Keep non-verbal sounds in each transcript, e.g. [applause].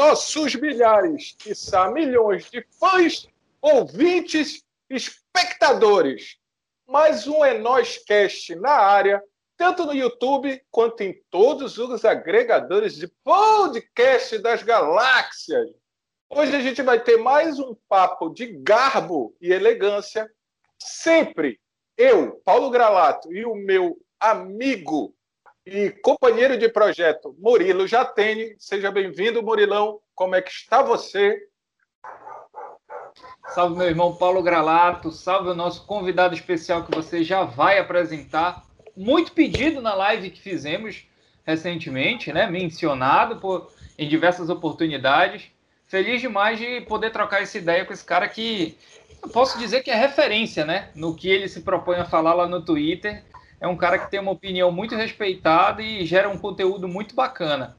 nossos milhares, quiçá milhões de fãs, ouvintes, espectadores. Mais um É Nós Cast na área, tanto no YouTube quanto em todos os agregadores de podcast das galáxias. Hoje a gente vai ter mais um papo de garbo e elegância, sempre eu, Paulo Gralato, e o meu amigo e companheiro de projeto, Murilo Jatene. Seja bem-vindo, Murilão. Como é que está você? Salve, meu irmão Paulo Gralato. Salve o nosso convidado especial que você já vai apresentar. Muito pedido na live que fizemos recentemente, né? Mencionado por, em diversas oportunidades. Feliz demais de poder trocar essa ideia com esse cara que eu posso dizer que é referência, né? No que ele se propõe a falar lá no Twitter é um cara que tem uma opinião muito respeitada e gera um conteúdo muito bacana.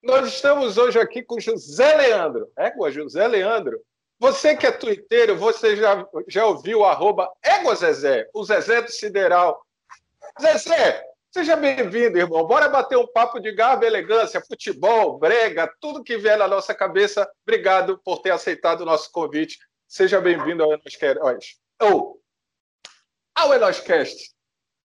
Nós estamos hoje aqui com José Leandro. Égua, José Leandro. Você que é twitteiro, você já, já ouviu o arroba Égua Zezé, o Zezé do Sideral. Zezé, seja bem-vindo, irmão. Bora bater um papo de garbo, elegância, futebol, brega, tudo que vier na nossa cabeça. Obrigado por ter aceitado o nosso convite. Seja bem-vindo ao Enos Queiroz. Ou ao Enoscast.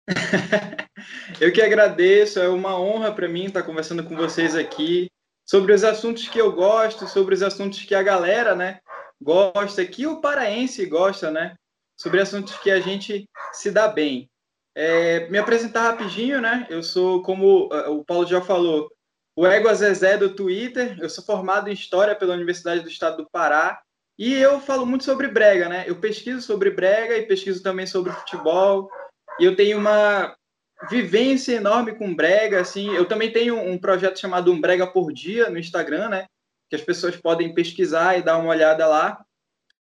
[laughs] eu que agradeço, é uma honra para mim estar conversando com vocês aqui sobre os assuntos que eu gosto, sobre os assuntos que a galera, né, gosta, que o paraense gosta, né, sobre assuntos que a gente se dá bem. É, me apresentar rapidinho, né, eu sou, como uh, o Paulo já falou, o Égua Zezé do Twitter, eu sou formado em História pela Universidade do Estado do Pará, e eu falo muito sobre brega, né? Eu pesquiso sobre brega e pesquiso também sobre futebol. E eu tenho uma vivência enorme com brega, assim. Eu também tenho um projeto chamado Um Brega por Dia no Instagram, né? Que as pessoas podem pesquisar e dar uma olhada lá.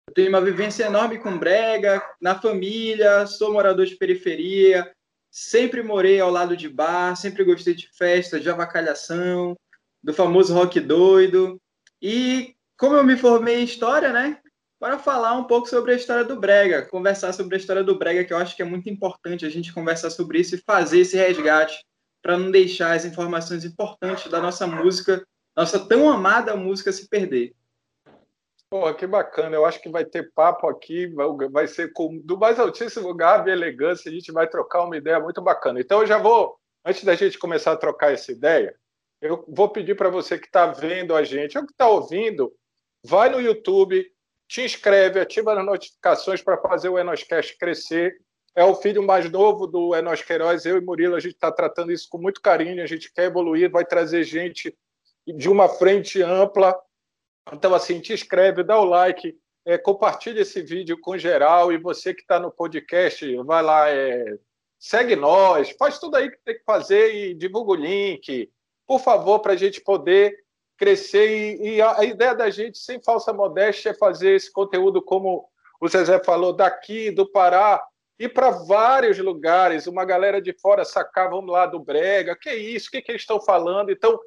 Eu tenho uma vivência enorme com brega, na família, sou morador de periferia, sempre morei ao lado de bar, sempre gostei de festa, de avacalhação, do famoso rock doido. E como eu me formei em história, né? Para falar um pouco sobre a história do Brega, conversar sobre a história do Brega, que eu acho que é muito importante a gente conversar sobre isso e fazer esse resgate para não deixar as informações importantes da nossa música, nossa tão amada música se perder. Pô, que bacana. Eu acho que vai ter papo aqui, vai ser com, do mais altíssimo garbo e elegância. A gente vai trocar uma ideia muito bacana. Então, eu já vou, antes da gente começar a trocar essa ideia, eu vou pedir para você que está vendo a gente, ou que está ouvindo, vai no YouTube, te inscreve, ativa as notificações para fazer o Enoscast crescer. É o filho mais novo do Enos Queiroz, eu e Murilo, a gente está tratando isso com muito carinho, a gente quer evoluir, vai trazer gente de uma frente ampla. Então, assim, te inscreve, dá o like, é, compartilha esse vídeo com geral e você que está no podcast, vai lá, é, segue nós, faz tudo aí que tem que fazer e divulga o link, por favor, para a gente poder crescer. E, e a, a, ideia da gente, sem falsa modéstia, é fazer esse conteúdo, como o Zezé falou, daqui, do Pará, ir para vários lugares. Uma galera de fora sacar, vamos lá, do Brega, que é isso, o que, que eles estão falando. Então,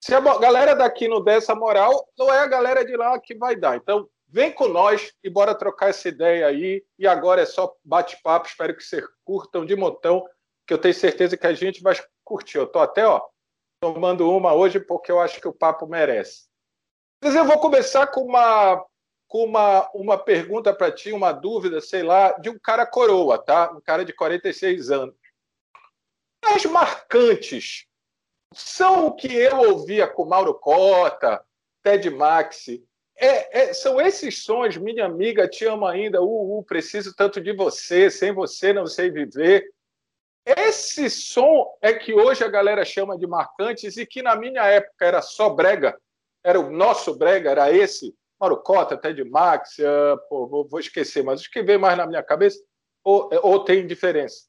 se a galera daqui não der essa moral, não é a galera de lá que vai dar. Então, vem com nós e bora trocar essa ideia aí. E agora é só bate-papo. Espero que vocês curtam de montão, que eu tenho certeza que a gente vai curtir. Eu tô até, ó, tomando uma hoje porque eu acho que o papo merece. Mas eu vou começar com uma com uma, uma pergunta para ti, uma dúvida, sei lá, de um cara coroa, tá? Um cara de 46 anos. As marcantes são o que eu ouvia com Mauro Cota, Ted Maxi. É, é, são esses sons, minha amiga, te amo ainda, uh, uh, preciso tanto de você, sem você não sei viver. Esse som é que hoje a galera chama de marcantes e que na minha época era só brega, era o nosso brega, era esse, Marucota, até de Max, uh, pô, vou, vou, esquecer, mas os que vem mais na minha cabeça, ou, ou tem diferença?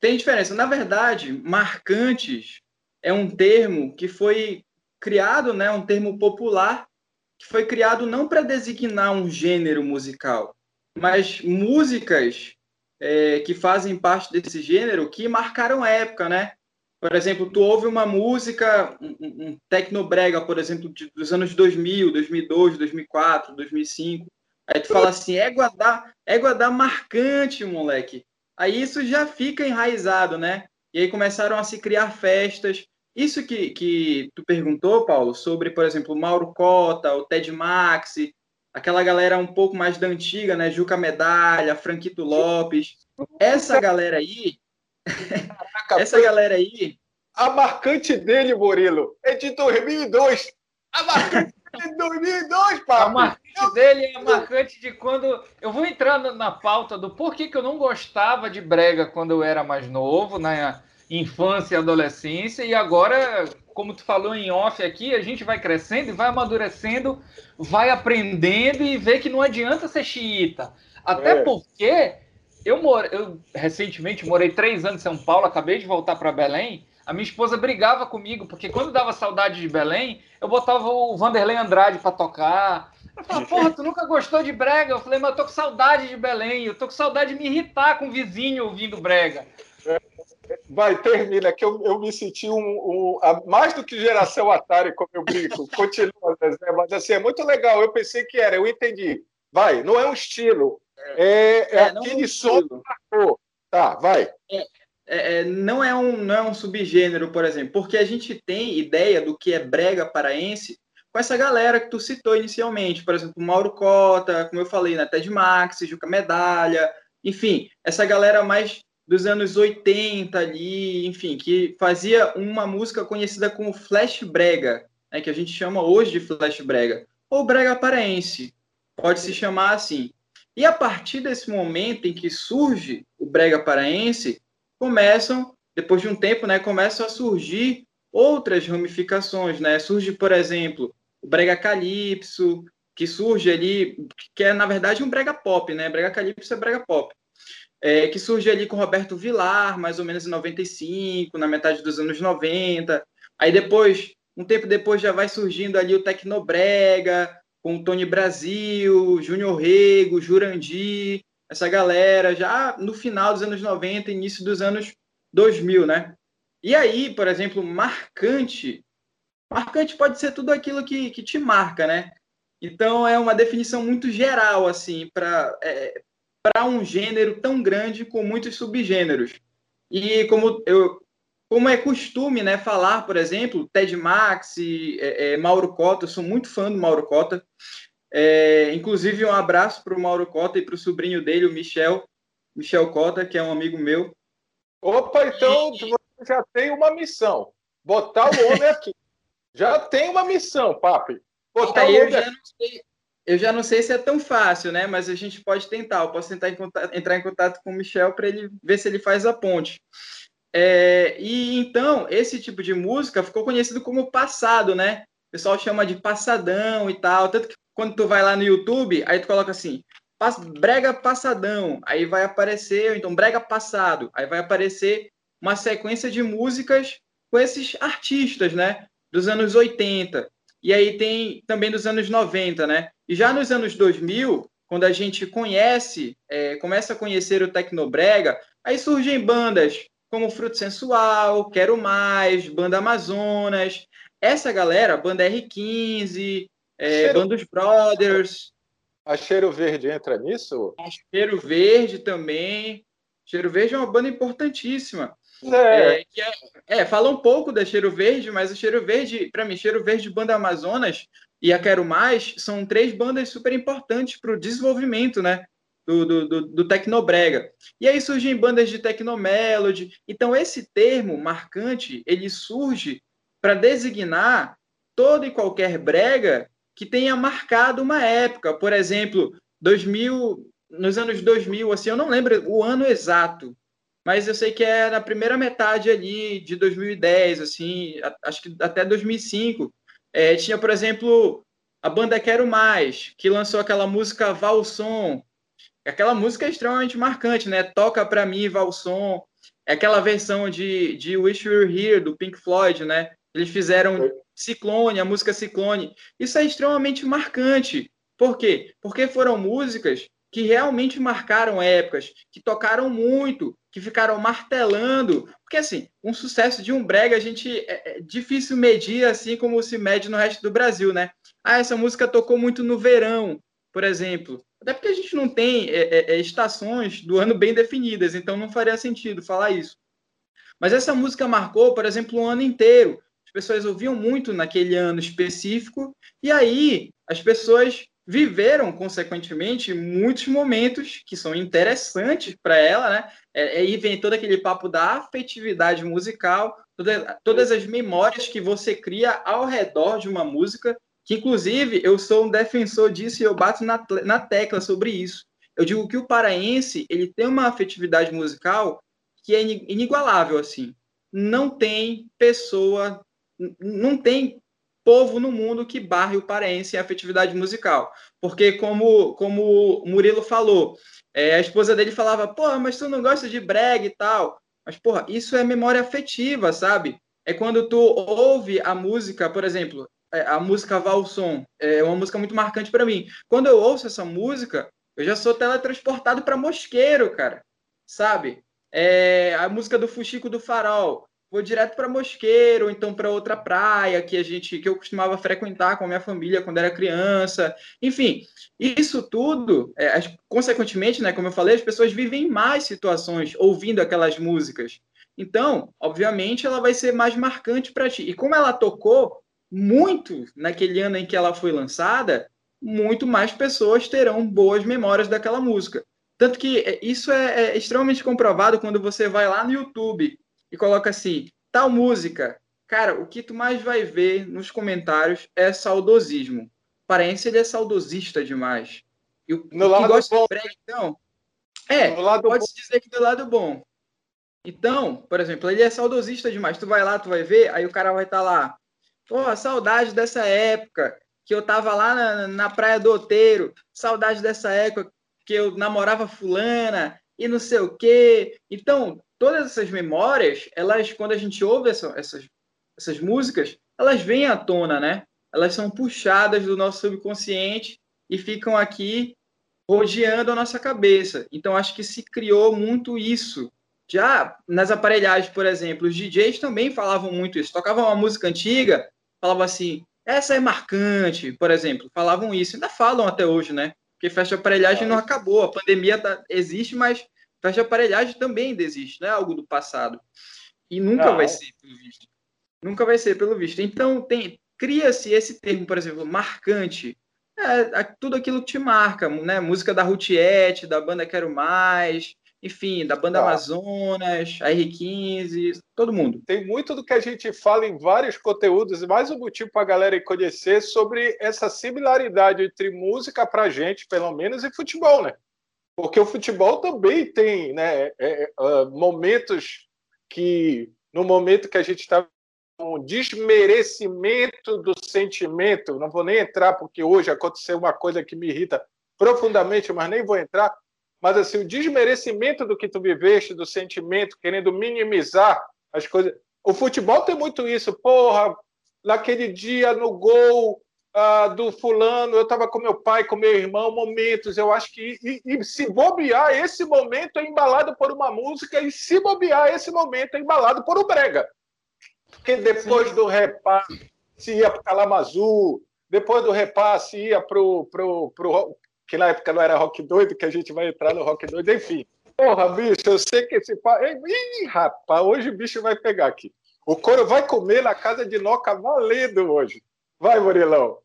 Tem diferença. Na verdade, marcantes é um termo que foi criado, né, um termo popular, que foi criado não para designar um gênero musical, mas músicas é, que fazem parte desse gênero que marcaram época, né? Por exemplo, tu ouve uma música, um, um tecnobrega, por exemplo, de, dos anos 2000, 2002, 2004, 2005, aí tu fala assim, égua da, égua da marcante, moleque. Aí isso já fica enraizado, né? E aí começaram a se criar festas, isso que, que tu perguntou, Paulo, sobre, por exemplo, Mauro Cota, o Ted Maxi, aquela galera um pouco mais da antiga, né? Juca Medalha, Franquito Lopes. Essa galera aí. Caraca, essa galera aí. A marcante dele, Murilo, é de 2002. A marcante de 2002, papo. A marcante dele é a marcante de quando. Eu vou entrar na pauta do porquê que eu não gostava de brega quando eu era mais novo, na infância e adolescência, e agora, como tu falou em off aqui, a gente vai crescendo e vai amadurecendo, vai aprendendo e vê que não adianta ser xiita. Até é. porque eu, moro, eu recentemente morei três anos em São Paulo, acabei de voltar para Belém. A minha esposa brigava comigo, porque quando dava saudade de Belém, eu botava o Vanderlei Andrade para tocar. Ela falava, [laughs] porra, tu nunca gostou de brega? Eu falei, mas eu tô com saudade de Belém, eu tô com saudade de me irritar com o vizinho ouvindo brega. Vai, termina, que eu, eu me senti um, um mais do que geração Atari, como eu brinco. [laughs] Continua, né? mas assim, é muito legal. Eu pensei que era, eu entendi. Vai, não é um estilo, é, é, é aquele é som Tá, vai. É, é, é, não, é um, não é um subgênero, por exemplo, porque a gente tem ideia do que é brega paraense com essa galera que tu citou inicialmente, por exemplo, Mauro Cota, como eu falei, né, Ted Max, Juca Medalha, enfim, essa galera mais dos anos 80 ali, enfim, que fazia uma música conhecida como flash brega, né, que a gente chama hoje de flash brega, ou brega paraense, pode se chamar assim. E a partir desse momento em que surge o brega paraense, começam, depois de um tempo, né, começam a surgir outras ramificações, né? Surge, por exemplo, o brega calypso, que surge ali, que é na verdade um brega pop, né? Brega calypso é brega pop. É, que surge ali com Roberto Vilar, mais ou menos em 95, na metade dos anos 90. Aí depois, um tempo depois, já vai surgindo ali o Tecnobrega, com Tony Brasil, Júnior Rego, Jurandir, essa galera, já no final dos anos 90, início dos anos 2000, né? E aí, por exemplo, marcante. Marcante pode ser tudo aquilo que, que te marca, né? Então, é uma definição muito geral, assim, para é, um gênero tão grande com muitos subgêneros. E como eu como é costume né, falar, por exemplo, Ted Max, é, é, Mauro Cota, eu sou muito fã do Mauro Cota, é, inclusive, um abraço para o Mauro Cota e para o sobrinho dele, o Michel, Michel Cota, que é um amigo meu. Opa, então e... você já tem uma missão: botar o homem aqui. [laughs] já tem uma missão, papi. Botar o homem aqui. Sei, eu já não sei se é tão fácil, né? Mas a gente pode tentar. Eu posso tentar em contato, entrar em contato com o Michel para ele ver se ele faz a ponte. É, e então, esse tipo de música ficou conhecido como passado, né? O pessoal chama de passadão e tal. Tanto que quando tu vai lá no YouTube, aí tu coloca assim, brega passadão, aí vai aparecer, então brega passado, aí vai aparecer uma sequência de músicas com esses artistas, né, dos anos 80. E aí tem também dos anos 90, né? E já nos anos 2000, quando a gente conhece, é, começa a conhecer o Tecnobrega, aí surgem bandas como Fruto Sensual, Quero Mais, Banda Amazonas. Essa galera, Banda R15, é, Bandos Brothers. A Cheiro Verde entra nisso? A Cheiro Verde também. Cheiro Verde é uma banda importantíssima. É. É, é, fala um pouco da Cheiro Verde, mas o Cheiro Verde, para mim, Cheiro Verde, Banda Amazonas e a Quero Mais são três bandas super importantes para o desenvolvimento, né? Do, do, do, do Tecnobrega. E aí surgem bandas de Tecnomelody. Então, esse termo marcante, ele surge para designar todo e qualquer brega que tenha marcado uma época. Por exemplo, 2000, nos anos 2000, assim, eu não lembro o ano exato, mas eu sei que é na primeira metade ali de 2010, assim, acho que até 2005. É, tinha, por exemplo, a banda Quero Mais, que lançou aquela música Valson. Aquela música é extremamente marcante, né? Toca pra mim, Valson. É aquela versão de, de Wish You Were Here, do Pink Floyd, né? Eles fizeram Ciclone, a música Ciclone. Isso é extremamente marcante. Por quê? Porque foram músicas que realmente marcaram épocas, que tocaram muito, que ficaram martelando. Porque, assim, um sucesso de um brega a gente é, é difícil medir assim como se mede no resto do Brasil, né? Ah, essa música tocou muito no verão, por exemplo. Até porque a gente não tem é, é, é estações do ano bem definidas, então não faria sentido falar isso. Mas essa música marcou, por exemplo, um ano inteiro. As pessoas ouviam muito naquele ano específico, e aí as pessoas viveram, consequentemente, muitos momentos que são interessantes para ela, né? É, aí vem todo aquele papo da afetividade musical, toda, todas as memórias que você cria ao redor de uma música, que inclusive eu sou um defensor disso e eu bato na, na tecla sobre isso. Eu digo que o paraense ele tem uma afetividade musical que é inigualável, assim. Não tem pessoa, não tem povo no mundo que barre o paraense em afetividade musical. Porque, como, como o Murilo falou, é, a esposa dele falava, porra, mas tu não gosta de brega e tal. Mas, porra, isso é memória afetiva, sabe? É quando tu ouve a música, por exemplo, é, a música Valson, é uma música muito marcante para mim. Quando eu ouço essa música, eu já sou teletransportado para Mosqueiro, cara, sabe? É, a música do Fuxico do Farol vou direto para Mosqueiro, ou então para outra praia que a gente que eu costumava frequentar com a minha família quando era criança. Enfim, isso tudo, é, consequentemente, né, como eu falei, as pessoas vivem mais situações ouvindo aquelas músicas. Então, obviamente, ela vai ser mais marcante para ti. E como ela tocou muito naquele ano em que ela foi lançada, muito mais pessoas terão boas memórias daquela música. Tanto que é, isso é, é extremamente comprovado quando você vai lá no YouTube e coloca assim, tal música. Cara, o que tu mais vai ver nos comentários é saudosismo. Paraense, ele é saudosista demais. E o, no que gosta bom. de brega, então... É, pode-se dizer que do lado bom. Então, por exemplo, ele é saudosista demais. Tu vai lá, tu vai ver, aí o cara vai estar tá lá. Pô, saudade dessa época que eu tava lá na, na Praia do Oteiro. Saudade dessa época que eu namorava fulana e não sei o quê. Então, todas essas memórias, elas, quando a gente ouve essa, essas, essas músicas, elas vêm à tona, né? Elas são puxadas do nosso subconsciente e ficam aqui rodeando a nossa cabeça. Então, acho que se criou muito isso. Já nas aparelhagens, por exemplo, os DJs também falavam muito isso. Tocavam uma música antiga, falavam assim, essa é marcante, por exemplo. Falavam isso. Ainda falam até hoje, né? Porque festa de aparelhagem não acabou. A pandemia tá, existe, mas Festa de aparelhagem também existe, não é algo do passado. E nunca não. vai ser, pelo visto. Nunca vai ser, pelo visto. Então, tem cria-se esse termo, por exemplo, marcante. É, tudo aquilo que te marca, né? Música da Rutiette, da banda Quero Mais, enfim, da banda Amazonas, a R15, todo mundo. Tem muito do que a gente fala em vários conteúdos, e mais um motivo para a galera conhecer sobre essa similaridade entre música para gente, pelo menos, e futebol, né? Porque o futebol também tem né, é, é, momentos que, no momento que a gente está um desmerecimento do sentimento, não vou nem entrar porque hoje aconteceu uma coisa que me irrita profundamente, mas nem vou entrar, mas assim, o desmerecimento do que tu viveste, do sentimento, querendo minimizar as coisas. O futebol tem muito isso, porra, naquele dia no gol ah, do fulano, eu estava com meu pai, com meu irmão, momentos, eu acho que. E, e, se bobear, esse momento é embalado por uma música, e se bobear, esse momento é embalado por um brega. Porque depois do repasse, se ia para Calamazu, depois do repasse ia para o. Pro, pro, que na época não era rock doido, que a gente vai entrar no rock doido, enfim. Porra, bicho, eu sei que esse. Ih, rapaz, hoje o bicho vai pegar aqui. O couro vai comer na casa de Noca valendo hoje. Vai, Murilão.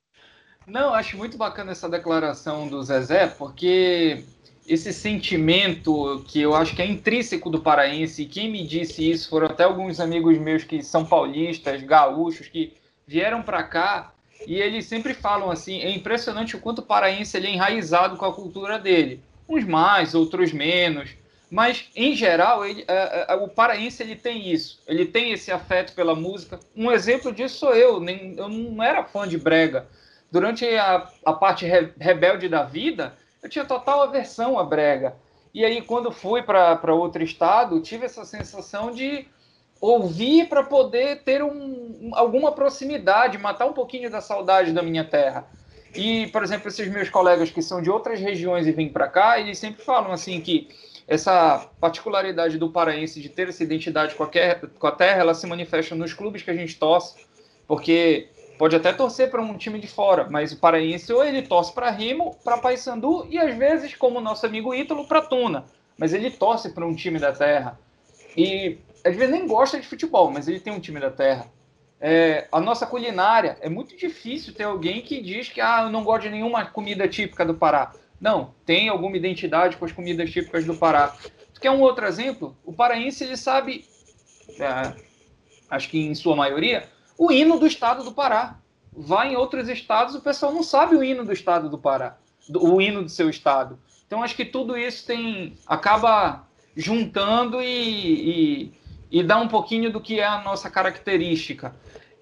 Não, acho muito bacana essa declaração do Zezé, porque esse sentimento que eu acho que é intrínseco do paraense, e quem me disse isso foram até alguns amigos meus que são paulistas, gaúchos, que vieram para cá e eles sempre falam assim: é impressionante o quanto o paraense ele é enraizado com a cultura dele. Uns mais, outros menos. Mas, em geral, ele, é, é, o paraense ele tem isso. Ele tem esse afeto pela música. Um exemplo disso sou eu. Nem, eu não era fã de brega. Durante a, a parte re, rebelde da vida, eu tinha total aversão à brega. E aí, quando fui para outro estado, tive essa sensação de ouvir para poder ter um, alguma proximidade, matar um pouquinho da saudade da minha terra. E, por exemplo, esses meus colegas que são de outras regiões e vêm para cá, eles sempre falam assim que essa particularidade do paraense de ter essa identidade com a, com a terra, ela se manifesta nos clubes que a gente torce, porque pode até torcer para um time de fora, mas o paraense ou ele torce para Remo, para Paysandu e às vezes, como nosso amigo Ítalo, para Tuna, mas ele torce para um time da terra. e às vezes nem gosta de futebol, mas ele tem um time da terra. É, a nossa culinária, é muito difícil ter alguém que diz que ah, eu não gosto de nenhuma comida típica do Pará. Não, tem alguma identidade com as comidas típicas do Pará. Tu quer um outro exemplo? O paraense, ele sabe, é, acho que em sua maioria, o hino do estado do Pará. Vai em outros estados, o pessoal não sabe o hino do estado do Pará, do, o hino do seu estado. Então, acho que tudo isso tem acaba juntando e, e, e dá um pouquinho do que é a nossa característica.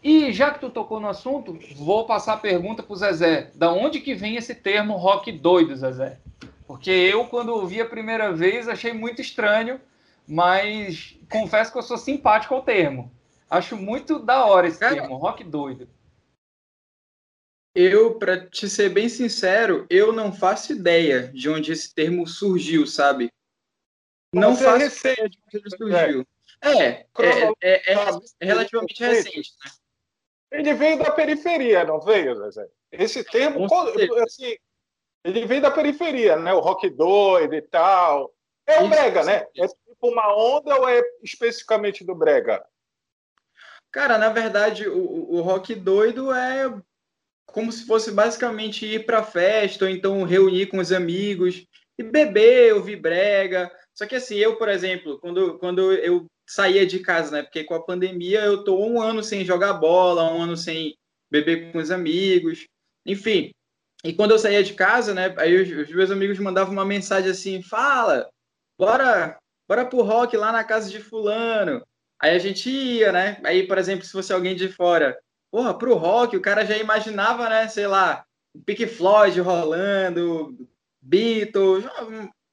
E já que tu tocou no assunto, vou passar a pergunta para o Zezé. Da onde que vem esse termo rock doido, Zezé? Porque eu, quando ouvi a primeira vez, achei muito estranho, mas confesso que eu sou simpático ao termo. Acho muito da hora esse Cara, termo, rock doido. Eu, para te ser bem sincero, eu não faço ideia de onde esse termo surgiu, sabe? Não Você faço ideia de onde ele surgiu. É, é, é, é, é relativamente recente, né? Ele veio da periferia, não veio, Zezé? Esse termo, assim, ele veio da periferia, né? O rock doido e tal. É o brega, né? É tipo uma onda ou é especificamente do brega? Cara, na verdade, o, o rock doido é como se fosse basicamente ir para festa ou então reunir com os amigos e beber, ouvir brega. Só que assim, eu, por exemplo, quando, quando eu saía de casa, né? Porque com a pandemia eu tô um ano sem jogar bola, um ano sem beber com os amigos, enfim. E quando eu saía de casa, né? Aí os, os meus amigos mandavam uma mensagem assim: fala, bora, bora pro rock lá na casa de fulano. Aí a gente ia, né? Aí, por exemplo, se fosse alguém de fora, porra, pro rock, o cara já imaginava, né? Sei lá, Pink Floyd rolando, Beatles,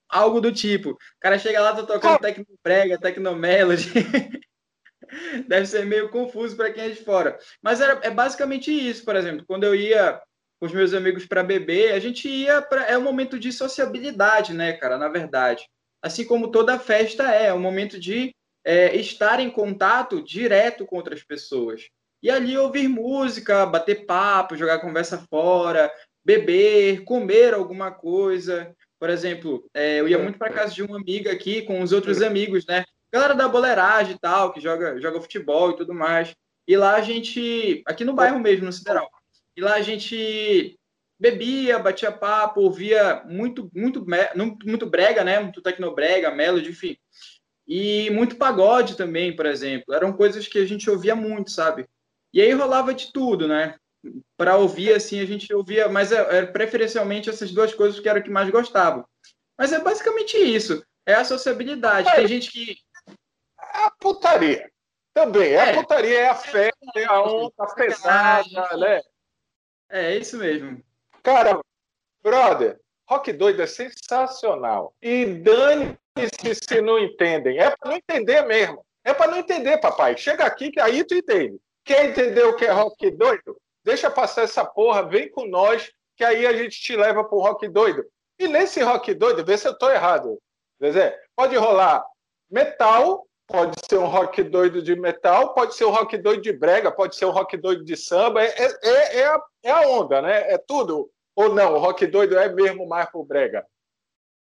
algo do tipo. O cara chega lá, tá tocando oh. tecnoprega, tecnomelody. [laughs] Deve ser meio confuso para quem é de fora. Mas era, é basicamente isso, por exemplo. Quando eu ia com os meus amigos para beber, a gente ia para. É um momento de sociabilidade, né, cara? Na verdade. Assim como toda festa é, é um momento de é, estar em contato direto com outras pessoas. E ali ouvir música, bater papo, jogar conversa fora, beber, comer alguma coisa. Por exemplo, é, eu ia muito para casa de uma amiga aqui com os outros amigos, né? Galera da boleiragem e tal, que joga, joga futebol e tudo mais. E lá a gente, aqui no bairro mesmo, no Sideral, e lá a gente bebia, batia papo, ouvia muito, muito, muito brega, né? Muito tecnobrega, melody, enfim. E muito pagode também, por exemplo. Eram coisas que a gente ouvia muito, sabe? E aí rolava de tudo, né? Para ouvir assim a gente ouvia, mas é, é, preferencialmente essas duas coisas que era o que mais gostava. Mas é basicamente isso, é a sociabilidade. Tem gente que é a putaria também, é, é. a putaria, é a fé, é a onda pesada, né? É isso mesmo. Cara, brother, rock doido é sensacional. E dane-se se não entendem. É para não entender mesmo. É para não entender, papai. Chega aqui que aí tu entende. Quer entender o que é rock doido? Deixa passar essa porra, vem com nós, que aí a gente te leva pro rock doido. E nesse rock doido, vê se eu tô errado, Zezé, pode rolar metal, pode ser um rock doido de metal, pode ser um rock doido de brega, pode ser um rock doido de samba, é, é, é, a, é a onda, né? É tudo. Ou não, o rock doido é mesmo mais pro brega?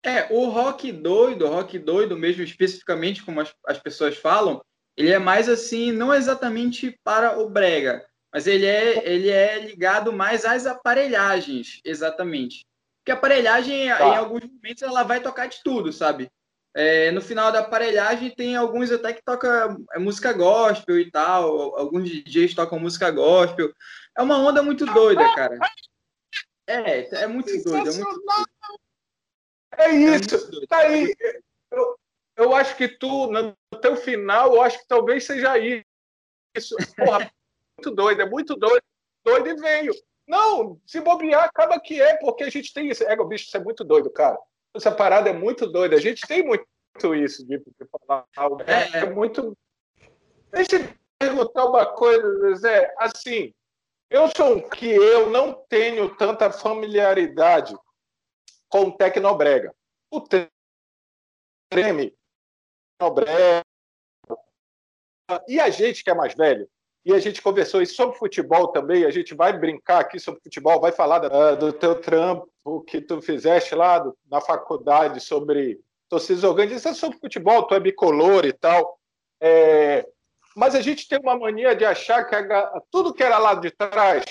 É, o rock doido, rock doido mesmo, especificamente como as, as pessoas falam, ele é mais assim, não exatamente para o brega, mas ele é, ele é ligado mais às aparelhagens, exatamente. Porque a aparelhagem, tá. em alguns momentos, ela vai tocar de tudo, sabe? É, no final da aparelhagem tem alguns até que toca é, música gospel e tal, alguns DJs tocam música gospel. É uma onda muito doida, cara. É, é muito doido. É, muito doido. é isso. É tá aí. Eu, eu acho que tu, no teu final, eu acho que talvez seja isso. Porra, muito doido, é muito doido, doido e veio. Não, se bobear, acaba que é, porque a gente tem isso. É, bicho, isso é muito doido, cara. Essa parada é muito doida. A gente tem muito isso de, de falar algo. É, é muito. Deixa eu perguntar uma coisa, Zé. Assim, eu sou que eu não tenho tanta familiaridade com o Tecnobrega. O treme, Tecnobrega. E a gente que é mais velho, e a gente conversou sobre futebol também. A gente vai brincar aqui sobre futebol, vai falar da, do teu trampo que tu fizeste lá na faculdade sobre, torcidas organizadas sobre futebol, tu é bicolor e tal. É, mas a gente tem uma mania de achar que a, tudo que era lá de trás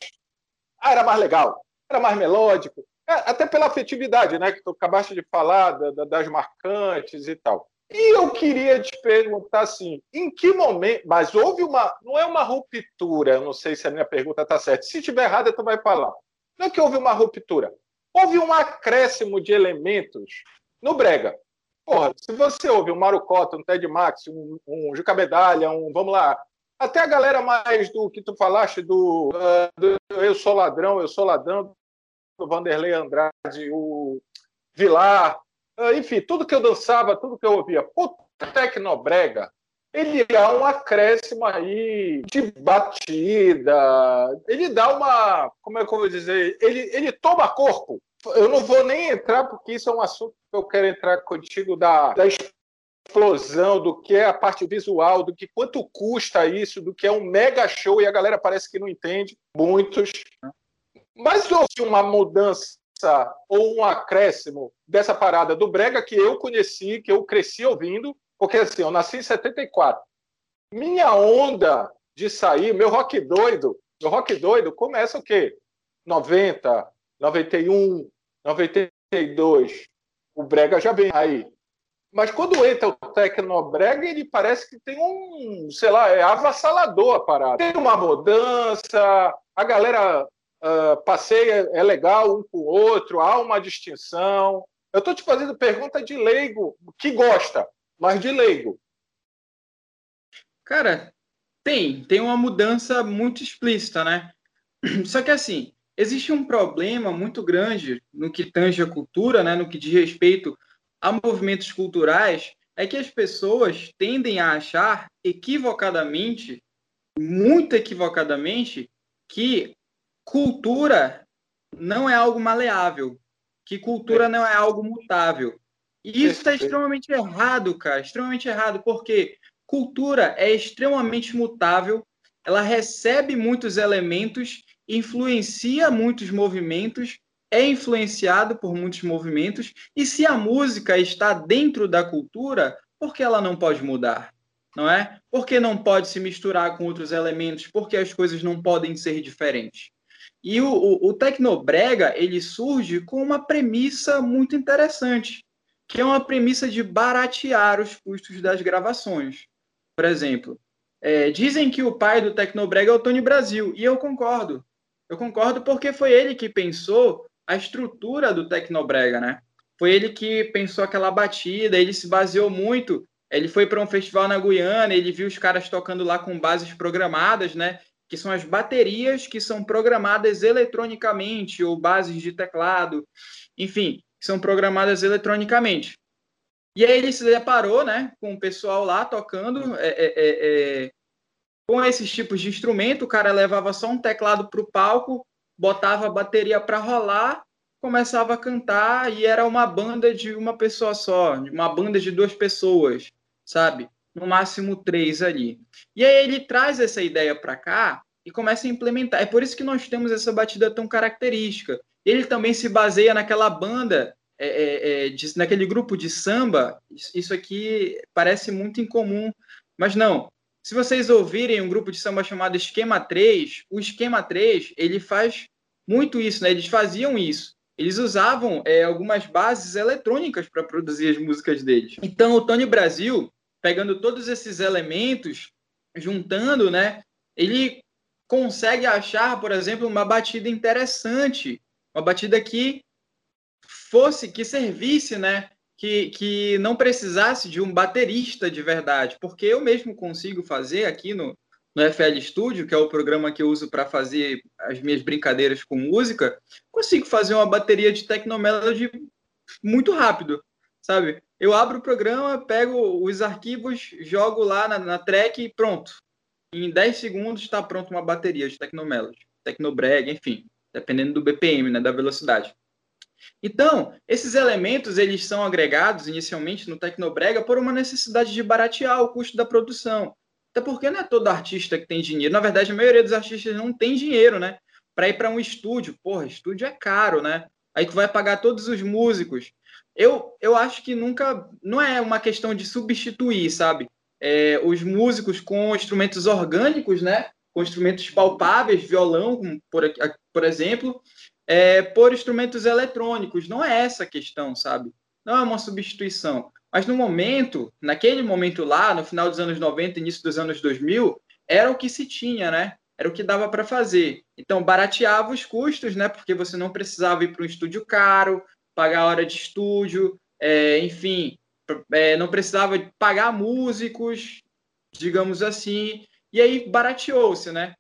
ah, era mais legal, era mais melódico, é, até pela afetividade, né, que tu acabaste de falar, da, das marcantes e tal. E eu queria te perguntar assim, em que momento, mas houve uma, não é uma ruptura, não sei se a minha pergunta está certa, se estiver errada tu vai falar. Não é que houve uma ruptura, houve um acréscimo de elementos no brega. Porra, se você ouve um Marucota, um Ted Max, um, um Juca Medalha, um, vamos lá, até a galera mais do que tu falaste do, uh, do Eu Sou Ladrão, Eu Sou Ladrão, do Vanderlei Andrade, o Vilar, enfim, tudo que eu dançava, tudo que eu ouvia. Pô, Tecnobrega, ele dá um acréscimo aí de batida, ele dá uma, como é que eu vou dizer, ele, ele toma corpo. Eu não vou nem entrar, porque isso é um assunto que eu quero entrar contigo da, da explosão, do que é a parte visual, do que quanto custa isso, do que é um mega show, e a galera parece que não entende, muitos. Mas houve uma mudança ou um acréscimo dessa parada do Brega que eu conheci, que eu cresci ouvindo, porque assim, eu nasci em 74. Minha onda de sair, meu rock doido, meu rock doido começa o quê? 90, 91, 92. O Brega já vem aí. Mas quando entra o Tecnobrega, ele parece que tem um, sei lá, é avassalador a parada. Tem uma mudança, a galera uh, é legal um com o outro, há uma distinção. Eu estou te fazendo pergunta de leigo, que gosta, mas de leigo. Cara, tem, tem uma mudança muito explícita, né? [clears throat] Só que assim, existe um problema muito grande no que tange a cultura, né, no que diz respeito a movimentos culturais, é que as pessoas tendem a achar equivocadamente, muito equivocadamente, que cultura não é algo maleável, que cultura não é algo mutável. E isso está extremamente errado, cara, extremamente errado, porque cultura é extremamente mutável, ela recebe muitos elementos influencia muitos movimentos, é influenciado por muitos movimentos, e se a música está dentro da cultura, por que ela não pode mudar? Não é? Por que não pode se misturar com outros elementos? Porque as coisas não podem ser diferentes. E o, o, o Tecnobrega ele surge com uma premissa muito interessante, que é uma premissa de baratear os custos das gravações. Por exemplo, é, dizem que o pai do Tecnobrega é o Tony Brasil, e eu concordo. Eu concordo porque foi ele que pensou a estrutura do Tecnobrega, né? Foi ele que pensou aquela batida, ele se baseou muito. Ele foi para um festival na Guiana, ele viu os caras tocando lá com bases programadas, né? Que são as baterias que são programadas eletronicamente, ou bases de teclado, enfim, são programadas eletronicamente. E aí ele se deparou, né, com o pessoal lá tocando é, é, é, é com esses tipos de instrumento, o cara levava só um teclado para o palco, botava a bateria para rolar, começava a cantar e era uma banda de uma pessoa só, uma banda de duas pessoas, sabe? No máximo três ali. E aí ele traz essa ideia para cá e começa a implementar. É por isso que nós temos essa batida tão característica. Ele também se baseia naquela banda, é, é, é, de, naquele grupo de samba. Isso aqui parece muito incomum, mas não. Se vocês ouvirem um grupo de samba chamado Esquema 3, o Esquema 3 ele faz muito isso, né? Eles faziam isso. Eles usavam é, algumas bases eletrônicas para produzir as músicas deles. Então, o Tony Brasil, pegando todos esses elementos, juntando, né? Ele consegue achar, por exemplo, uma batida interessante, uma batida que fosse, que servisse, né? que, que não precisasse de um baterista de verdade, porque eu mesmo consigo fazer aqui no, no FL Studio, que é o programa que eu uso para fazer as minhas brincadeiras com música, consigo fazer uma bateria de Tecnomelody muito rápido, sabe? Eu abro o programa, pego os arquivos, jogo lá na, na track e pronto. Em 10 segundos está pronto uma bateria de Tecnomelody, Tecnobreg, enfim, dependendo do BPM, né, da velocidade. Então, esses elementos eles são agregados inicialmente no Tecnobrega por uma necessidade de baratear o custo da produção. Até porque não é todo artista que tem dinheiro. Na verdade, a maioria dos artistas não tem dinheiro, né? Para ir para um estúdio. Porra, estúdio é caro, né? aí tu vai pagar todos os músicos. Eu, eu acho que nunca. Não é uma questão de substituir, sabe? É, os músicos com instrumentos orgânicos, né? Com instrumentos palpáveis, violão, por, por exemplo, é, por instrumentos eletrônicos. Não é essa a questão, sabe? Não é uma substituição. Mas no momento, naquele momento lá, no final dos anos 90, início dos anos 2000, era o que se tinha, né? Era o que dava para fazer. Então, barateava os custos, né? Porque você não precisava ir para um estúdio caro, pagar hora de estúdio, é, enfim, é, não precisava pagar músicos, digamos assim. E aí barateou-se, né?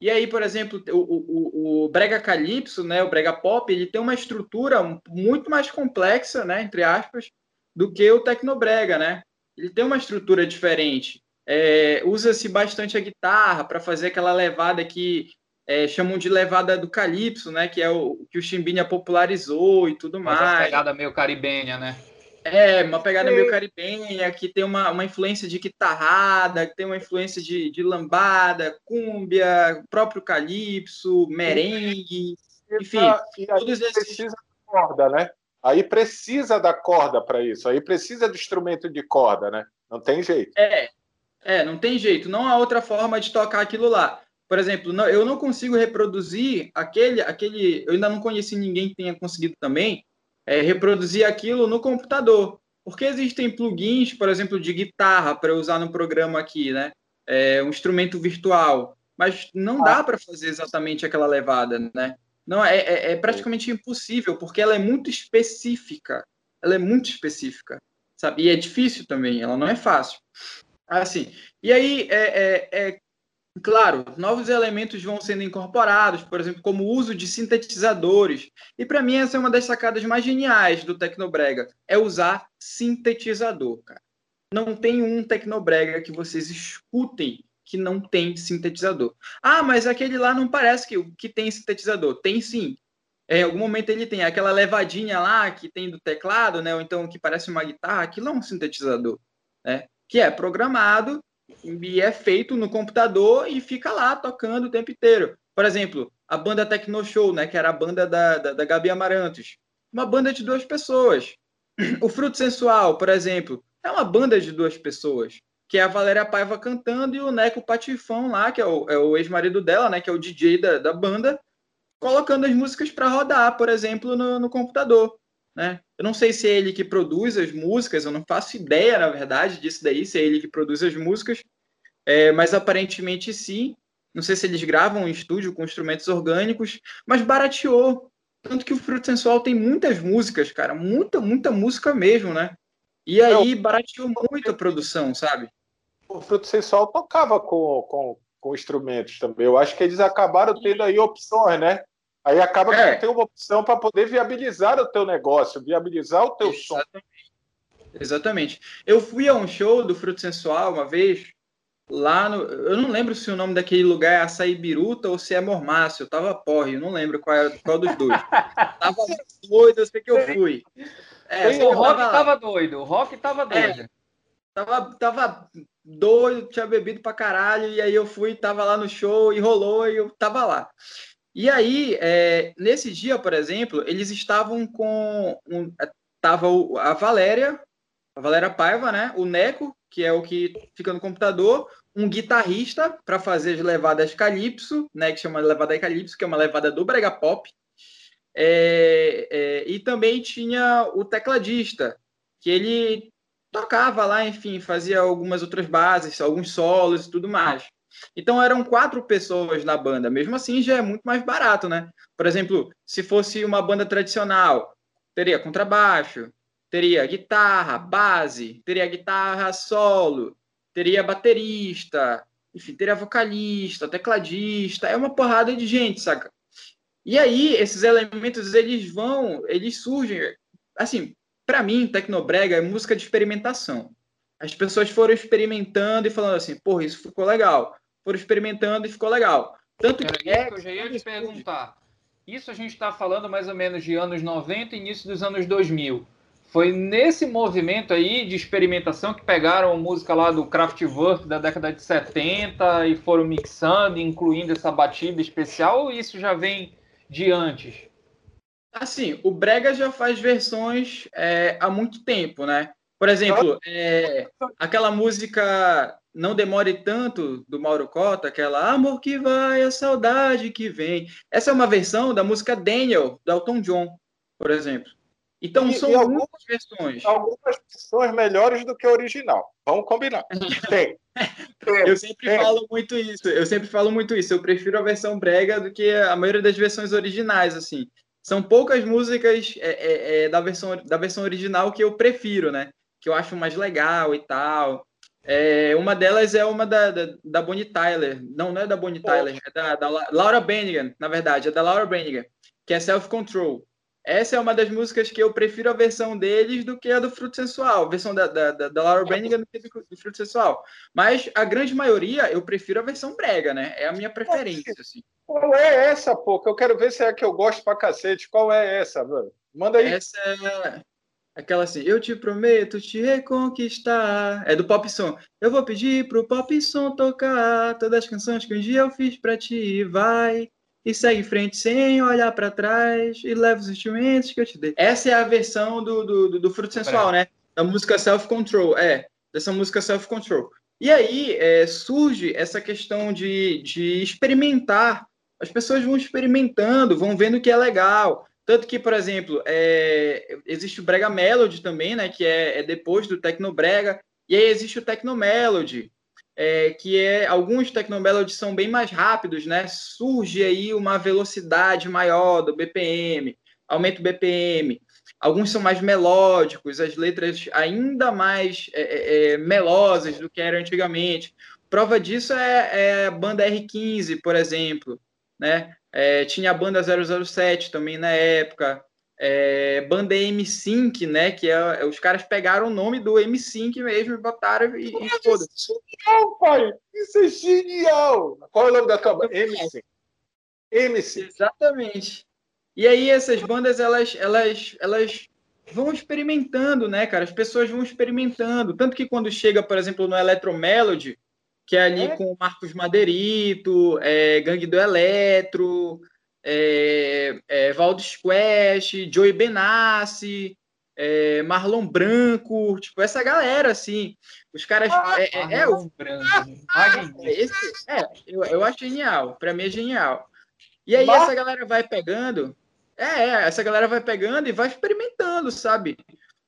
E aí, por exemplo, o, o, o Brega Calypso, né, o Brega Pop, ele tem uma estrutura muito mais complexa, né, entre aspas, do que o Tecnobrega, né? Ele tem uma estrutura diferente. É, Usa-se bastante a guitarra para fazer aquela levada que é, chamam de levada do calypso, né? Que é o que o Chimbinha popularizou e tudo mais. Uma pegada meio caribenha, né? É, uma pegada meio caribenha, que tem uma, uma influência de guitarrada, que tem uma influência de, de lambada, cúmbia, próprio calypso, merengue, enfim. E, todos esses... precisa de corda, né? Aí precisa da corda para isso, aí precisa do instrumento de corda, né? Não tem jeito. É, é, não tem jeito, não há outra forma de tocar aquilo lá. Por exemplo, não, eu não consigo reproduzir aquele, aquele. Eu ainda não conheci ninguém que tenha conseguido também é, reproduzir aquilo no computador. Porque existem plugins, por exemplo, de guitarra para usar no programa aqui, né? É, um instrumento virtual. Mas não dá para fazer exatamente aquela levada, né? Não, é, é, é, praticamente impossível, porque ela é muito específica. Ela é muito específica, sabe? E é difícil também, ela não é fácil. Assim, e aí, é, é, é Claro, novos elementos vão sendo incorporados, por exemplo, como o uso de sintetizadores. E para mim essa é uma das sacadas mais geniais do Tecnobrega, é usar sintetizador, cara. Não tem um Tecnobrega que vocês escutem que não tem sintetizador. Ah, mas aquele lá não parece que, que tem sintetizador. Tem sim. É, em algum momento ele tem aquela levadinha lá que tem do teclado, né? Ou então que parece uma guitarra, aquilo é um sintetizador, né? Que é programado e é feito no computador e fica lá tocando o tempo inteiro. Por exemplo, a banda Tecno Show, né, que era a banda da, da, da Gabi Amarantos. Uma banda de duas pessoas. O Fruto Sensual, por exemplo, é uma banda de duas pessoas. Que é a Valéria Paiva cantando e o Neco Patifão lá, que é o, é o ex-marido dela, né, que é o DJ da, da banda, colocando as músicas para rodar, por exemplo, no, no computador. Né? Eu não sei se é ele que produz as músicas, eu não faço ideia, na verdade, disso daí, se é ele que produz as músicas, é, mas aparentemente sim. Não sei se eles gravam em estúdio com instrumentos orgânicos, mas barateou. Tanto que o Fruto Sensual tem muitas músicas, cara, muita, muita música mesmo, né? E aí barateou muito a produção, sabe? O Fruto Sensual tocava com, com, com instrumentos também. Eu acho que eles acabaram tendo aí opções, né? Aí acaba é. que tem uma opção para poder viabilizar o teu negócio, viabilizar o teu Exatamente. som. Exatamente. Eu fui a um show do Fruto Sensual uma vez, lá no. Eu não lembro se o nome daquele lugar é Açaí Biruta ou se é Mormácio. Eu tava porre, eu não lembro qual, é, qual dos dois. [laughs] tava doido, eu sei que eu fui. É, o Rock tava, tava, doido, o Rock tava é, doido. É, tava, tava doido, tinha bebido pra caralho, e aí eu fui, tava lá no show e rolou e eu tava lá. E aí, é, nesse dia, por exemplo, eles estavam com. Um, tava a Valéria, a Valéria Paiva, né? O Neco, que é o que fica no computador, um guitarrista para fazer as levadas Calypso, né? Que chama levada Calypso, que é uma levada do Brega Pop. É, é, e também tinha o tecladista, que ele tocava lá, enfim, fazia algumas outras bases, alguns solos e tudo mais. Então eram quatro pessoas na banda. Mesmo assim, já é muito mais barato, né? Por exemplo, se fosse uma banda tradicional, teria contrabaixo, teria guitarra, base, teria guitarra solo, teria baterista, enfim, teria vocalista, tecladista, é uma porrada de gente, saca? E aí, esses elementos, eles vão, eles surgem, assim, para mim, Tecnobrega é música de experimentação. As pessoas foram experimentando e falando assim, porra, isso ficou legal foram experimentando e ficou legal. Tanto que é, eu já ia te perguntar. Isso a gente está falando mais ou menos de anos 90 e início dos anos 2000. Foi nesse movimento aí de experimentação que pegaram música lá do Kraftwerk da década de 70 e foram mixando, incluindo essa batida especial, ou isso já vem de antes? Assim, o Brega já faz versões é, há muito tempo, né? Por exemplo, é, aquela música Não Demore Tanto, do Mauro Cota, aquela Amor que vai, a saudade que vem. Essa é uma versão da música Daniel, do Elton John, por exemplo. Então, e, são e algumas versões. Algumas versões melhores do que a original. Vamos combinar. Tem. eu sempre tem. falo muito isso. Eu sempre falo muito isso. Eu prefiro a versão brega do que a maioria das versões originais, assim. São poucas músicas é, é, é, da, versão, da versão original que eu prefiro, né? Que eu acho mais legal e tal. É, uma delas é uma da, da, da Bonnie Tyler. Não, não é da Bonnie Tyler, é da, da Laura Branigan, na verdade. É da Laura Branigan, que é Self Control. Essa é uma das músicas que eu prefiro a versão deles do que a do Fruto Sensual, a versão da, da, da Laura Branigan do que do Fruto Sensual. Mas a grande maioria eu prefiro a versão brega, né? É a minha preferência, assim. Qual é essa, pô? Eu quero ver se é a que eu gosto pra cacete. Qual é essa, mano? Manda aí. Essa é aquela assim, eu te prometo te reconquistar. É do pop som. Eu vou pedir pro pop som tocar todas as canções que um dia eu fiz pra ti. Vai e segue em frente sem olhar para trás e leva os instrumentos que eu te dei. Essa é a versão do, do, do Fruto Sensual, é. né? Da música Self Control, é, dessa música Self Control. E aí é, surge essa questão de, de experimentar. As pessoas vão experimentando, vão vendo que é legal. Tanto que, por exemplo, é, existe o Brega Melody também, né? Que é, é depois do Tecno Brega. E aí existe o Tecno Melody, é, que é alguns tecnomelodies são bem mais rápidos, né? Surge aí uma velocidade maior do BPM, aumenta o BPM. Alguns são mais melódicos, as letras ainda mais é, é, é melosas do que era antigamente. Prova disso é, é, a banda R15, por exemplo, né? É, tinha a banda 007 também na época é, banda M5, né? Que é, é, os caras pegaram o nome do M5 mesmo e botaram e, e foda Isso é genial, pai! Isso é genial! Qual é o nome da tua banda? M5. M5. Exatamente. E aí essas bandas, elas, elas, elas vão experimentando, né, cara? As pessoas vão experimentando. Tanto que quando chega, por exemplo, no Electromelody, que é ali é. com o Marcos Madeirito, é, Gangue do Eletro, é, é, Valdez Quest, Joey Benassi, é, Marlon Branco, tipo, essa galera, assim, os caras... Ah, é, é, é o, Branco, esse, é, eu, eu acho genial, para mim é genial. E aí essa galera vai pegando, é, é, essa galera vai pegando e vai experimentando, sabe?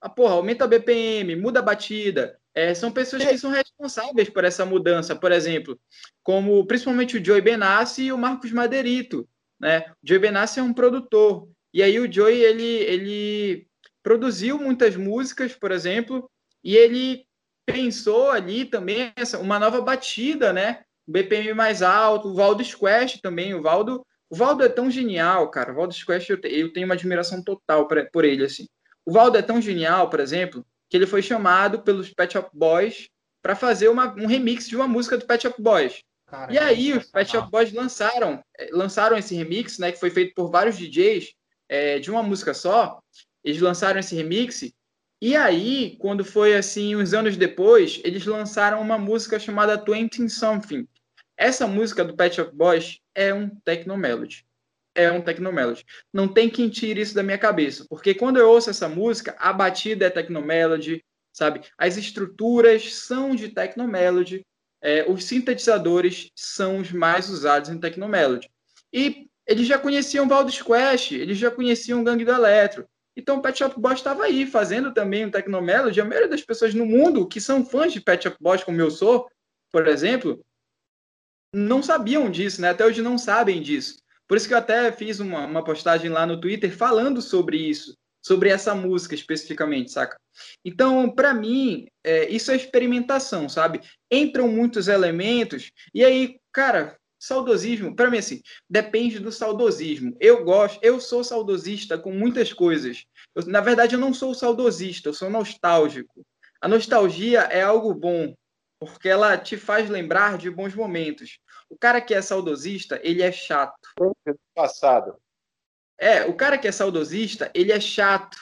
Ah, porra, aumenta a BPM, muda a batida. É, são pessoas que são responsáveis por essa mudança, por exemplo, como principalmente o Joey Benassi e o Marcos Madeirito né? O Joey Benassi é um produtor. E aí o Joey, ele, ele produziu muitas músicas, por exemplo, e ele pensou ali também essa, uma nova batida, né? BPM mais alto, o Valdo Quest também, o Valdo, o Valdo é tão genial, cara. O Valdo Quest eu, eu tenho uma admiração total pra, por ele assim. O Valdo é tão genial, por exemplo, que ele foi chamado pelos Pet Shop Boys para fazer uma, um remix de uma música do Pet Shop Boys. Cara, e aí os Pet Shop Boys lançaram, eh, lançaram esse remix, né, que foi feito por vários DJs é, de uma música só. Eles lançaram esse remix e aí, quando foi assim, uns anos depois, eles lançaram uma música chamada Twenty Something. Essa música do Pet Shop Boys é um techno melody. É um techno melody. Não tem quem tire isso da minha cabeça, porque quando eu ouço essa música, a batida é techno melody, sabe? As estruturas são de techno melody é, os sintetizadores são os mais usados em Tecnomelody. E eles já conheciam Valdez Quest, eles já conheciam Gangue do Eletro. Então, Pet Shop Boys estava aí, fazendo também um Tecnomelody. A maioria das pessoas no mundo que são fãs de Pet Shop Boys, como eu sou, por exemplo, não sabiam disso, né? Até hoje não sabem disso. Por isso que eu até fiz uma, uma postagem lá no Twitter falando sobre isso, sobre essa música especificamente, saca? Então, para mim, é, isso é experimentação, sabe? Entram muitos elementos e aí, cara, saudosismo, para mim assim, depende do saudosismo. Eu gosto, eu sou saudosista com muitas coisas. Eu, na verdade, eu não sou saudosista, eu sou nostálgico. A nostalgia é algo bom, porque ela te faz lembrar de bons momentos. O cara que é saudosista, ele é chato. Passado. É, o cara que é saudosista, ele é chato,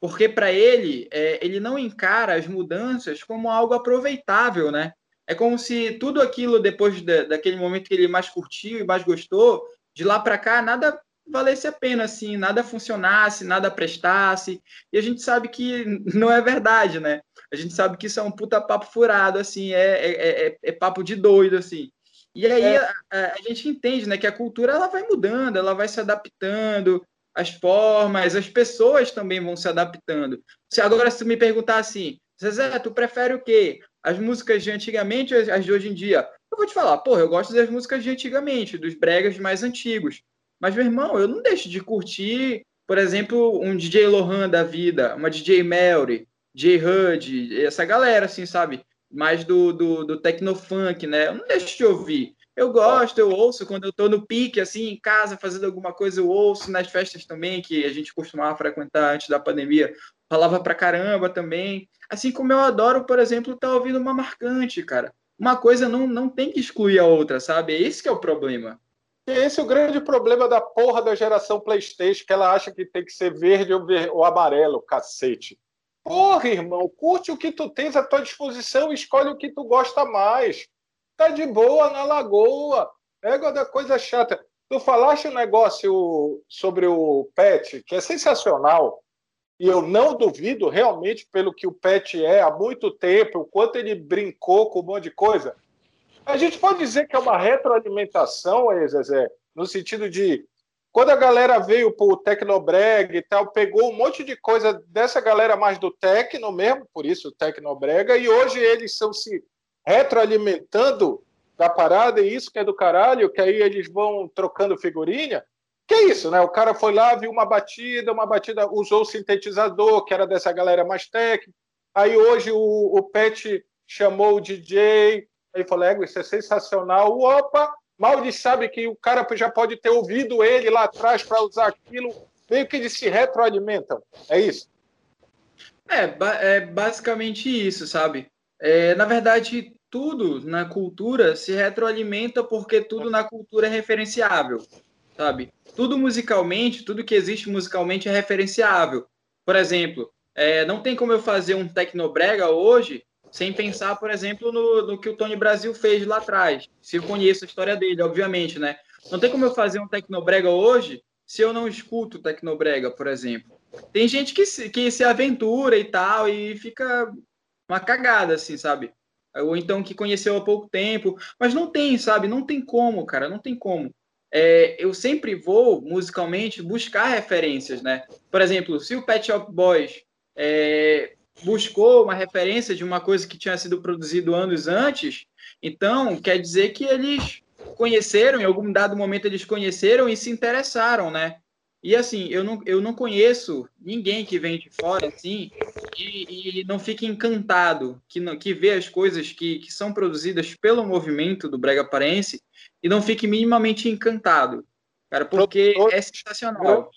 porque para ele, é, ele não encara as mudanças como algo aproveitável, né? É como se tudo aquilo, depois daquele momento que ele mais curtiu e mais gostou, de lá para cá, nada valesse a pena, assim, nada funcionasse, nada prestasse. E a gente sabe que [laughs] não é verdade, né? A gente sabe que isso é um puta papo furado, assim, é, é, é, é papo de doido, assim. E aí é. a, a, gente entende, né, que a cultura ela vai mudando, ela vai se adaptando, as formas, as pessoas também vão se adaptando. Se agora se tu me perguntar assim, Zezé, tu prefere o quê? As músicas de antigamente ou as de hoje em dia? Eu vou te falar, porra, eu gosto das músicas de antigamente, dos bregas mais antigos. Mas, meu irmão, eu não deixo de curtir, por exemplo, um DJ Lohan da vida, uma DJ Melry, J Hud, essa galera, assim, sabe? Mais do, do, do tecnofunk, né? Eu não deixo de ouvir. Eu gosto, eu ouço quando eu tô no pique, assim, em casa, fazendo alguma coisa, eu ouço nas festas também, que a gente costumava frequentar antes da pandemia. Falava pra caramba também. Assim como eu adoro, por exemplo, estar tá ouvindo uma marcante, cara. Uma coisa não, não tem que excluir a outra, sabe? É esse que é o problema. E esse é o grande problema da porra da geração Playstation, que ela acha que tem que ser verde ou, ver... ou amarelo, cacete. Porra, irmão, curte o que tu tens à tua disposição escolhe o que tu gosta mais. Tá de boa na lagoa. Égua da coisa chata. Tu falaste um negócio sobre o Pet, que é sensacional, e eu não duvido realmente pelo que o Pet é há muito tempo, o quanto ele brincou com um monte de coisa. A gente pode dizer que é uma retroalimentação, Zezé, no sentido de quando a galera veio para o Tecnobrega e tal, pegou um monte de coisa dessa galera mais do Tecno mesmo, por isso o Tecnobrega, e hoje eles estão se retroalimentando da parada, e isso que é do caralho, que aí eles vão trocando figurinha. Que é isso, né? O cara foi lá, viu uma batida, uma batida, usou o sintetizador, que era dessa galera mais técnica. Aí hoje o, o Pet chamou o DJ, aí falou: Ego, isso é sensacional. Opa, mal sabe que o cara já pode ter ouvido ele lá atrás para usar aquilo. Meio que eles se retroalimentam. É isso? É, é basicamente isso, sabe? É, na verdade, tudo na cultura se retroalimenta porque tudo na cultura é referenciável, sabe? Tudo musicalmente, tudo que existe musicalmente é referenciável. Por exemplo, é, não tem como eu fazer um tecnobrega hoje sem pensar, por exemplo, no, no, que o Tony Brasil fez lá atrás. Se eu conheço a história dele, obviamente, né? Não tem como eu fazer um tecnobrega hoje se eu não escuto tecnobrega, por exemplo. Tem gente que se, que se aventura e tal e fica uma cagada, assim, sabe? ou então que conheceu há pouco tempo, mas não tem, sabe? Não tem como, cara, não tem como. É, eu sempre vou, musicalmente, buscar referências, né? Por exemplo, se o Pet Shop Boys é, buscou uma referência de uma coisa que tinha sido produzido anos antes, então quer dizer que eles conheceram, em algum dado momento eles conheceram e se interessaram, né? E assim, eu não, eu não conheço ninguém que vem de fora assim e, e não fique encantado, que, não, que vê as coisas que, que são produzidas pelo movimento do Brega Parense e não fique minimamente encantado, cara, porque é sensacional.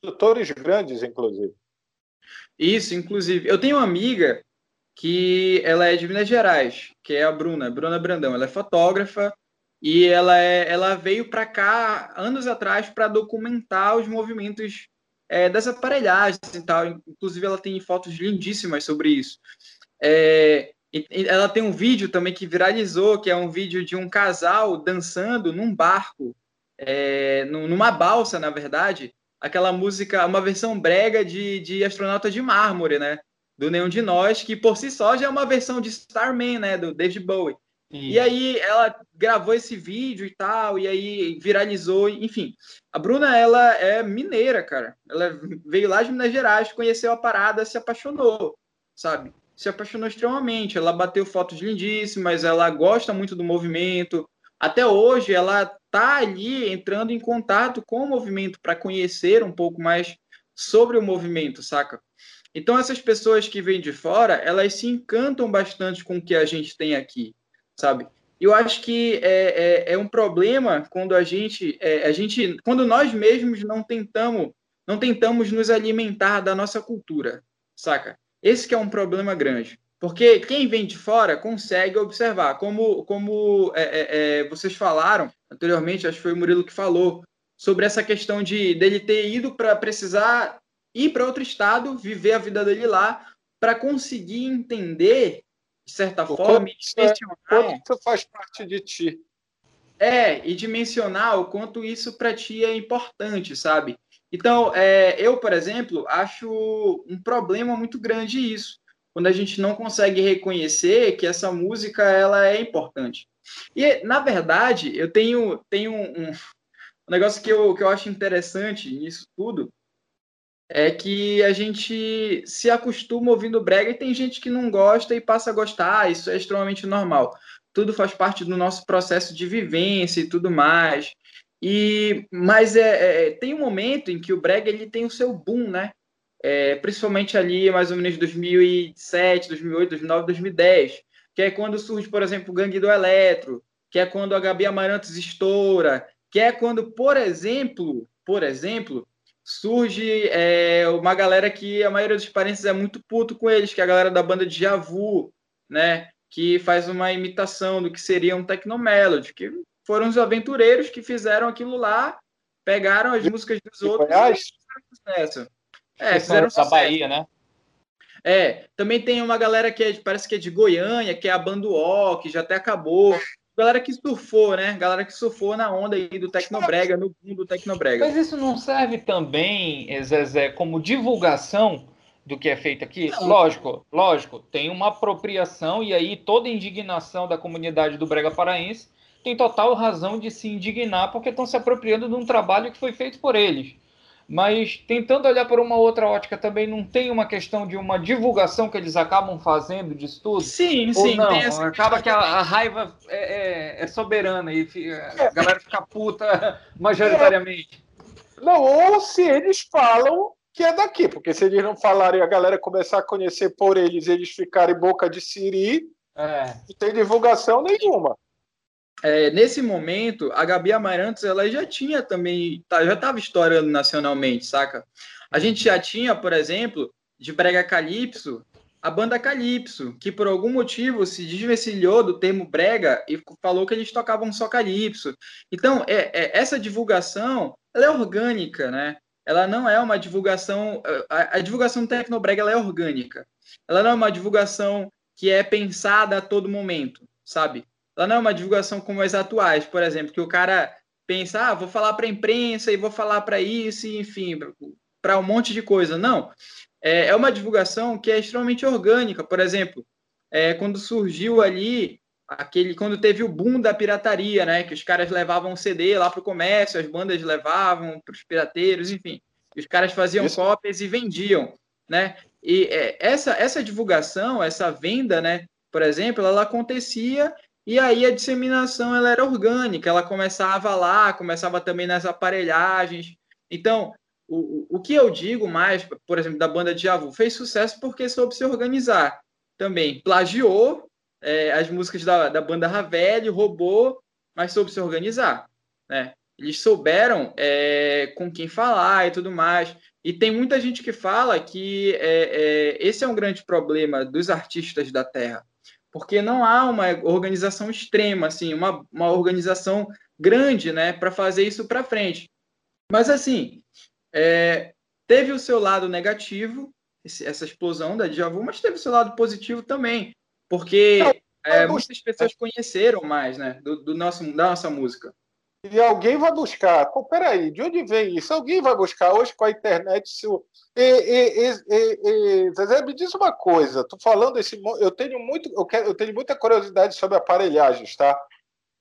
Produtores grandes, inclusive. Isso, inclusive. Eu tenho uma amiga que ela é de Minas Gerais, que é a Bruna, Bruna Brandão. Ela é fotógrafa e ela, é, ela veio para cá anos atrás para documentar os movimentos é, das aparelhagens e tal. Inclusive, ela tem fotos lindíssimas sobre isso. É, ela tem um vídeo também que viralizou, que é um vídeo de um casal dançando num barco, é, numa balsa, na verdade. Aquela música, uma versão brega de, de Astronauta de Mármore, né? Do Nenhum de Nós, que por si só já é uma versão de Starman, né? Do David Bowie. E aí ela gravou esse vídeo e tal, e aí viralizou, enfim. A Bruna, ela é mineira, cara. Ela veio lá de Minas Gerais, conheceu a parada, se apaixonou, sabe? Se apaixonou extremamente. Ela bateu fotos lindíssimas, ela gosta muito do movimento. Até hoje, ela tá ali entrando em contato com o movimento para conhecer um pouco mais sobre o movimento, saca? Então, essas pessoas que vêm de fora, elas se encantam bastante com o que a gente tem aqui sabe? Eu acho que é, é, é um problema quando a gente, é, a gente, quando nós mesmos não tentamos, não tentamos nos alimentar da nossa cultura, saca? Esse que é um problema grande. Porque quem vem de fora consegue observar, como, como é, é, é vocês falaram anteriormente, acho que foi o Murilo que falou, sobre essa questão de dele ter ido para precisar ir para outro estado, viver a vida dele lá, para conseguir entender de certa forma, inspecionar. Quanto isso faz parte de ti? É, e dimensionar o quanto isso para ti é importante, sabe? Então, é, eu, por exemplo, acho um problema muito grande isso, quando a gente não consegue reconhecer que essa música ela é importante. E, na verdade, eu tenho, tenho um, um negócio que eu, que eu acho interessante nisso tudo, é que a gente se acostuma ouvindo brega e tem gente que não gosta e passa a gostar, isso é extremamente normal. Tudo faz parte do nosso processo de vivência e tudo mais. E mas é, é tem um momento em que o brega ele tem o seu boom, né? É, principalmente ali mais ou menos 2007, 2008, 2009, 2010, que é quando surge, por exemplo, o Gangue do Eletro, que é quando a Gabi Amarantos estoura, que é quando, por exemplo, por exemplo, surge é, uma galera que a maioria dos parentes é muito puto com eles, que é a galera da banda de Javu, né? Que faz uma imitação do que seria um Tecnomelody, que foram os aventureiros que fizeram aquilo lá, pegaram as músicas dos outros e fizeram sucesso. É, fizeram da Bahia, né? É, também tem uma galera que é, parece que é de Goiânia, que é a banda O, que já até acabou galera que surfou, né? Galera que surfou na onda aí do Tecnobrega, no mundo do Tecnobrega. Mas isso não serve também, Zezé, como divulgação do que é feito aqui? Não. Lógico, lógico, tem uma apropriação e aí toda indignação da comunidade do Brega Paraense tem total razão de se indignar porque estão se apropriando de um trabalho que foi feito por eles mas tentando olhar por uma outra ótica também, não tem uma questão de uma divulgação que eles acabam fazendo disso tudo? Sim, Ou sim. Não, acaba que a, a raiva é, é, é, soberana e a galera fica puta [laughs] majoritariamente. Não, ou se eles falam que é daqui, porque se eles não falarem a galera começar a conhecer por eles, eles ficarem boca de siri, é. não tem divulgação nenhuma é, nesse momento, a Gabi Amarantos ela já tinha também, tá, já estava estourando nacionalmente, saca? A gente já tinha, por exemplo, de Brega Calypso, a banda Calypso, que por algum motivo se desvencilhou do termo brega e falou que eles tocavam só Calypso. Então, é, é, essa divulgação ela é orgânica, né? Ela não é uma divulgação. A, a divulgação tecnobrega ela é orgânica. Ela não é uma divulgação que é pensada a todo momento, sabe? Ela não é uma divulgação como as atuais, por exemplo, que o cara pensa, ah, vou falar para a imprensa e vou falar para isso, e, enfim, para um monte de coisa. Não. É, é uma divulgação que é extremamente orgânica. Por exemplo, é, quando surgiu ali aquele quando teve o boom da pirataria, né, que os caras levavam CD lá para o comércio, as bandas levavam para os pirateiros, enfim, os caras faziam Isso. cópias e vendiam, né? E é, essa essa divulgação, essa venda, né, por exemplo, ela acontecia e aí a disseminação ela era orgânica, ela começava lá, começava também nas aparelhagens. Então, o, o que eu digo mais, por exemplo, da banda de Javu, fez sucesso porque soube se organizar. Também plagiou é, as músicas da, da banda Ravelli, roubou, mas soube se organizar. Né? Eles souberam é, com quem falar e tudo mais. E tem muita gente que fala que é, é esse é um grande problema dos artistas da Terra porque não há uma organização extrema, assim, uma, uma organização grande, né, para fazer isso para frente. Mas, assim, é, teve o seu lado negativo, esse, essa explosão da Djavu, mas teve o seu lado positivo também, porque é, muitas pessoas conheceram mais, né, do, do nosso, da nossa música. E alguém vai buscar. Pô, peraí, de onde vem isso? Alguém vai buscar hoje com a internet. Se e, e, e, e, Zezé, me diz uma coisa. Tô falando esse. Eu tenho muito, eu, quero, eu tenho muita curiosidade sobre aparelhagens, tá?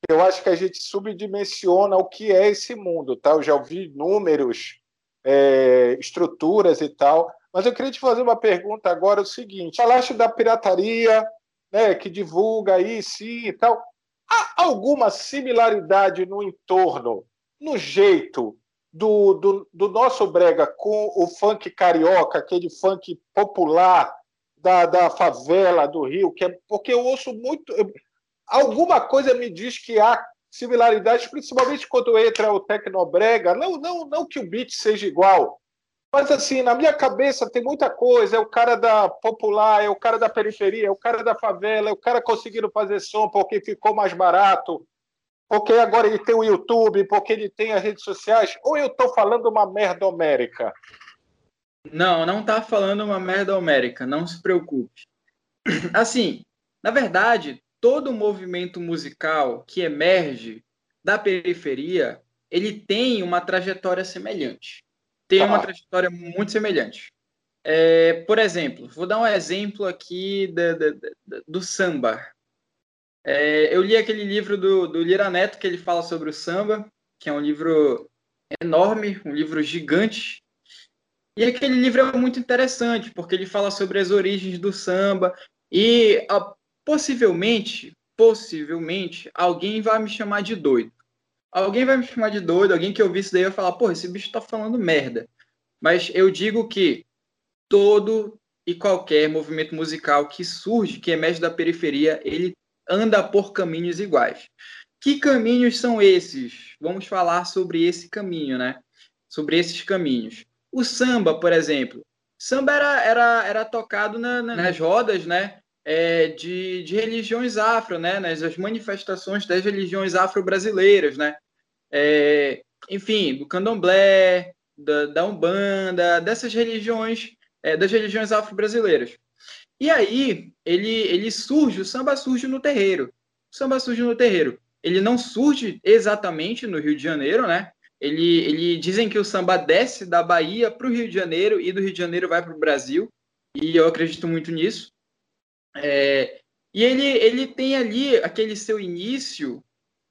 Eu acho que a gente subdimensiona o que é esse mundo, tá? Eu já ouvi números, é, estruturas e tal. Mas eu queria te fazer uma pergunta agora: o seguinte: falaste da pirataria, né, que divulga aí, sim e tal. Há alguma similaridade no entorno, no jeito do, do, do, nosso brega com o funk carioca, aquele funk popular da, da favela do Rio, que é porque eu ouço muito. Alguma coisa me diz que há similaridades, principalmente quando entra o tecnobrega. Não, não, não que o beat seja igual, mas assim, na minha cabeça tem muita coisa. É o cara da popular, é o cara da periferia, é o cara da favela, é o cara conseguindo fazer som porque ficou mais barato, porque agora ele tem o YouTube, porque ele tem as redes sociais. Ou eu estou falando uma merda homérica? Não, não está falando uma merda homérica, não se preocupe. Assim, na verdade, todo movimento musical que emerge da periferia, ele tem uma trajetória semelhante. Tem uma trajetória muito semelhante. É, por exemplo, vou dar um exemplo aqui do, do, do samba. É, eu li aquele livro do, do Lira Neto que ele fala sobre o samba, que é um livro enorme, um livro gigante. E aquele livro é muito interessante, porque ele fala sobre as origens do samba e a, possivelmente, possivelmente, alguém vai me chamar de doido. Alguém vai me chamar de doido, alguém que ouvir isso daí vai falar, pô, esse bicho tá falando merda. Mas eu digo que todo e qualquer movimento musical que surge, que emerge da periferia, ele anda por caminhos iguais. Que caminhos são esses? Vamos falar sobre esse caminho, né? Sobre esses caminhos. O samba, por exemplo. Samba era, era, era tocado na, na, nas rodas, né? É, de, de religiões afro, né? Nas manifestações das religiões afro-brasileiras, né? É, enfim, do candomblé, da, da umbanda, dessas religiões, é, das religiões afro-brasileiras. E aí, ele, ele surge, o samba surge no terreiro. O samba surge no terreiro. Ele não surge exatamente no Rio de Janeiro, né? Ele, ele dizem que o samba desce da Bahia para o Rio de Janeiro e do Rio de Janeiro vai para o Brasil. E eu acredito muito nisso. É, e ele, ele tem ali aquele seu início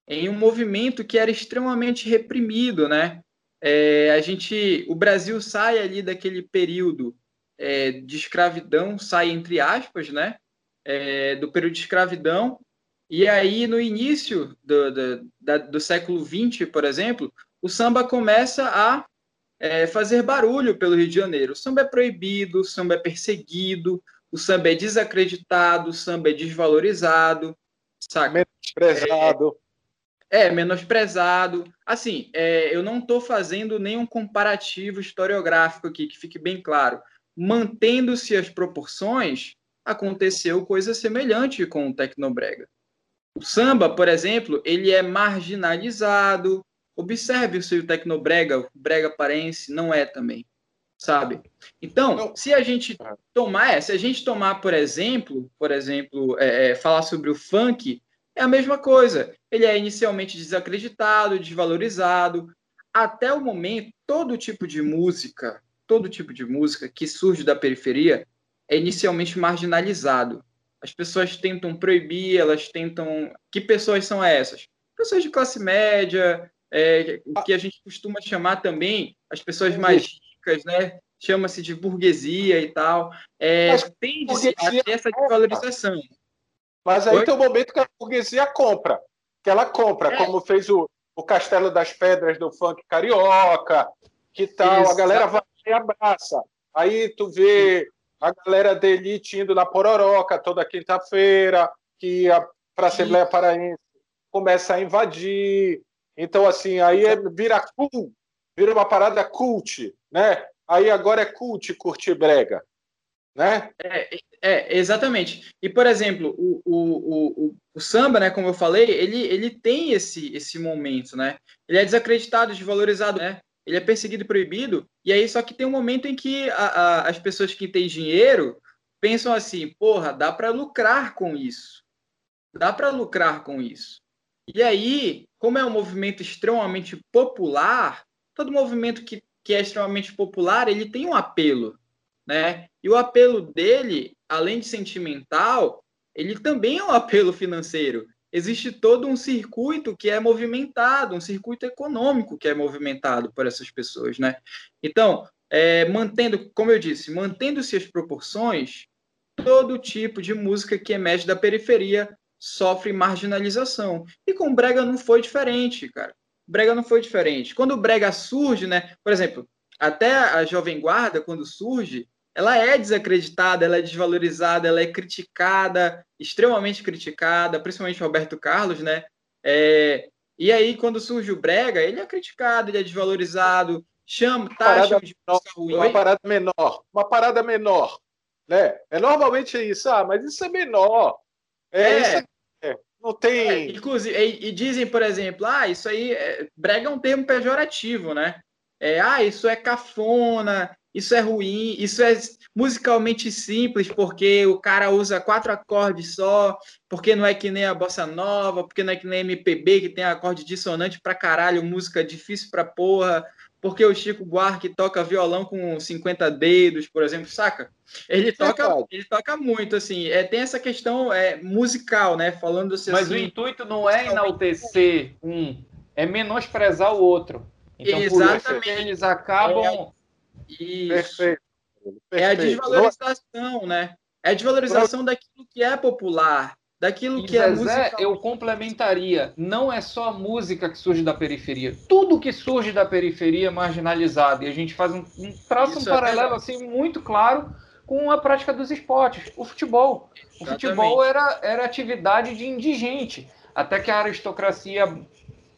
em um movimento que era extremamente reprimido, né? É, a gente, o Brasil sai ali daquele período é, de escravidão, sai entre aspas, né? É, do período de escravidão. E aí, no início do, do, da, do século XX, por exemplo, o samba começa a é, fazer barulho pelo Rio de Janeiro. O samba é proibido, o samba é perseguido, o samba é desacreditado, o samba é desvalorizado, sabe? Menosprezado. É, é menosprezado. Assim, é, eu não estou fazendo nenhum comparativo historiográfico aqui, que fique bem claro mantendo-se as proporções, aconteceu coisa semelhante com o Tecnobrega. O samba, por exemplo, ele é marginalizado. Observe o seu Tecnobrega, o brega parense não é também, sabe? Então, se a gente tomar, é, se a gente tomar, por exemplo, por exemplo, é, é, falar sobre o funk, é a mesma coisa. Ele é inicialmente desacreditado, desvalorizado. Até o momento, todo tipo de música todo tipo de música que surge da periferia é inicialmente marginalizado. As pessoas tentam proibir, elas tentam. Que pessoas são essas? Pessoas de classe média, é, que a gente costuma chamar também as pessoas mais ricas, né? Chama-se de burguesia e tal. É, tende a ter essa desvalorização. Mas aí Oi? tem o um momento que a burguesia compra. Que ela compra, é. como fez o, o Castelo das Pedras do funk carioca, que tal? Isso. A galera vai e abraça. Aí tu vê a galera da elite indo na Pororoca toda quinta-feira, que para a Assembleia Paraense começa a invadir. Então, assim, aí é, vira cool, vira uma parada cult, né? Aí agora é cult curtir brega, né? É, é, exatamente. E, por exemplo, o, o, o, o, samba, né, como eu falei, ele, ele tem esse, esse momento, né? Ele é desacreditado, desvalorizado, né? ele é perseguido proibido, e aí só que tem um momento em que a, a, as pessoas que têm dinheiro pensam assim, porra, dá para lucrar com isso. Dá para lucrar com isso. E aí, como é um movimento extremamente popular, todo movimento que, que é extremamente popular, ele tem um apelo, né? E o apelo dele, além de sentimental, ele também é um [laughs] apelo financeiro existe todo um circuito que é movimentado, um circuito econômico que é movimentado por essas pessoas, né? Então, é, mantendo, como eu disse, mantendo-se as proporções, todo tipo de música que emerge da periferia sofre marginalização. E com Brega não foi diferente, cara. Brega não foi diferente. Quando o Brega surge, né? Por exemplo, até a Jovem Guarda, quando surge, ela é desacreditada, ela é desvalorizada, ela é criticada, extremamente criticada, principalmente Roberto Carlos, né? É, e aí, quando surge o Brega, ele é criticado, ele é desvalorizado, chama, taxa de ruim. Uma parada menor, uma parada menor, né? É normalmente isso, ah, mas isso é menor. É, é. Isso é, não tem. É, inclusive, e, e, dizem, por exemplo, ah, isso aí, é, Brega é um termo pejorativo, né? É, ah, isso é cafona, isso é ruim, isso é musicalmente simples, porque o cara usa quatro acordes só, porque não é que nem a bossa nova, porque não é que nem MPB, que tem acorde dissonante pra caralho, música difícil pra porra, porque o Chico Buarque toca violão com 50 dedos, por exemplo, saca? Ele toca, ele toca muito, assim, é, tem essa questão é, musical, né? Falando assim. Mas o intuito não é enaltecer um, é menosprezar o outro. Então, Exatamente. eles acabam. É, isso. Perfeito. Perfeito. É a desvalorização, né? É a desvalorização daquilo que é popular, daquilo que é música. Eu complementaria, não é só a música que surge da periferia. Tudo que surge da periferia é marginalizado. E a gente faz um, um traço um é paralelo é assim muito claro com a prática dos esportes, o futebol. O Exatamente. futebol era, era atividade de indigente, até que a aristocracia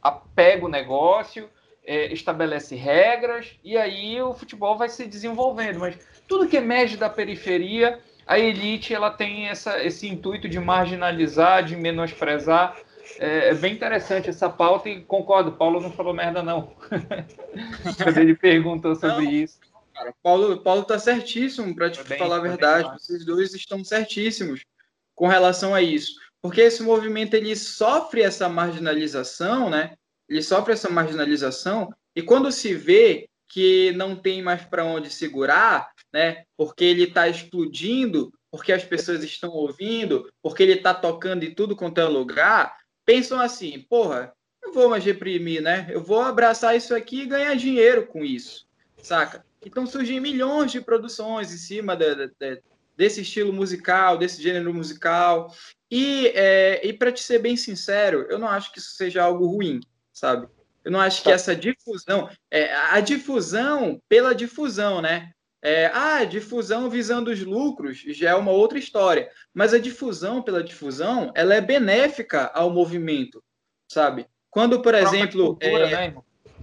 apega o negócio, é, estabelece regras e aí o futebol vai se desenvolvendo. Mas tudo que emerge da periferia, a elite ela tem essa, esse intuito de marginalizar, de menosprezar. É, é bem interessante essa pauta e concordo, Paulo não falou merda não. [laughs] Quando ele perguntou sobre não, isso. Cara, Paulo, Paulo tá certíssimo para te bem, falar a verdade. Vocês dois estão certíssimos com relação a isso, porque esse movimento ele sofre essa marginalização, né? ele sofre essa marginalização e quando se vê que não tem mais para onde segurar, né? Porque ele está explodindo, porque as pessoas estão ouvindo, porque ele está tocando em tudo quanto é lugar, pensam assim, porra, não vou mais reprimir, né? Eu vou abraçar isso aqui e ganhar dinheiro com isso, saca? Então surgem milhões de produções em cima de, de, desse estilo musical, desse gênero musical. E, é, e para te ser bem sincero, eu não acho que isso seja algo ruim sabe? Eu não acho que tá. essa difusão, é, a difusão pela difusão, né? É, ah, difusão visando os lucros já é uma outra história. Mas a difusão pela difusão, ela é benéfica ao movimento, sabe? Quando, por exemplo, cultura, é, né,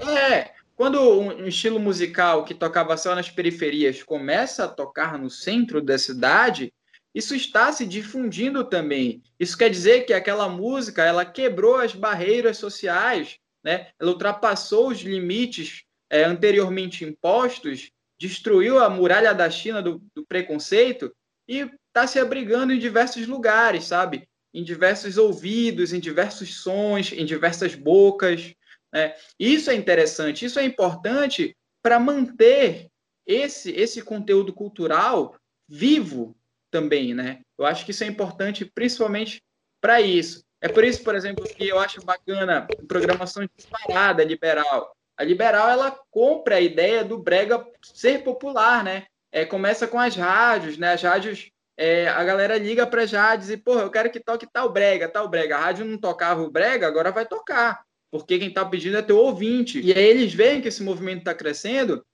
é, quando um estilo musical que tocava só nas periferias começa a tocar no centro da cidade, isso está se difundindo também. Isso quer dizer que aquela música ela quebrou as barreiras sociais, né? ela ultrapassou os limites é, anteriormente impostos, destruiu a muralha da China do, do preconceito e está se abrigando em diversos lugares, sabe? Em diversos ouvidos, em diversos sons, em diversas bocas. Né? Isso é interessante, isso é importante para manter esse, esse conteúdo cultural vivo também, né? Eu acho que isso é importante, principalmente para isso. É por isso, por exemplo, que eu acho bacana a programação disparada liberal. A liberal ela compra a ideia do brega ser popular, né? É, começa com as rádios, né? As rádios, é, a galera liga para as rádios e, porra, eu quero que toque tal brega, tal brega. A rádio não tocava o brega, agora vai tocar, porque quem está pedindo é teu ouvinte. E aí eles veem que esse movimento está crescendo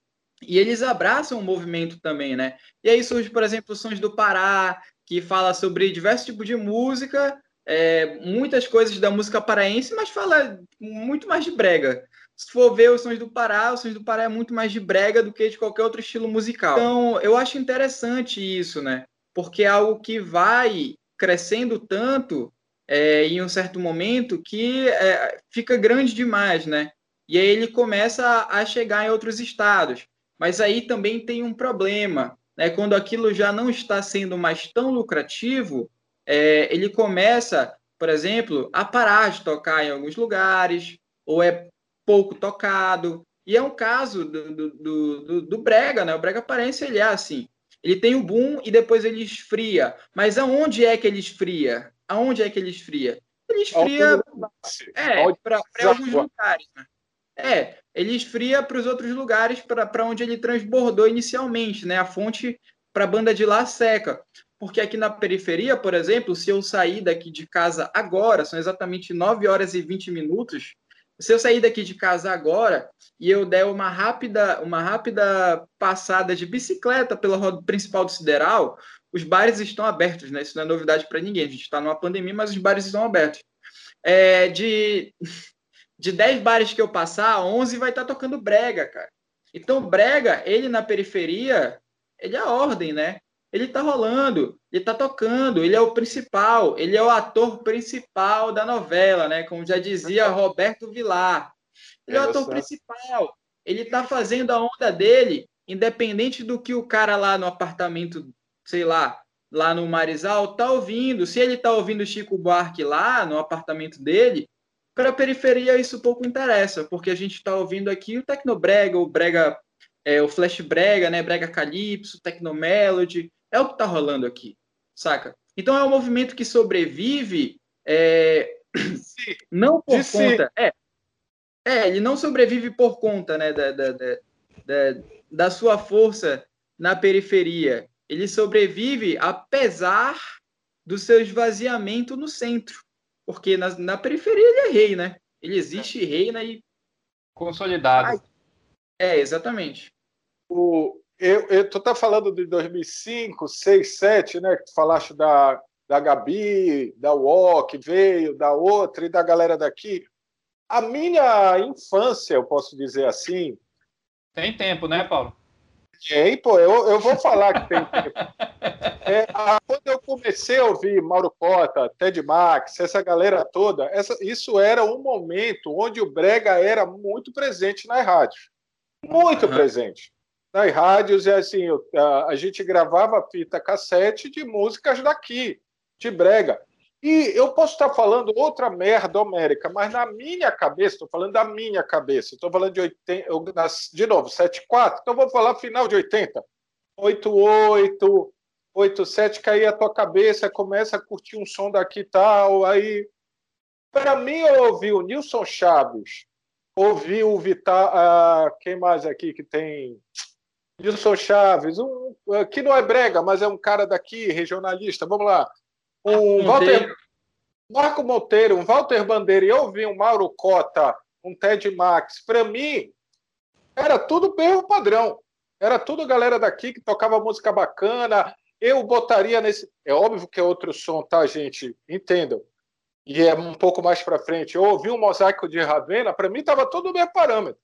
e eles abraçam o movimento também, né? E aí surge, por exemplo, Sons do Pará, que fala sobre diversos tipos de música, é, muitas coisas da música paraense, mas fala muito mais de brega. Se for ver os Sons do Pará, os Sons do Pará é muito mais de brega do que de qualquer outro estilo musical. Então, eu acho interessante isso, né? Porque é algo que vai crescendo tanto é, em um certo momento que é, fica grande demais, né? E aí ele começa a chegar em outros estados. Mas aí também tem um problema, né? Quando aquilo já não está sendo mais tão lucrativo, é, ele começa, por exemplo, a parar de tocar em alguns lugares, ou é pouco tocado. E é um caso do, do, do, do Brega, né? O Brega aparece ele é assim. Ele tem o boom e depois ele esfria. Mas aonde é que ele esfria? Aonde é que ele esfria? Ele esfria é, para alguns lugares. Né? É, ele esfria para os outros lugares para onde ele transbordou inicialmente, né? A fonte para a banda de lá seca. Porque aqui na periferia, por exemplo, se eu sair daqui de casa agora, são exatamente 9 horas e 20 minutos, se eu sair daqui de casa agora e eu der uma rápida, uma rápida passada de bicicleta pela roda principal do Sideral, os bares estão abertos, né? Isso não é novidade para ninguém. A gente está numa pandemia, mas os bares estão abertos. É, de de 10 bares que eu passar, 11 vai estar tá tocando brega, cara. Então, brega, ele na periferia, ele é a ordem, né? Ele tá rolando, ele tá tocando, ele é o principal, ele é o ator principal da novela, né? Como já dizia Roberto Vilar. Ele é o ator principal. Ele tá fazendo a onda dele independente do que o cara lá no apartamento, sei lá, lá no Marizal tá ouvindo, se ele tá ouvindo Chico Buarque lá no apartamento dele, para a periferia isso pouco interessa, porque a gente está ouvindo aqui o Tecnobrega, o Brega, é, o Flash Brega, né, Brega Calypso, Tecnomelody, é o que está rolando aqui, saca? Então é um movimento que sobrevive é, [clears throat] não por de conta. É, é, ele não sobrevive por conta né, da, da, da, da, sua força na periferia. Ele sobrevive apesar do seu esvaziamento no centro. Porque na, na periferia ele é rei, né? Ele existe, é. reina e. Consolidado. Ai, é, exatamente. O, eu, eu, tu tá falando de 2005, 6, 7, né? Que tu falaste da, da Gabi, da UOL, que veio, da outra e da galera daqui. A minha infância, eu posso dizer assim. Tem tempo, né, Paulo? Tem, pô, eu, eu vou falar que tem tempo. [laughs] É, a, quando eu comecei a ouvir Mauro Cota, Ted Max, essa galera toda, essa, isso era um momento onde o Brega era muito presente nas rádios. Muito uhum. presente. Nas rádios, é assim, eu, a, a gente gravava fita cassete de músicas daqui, de Brega. E eu posso estar falando outra merda América, mas na minha cabeça, estou falando da minha cabeça, estou falando de 80, de novo, 74, então vou falar final de 80. 88, 87, que aí a tua cabeça começa a curtir um som daqui e tal, aí... Para mim, eu ouvi o Nilson Chaves, ouvi o Vital... Ah, quem mais aqui que tem... Nilson Chaves, um, que não é brega, mas é um cara daqui, regionalista, vamos lá um Walter, Marco Monteiro, um Walter Bandeira e eu vi um Mauro Cota, um Ted Max, para mim era tudo mesmo padrão. Era tudo galera daqui que tocava música bacana. Eu botaria nesse. É óbvio que é outro som, tá, gente? Entendam. E é um pouco mais para frente. Eu ouvi um mosaico de Ravena, para mim estava tudo o mesmo parâmetro.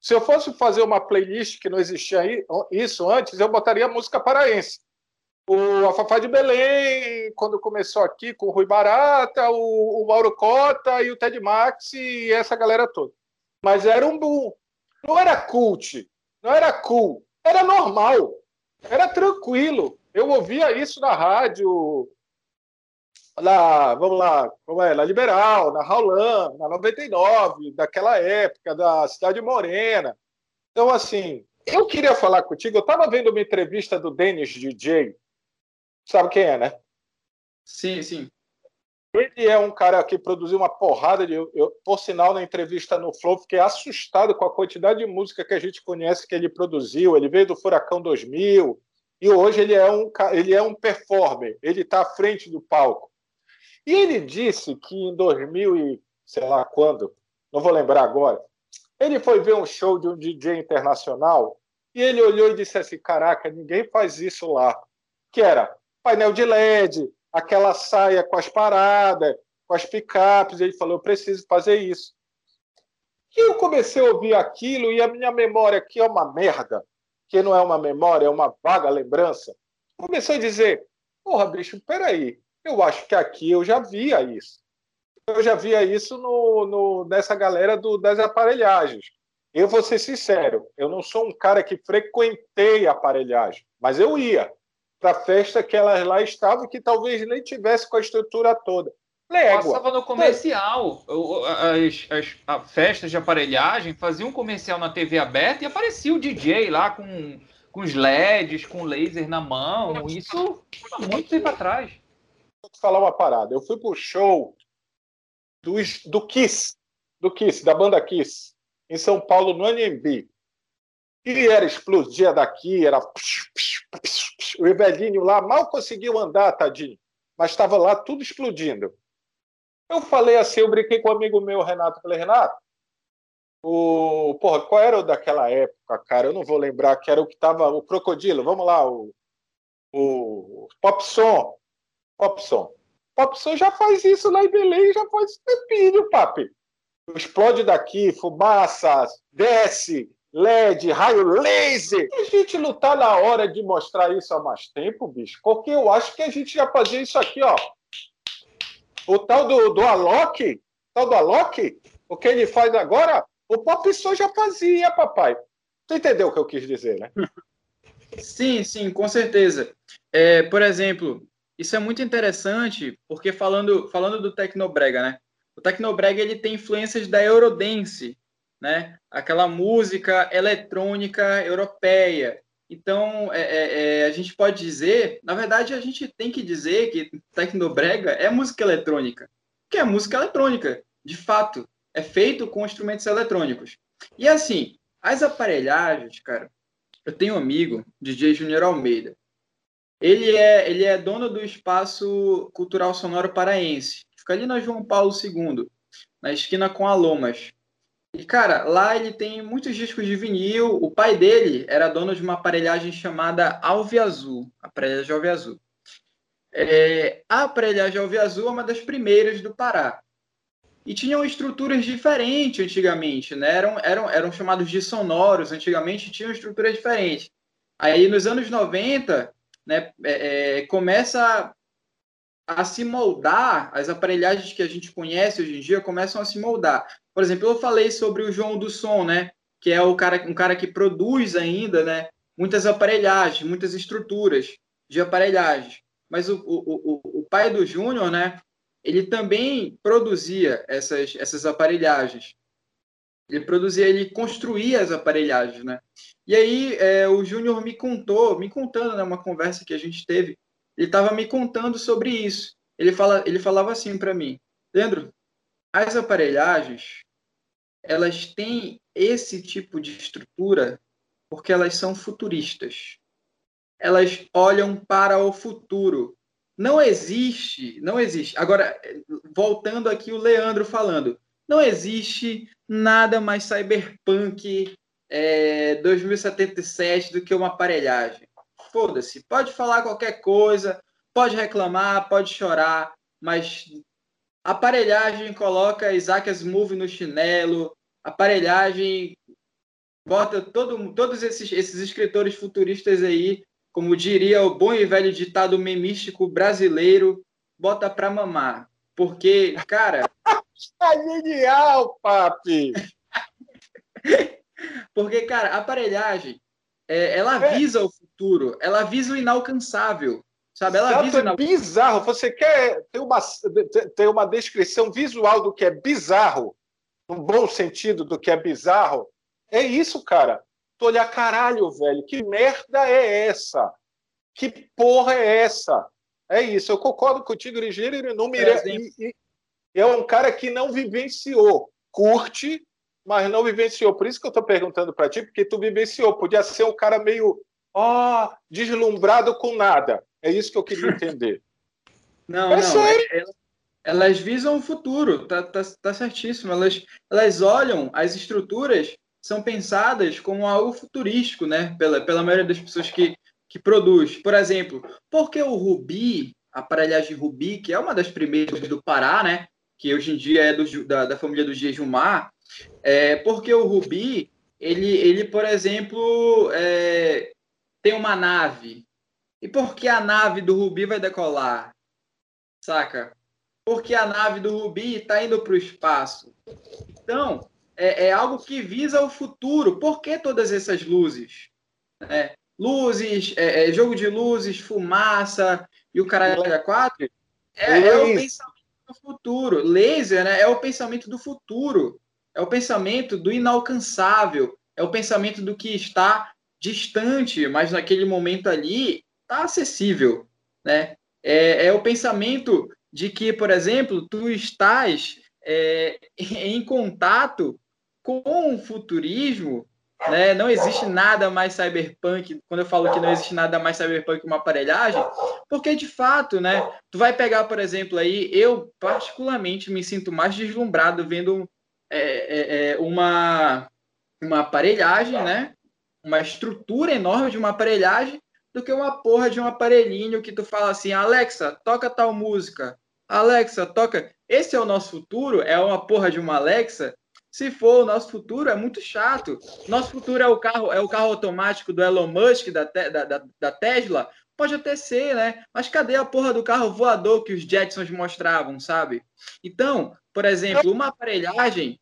Se eu fosse fazer uma playlist que não existia isso antes, eu botaria música paraense o Afafá de Belém, quando começou aqui com o Rui Barata, o, o Mauro Cota e o Ted Max e essa galera toda. Mas era um boom. Não era cult, não era cool, era normal, era tranquilo. Eu ouvia isso na rádio, na, vamos lá, como é, na Liberal, na Raulan, na 99, daquela época, da Cidade Morena. Então, assim, eu queria falar contigo, eu estava vendo uma entrevista do Dennis DJ, Sabe quem é, né? Sim, sim. Ele é um cara que produziu uma porrada de. Eu, por sinal, na entrevista no Flow, fiquei assustado com a quantidade de música que a gente conhece que ele produziu. Ele veio do Furacão 2000 e hoje ele é um, ele é um performer. Ele está à frente do palco. E ele disse que em 2000 e sei lá quando, não vou lembrar agora, ele foi ver um show de um DJ internacional e ele olhou e disse assim: Caraca, ninguém faz isso lá. Que era painel de LED, aquela saia com as paradas, com as picapes. Ele falou: eu preciso fazer isso. E eu comecei a ouvir aquilo e a minha memória, que é uma merda, que não é uma memória, é uma vaga lembrança, comecei a dizer: porra, bicho, peraí, eu acho que aqui eu já via isso. Eu já via isso no, no, nessa galera do, das aparelhagens. Eu vou ser sincero, eu não sou um cara que frequentei aparelhagem, mas eu ia para a festa que elas lá estavam, que talvez nem tivesse com a estrutura toda. Légua. Passava no comercial. As, as, as, festas de aparelhagem faziam um comercial na TV aberta e aparecia o DJ lá com, com os LEDs, com laser na mão. Isso há muito tempo atrás. Vou te falar uma parada. Eu fui pro show do, do Kiss, do Kiss, da banda Kiss, em São Paulo, no NMB. E era explodia daqui, era. O Evelinho lá mal conseguiu andar, tadinho, mas estava lá tudo explodindo. Eu falei assim, eu brinquei com um amigo meu, Renato. Falei, Renato, o. Porra, qual era o daquela época, cara? Eu não vou lembrar, que era o que estava. O Crocodilo, vamos lá, o. O Popson. Popson. Popson já faz isso lá em Belém, já faz tempinho, papi. Explode daqui, fumaça, desce, LED, raio laser. E a gente não tá na hora de mostrar isso há mais tempo, bicho, porque eu acho que a gente já fazia isso aqui, ó. O tal do, do Alok, tal do Alok, o que ele faz agora, o Pop Som já fazia, papai. Tu entendeu o que eu quis dizer, né? [laughs] Sim, sim, com certeza. É, por exemplo, isso é muito interessante, porque falando, falando do Tecnobrega, né? O Tecnobrega ele tem influências da Eurodance, né? Aquela música eletrônica europeia. Então, é, é, é, a gente pode dizer, na verdade, a gente tem que dizer que Tecnobrega é música eletrônica, que é música eletrônica, de fato, é feito com instrumentos eletrônicos. E assim, as aparelhagens, cara, eu tenho um amigo, DJ Junior Almeida. Ele é, ele é dono do espaço cultural sonoro paraense. Fica ali na João Paulo II, na esquina com a Lomas. E, cara, lá ele tem muitos discos de vinil. O pai dele era dono de uma aparelhagem chamada Alve Azul, aparelhagem Alve Azul. É, a aparelhagem Alve Azul é uma das primeiras do Pará e tinham estruturas diferentes antigamente, né? Eram, eram, eram chamados de sonoros, antigamente tinham estruturas diferentes. Aí nos anos 90, né, é, é, começa a, se moldar, as aparelhagens que a gente conhece hoje em dia começam a se moldar. Por exemplo, eu falei sobre o João do Som, né? Que é o cara, um cara que produz ainda, né? Muitas aparelhagens, muitas estruturas de aparelhagens. Mas o, o, o, o pai do Júnior, né? ele também produzia essas, essas aparelhagens. Ele produzia, ele construía as aparelhagens, né? E aí é, o Júnior me contou, me contando, né, uma conversa que a gente teve, ele estava me contando sobre isso. Ele, fala, ele falava assim para mim, Leandro, as aparelhagens, elas têm esse tipo de estrutura porque elas são futuristas. Elas olham para o futuro. Não existe, não existe. Agora, voltando aqui o Leandro falando, não existe nada mais cyberpunk é, 2077 do que uma aparelhagem. Foda-se, pode falar qualquer coisa, pode reclamar, pode chorar, mas aparelhagem coloca Isaac Asimov no chinelo, aparelhagem bota todo, todos esses, esses escritores futuristas aí como diria o bom e velho ditado memístico brasileiro, bota pra mamar. Porque, cara. Tá genial, papi! [laughs] Porque, cara, a aparelhagem, é, ela é. visa o futuro, ela visa o inalcançável. Sabe? Ela visa é bizarro. Você quer ter uma, ter uma descrição visual do que é bizarro, no bom sentido do que é bizarro? É isso, cara tu olhar, caralho, velho, que merda é essa? Que porra é essa? É isso, eu concordo contigo, ligeiro, ele não me... É, é um cara que não vivenciou, curte, mas não vivenciou. Por isso que eu estou perguntando para ti, porque tu vivenciou. Podia ser um cara meio ó, deslumbrado com nada. É isso que eu queria entender. [laughs] não, é não. É, elas visam o futuro, tá, tá, tá certíssimo. Elas, elas olham as estruturas são pensadas como algo futurístico, né? Pela, pela maioria das pessoas que, que produz. Por exemplo, porque o Rubi, a aparelhagem Rubi, que é uma das primeiras do Pará, né? Que hoje em dia é do, da, da família do Jejumar, é porque o Rubi, ele, ele por exemplo, é, tem uma nave. E por que a nave do Rubi vai decolar? Saca? Porque a nave do Rubi está indo para o espaço. Então, é, é, algo que visa o futuro. Por que todas essas luzes? É, luzes, é, é jogo de luzes, fumaça e o caralho a quatro é, é, o pensamento do futuro. Laser né, é o pensamento do futuro. É o pensamento do inalcançável. É o pensamento do que está distante, mas naquele momento ali está acessível. Né? É, é o pensamento de que, por exemplo, tu estás é, [laughs] em contato com o futurismo, né, não existe nada mais cyberpunk, quando eu falo que não existe nada mais cyberpunk que uma aparelhagem, porque de fato, né, tu vai pegar, por exemplo, aí, eu particularmente me sinto mais deslumbrado vendo é, é, é, uma, uma aparelhagem, né, uma estrutura enorme de uma aparelhagem, do que uma porra de um aparelhinho que tu fala assim, Alexa, toca tal música, Alexa, toca. Esse é o nosso futuro? É uma porra de uma Alexa se for o nosso futuro, é muito chato. Nosso futuro é o carro, é o carro automático do Elon Musk, da, da, da Tesla. Pode até ser, né? Mas cadê a porra do carro voador que os Jetsons mostravam, sabe? Então, por exemplo, uma aparelhagem,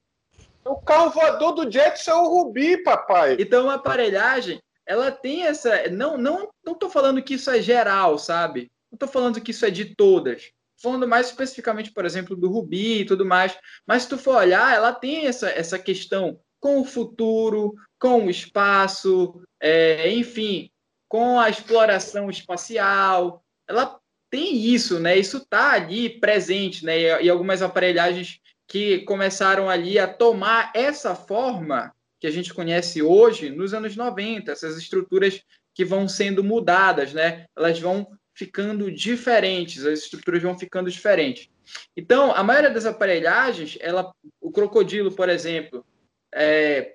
O carro voador do Jetson é o Rubi, papai. Então, uma aparelhagem, ela tem essa. Não, não, não tô falando que isso é geral, sabe? Não tô falando que isso é de todas. Falando mais especificamente, por exemplo, do Rubi e tudo mais. Mas se tu for olhar, ela tem essa, essa questão com o futuro, com o espaço, é, enfim, com a exploração espacial. Ela tem isso, né? Isso está ali presente, né? E, algumas aparelhagens que começaram ali a tomar essa forma que a gente conhece hoje nos anos 90, essas estruturas que vão sendo mudadas, né? Elas vão ficando diferentes, as estruturas vão ficando diferentes. Então, a maioria das aparelhagens, ela, o crocodilo, por exemplo, é,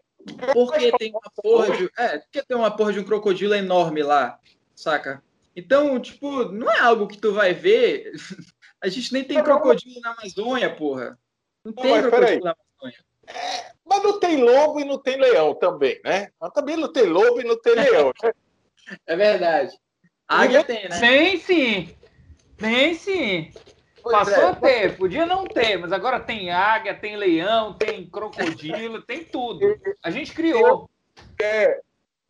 porque tem uma porra de, é, porque tem uma porra de um crocodilo enorme lá, saca? Então, tipo, não é algo que tu vai ver. [laughs] A gente nem tem crocodilo na Amazônia, porra. Não, tem crocodilo na Amazônia. É, mas não tem lobo e não tem leão também, né? Mas também não tem lobo e não tem leão. Né? [laughs] é verdade. Águia tem, né? Tem sim. Tem sim. Pois Passou é. a ter, podia não ter, mas agora tem águia, tem leão, tem crocodilo, [laughs] tem tudo. A gente criou. É,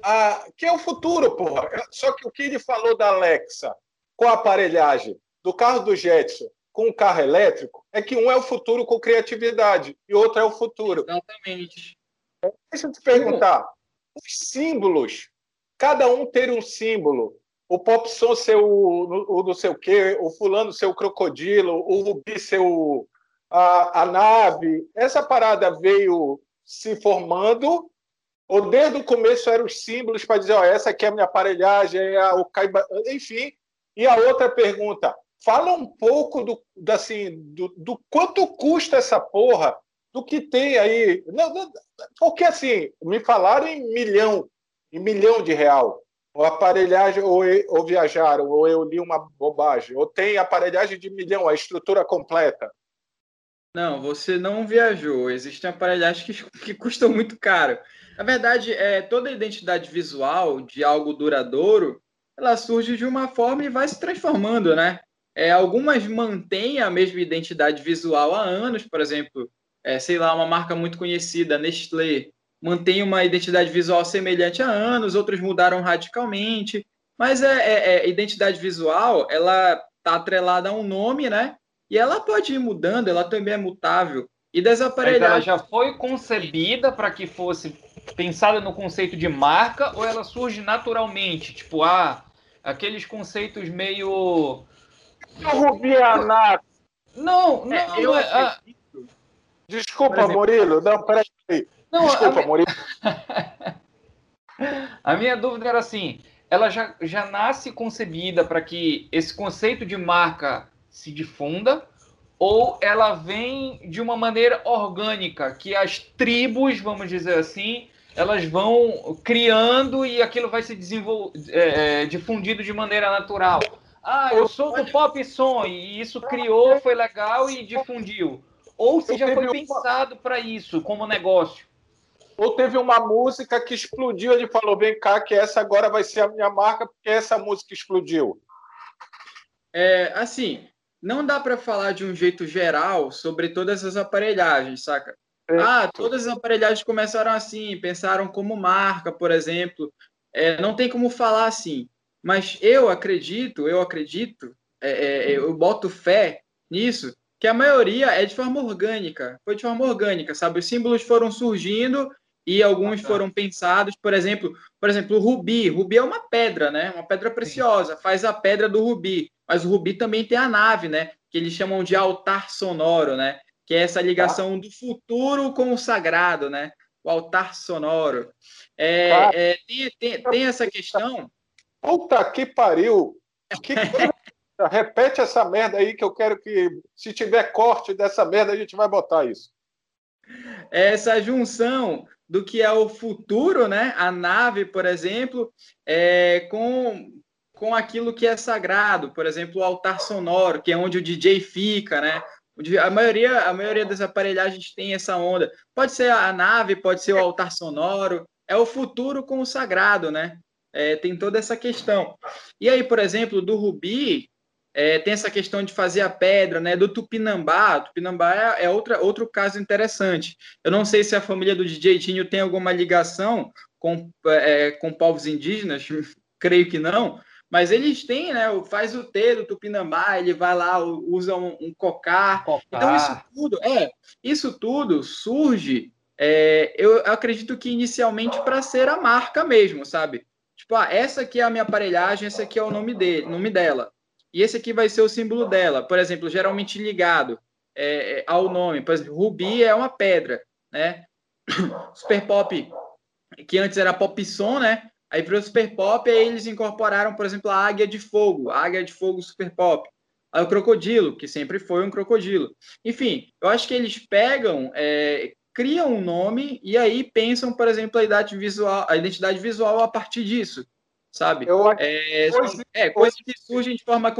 a, que é o futuro, porra. Só que o que ele falou da Alexa com a aparelhagem do carro do Jetson com o carro elétrico é que um é o futuro com criatividade e outro é o futuro. Exatamente. Deixa eu te perguntar. Os símbolos, cada um ter um símbolo o Popson ser o, o não sei o quê, o fulano ser o crocodilo, o Rubi ser o, a, a nave. Essa parada veio se formando ou desde o começo eram os símbolos para dizer, ó, essa aqui é a minha aparelhagem, é a, o caiba... enfim. E a outra pergunta, fala um pouco do, assim, do, do quanto custa essa porra, do que tem aí. Não, não, porque assim, me falaram em milhão, em milhão de real ou aparelhagem, ou, ou viajaram, ou eu li uma bobagem, ou tem aparelhagem de milhão, a estrutura completa. Não, você não viajou. Existem aparelhagens que, que custam muito caro. Na verdade, é, toda identidade visual de algo duradouro, ela surge de uma forma e vai se transformando, né? É, algumas mantêm a mesma identidade visual há anos, por exemplo, é, sei lá, uma marca muito conhecida, Nestlé, mantém uma identidade visual semelhante há anos, outros mudaram radicalmente, mas é, é, é identidade visual, ela está atrelada a um nome, né? E ela pode ir mudando, ela também é mutável. E desaparelhar. ela já foi concebida para que fosse pensada no conceito de marca ou ela surge naturalmente? Tipo, ah, aqueles conceitos meio. Rubianato. Não, não, é, eu... ah... Desculpa, exemplo, Murilo. Não, peraí. Não, Desculpa, a Murilo. [laughs] a minha dúvida era assim: ela já, já nasce concebida para que esse conceito de marca se difunda, ou ela vem de uma maneira orgânica, que as tribos, vamos dizer assim, elas vão criando e aquilo vai se é, é, difundido de maneira natural. Ah, eu sou do pop som e isso criou, foi legal e difundiu. Ou se já foi pensado para isso como negócio ou teve uma música que explodiu, ele falou: vem cá, que essa agora vai ser a minha marca, porque essa música explodiu? É, assim, não dá para falar de um jeito geral sobre todas as aparelhagens, saca? É. Ah, todas as aparelhagens começaram assim, pensaram como marca, por exemplo. É, não tem como falar assim. Mas eu acredito, eu acredito, é, é, eu boto fé nisso, que a maioria é de forma orgânica. Foi de forma orgânica, sabe? Os símbolos foram surgindo e alguns foram pensados, por exemplo, por exemplo, o rubi. Rubi é uma pedra, né? Uma pedra preciosa, faz a pedra do rubi. Mas o rubi também tem a nave, né? Que eles chamam de altar sonoro, né? Que é essa ligação do futuro com o sagrado, né? O altar sonoro. É, é, tem, tem, tem, essa questão. Puta que pariu! Que... [laughs] Repete essa merda aí que eu quero que, se tiver corte dessa merda, a gente vai botar isso. Essa junção do que é o futuro, né? A nave, por exemplo, é, com, com aquilo que é sagrado, por exemplo, o altar sonoro, que é onde o DJ fica, né? A maioria, a maioria das aparelhagens tem essa onda. Pode ser a nave, pode ser o altar sonoro. É o futuro com o sagrado, né? É, tem toda essa questão. E aí, por exemplo, do Rubi, É, tem essa questão de fazer a pedra, né? Do Tupinambá. Tupinambá é, é outra, outro caso interessante. Eu não sei se a família do DJ Tinho tem alguma ligação com, é, com povos indígenas, [laughs] creio que não, mas eles têm, né? Faz o T do Tupinambá, ele vai lá, usa um, um cocar. cocar. Então, isso tudo, é, isso tudo surge, é, eu acredito que inicialmente para ser a marca mesmo, sabe? Tipo, ah, essa aqui é a minha aparelhagem, esse aqui é o nome dele, nome dela. E esse aqui vai ser o símbolo dela. Por exemplo, geralmente ligado é, é ao nome. Por exemplo, rubi é uma pedra, né? [coughs] Super Pop, que antes era Pop Som, né? Aí o Super Pop, aí eles incorporaram, por exemplo, a Águia de Fogo, a Águia de Fogo Super Pop. Aí o Crocodilo, que sempre foi um crocodilo. Enfim, eu acho que eles pegam, é, criam um nome e aí pensam, por exemplo, a visual, a identidade visual a partir disso, sabe? Eu, é, hoje, é coisas que surgem de forma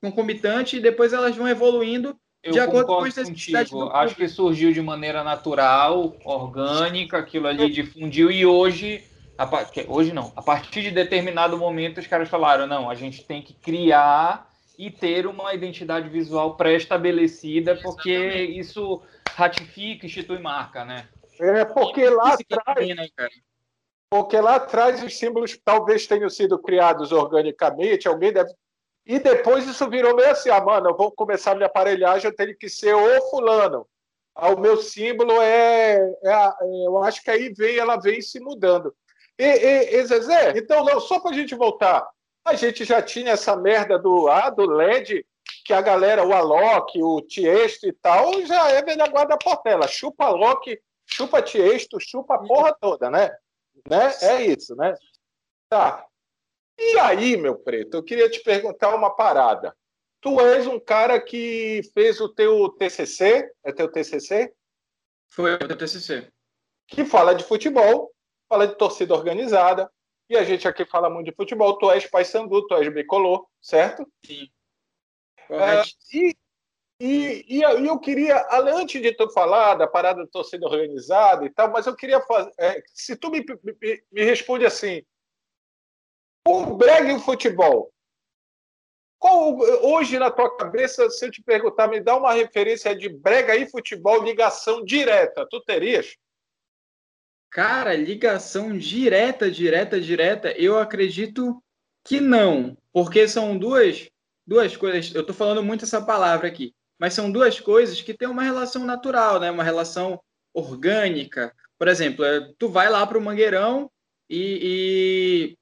concomitante e depois elas vão evoluindo eu de acordo com as necessidades contigo. Acho que surgiu de maneira natural, orgânica, aquilo ali difundiu e hoje hoje não, a partir de determinado momento os caras falaram, não, a gente tem que criar e ter uma identidade visual pré-estabelecida, porque isso ratifica, institui marca, né? É, porque lá atrás, né, porque lá atrás os símbolos talvez tenham sido criados organicamente, alguém deve e depois isso virou meio assim, ah, mano, eu vou começar a minha aparelhagem, eu tenho que ser o fulano. Ah, o meu símbolo é, é, é, eu acho que aí vem, ela vem se mudando. E, e, e Zezé, então, não, só para a gente voltar, a gente já tinha essa merda do, ah, do LED, que a galera, o Alok, o Tiesto e tal, já é velha guarda portela. Chupa Alok, chupa Tiesto, chupa a porra toda, né? Né? É isso, né? Tá. E aí, meu preto, eu queria te perguntar uma parada. Tu és um cara que fez o teu TCC, é teu TCC? Foi o teu TCC. Que fala de futebol, fala de torcida organizada, e a gente aqui fala muito de futebol. Tu és Paysandu, tu és bicolor, certo? Sim. É, e, e, e, eu queria, antes de tu falar da parada da torcida organizada e tal, mas eu queria fazer. É, se tu me, me, me responde assim: o brega e o futebol. Qual, hoje, na tua cabeça, se eu te perguntar, me dá uma referência de brega e futebol, ligação direta, tu terias? Cara, ligação direta, direta, direta, eu acredito que não, porque são duas, duas coisas. Eu estou falando muito essa palavra aqui, mas são duas coisas que têm uma relação natural, né? Uma relação orgânica. Por exemplo, é, tu vai lá para o Mangueirão e, e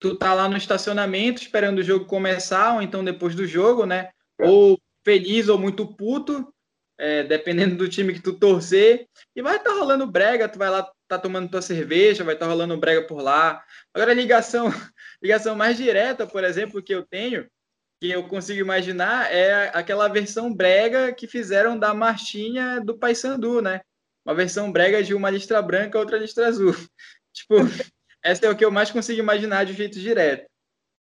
tu tá lá no estacionamento esperando o jogo começar, ou então depois do jogo, né? É. Ou feliz ou muito puto, é, dependendo do time que tu torcer, e vai estar tá rolando brega, tu vai lá tá tomando tua cerveja, vai estar tá rolando brega por lá. Agora, a ligação, [laughs] ligação mais direta, por exemplo, que eu tenho, que eu consigo imaginar, é aquela versão brega que fizeram da marchinha do Paysandu, né? Uma versão brega de uma listra branca, outra listra azul. [laughs] tipo, essa é o que eu mais consigo imaginar de jeito direto.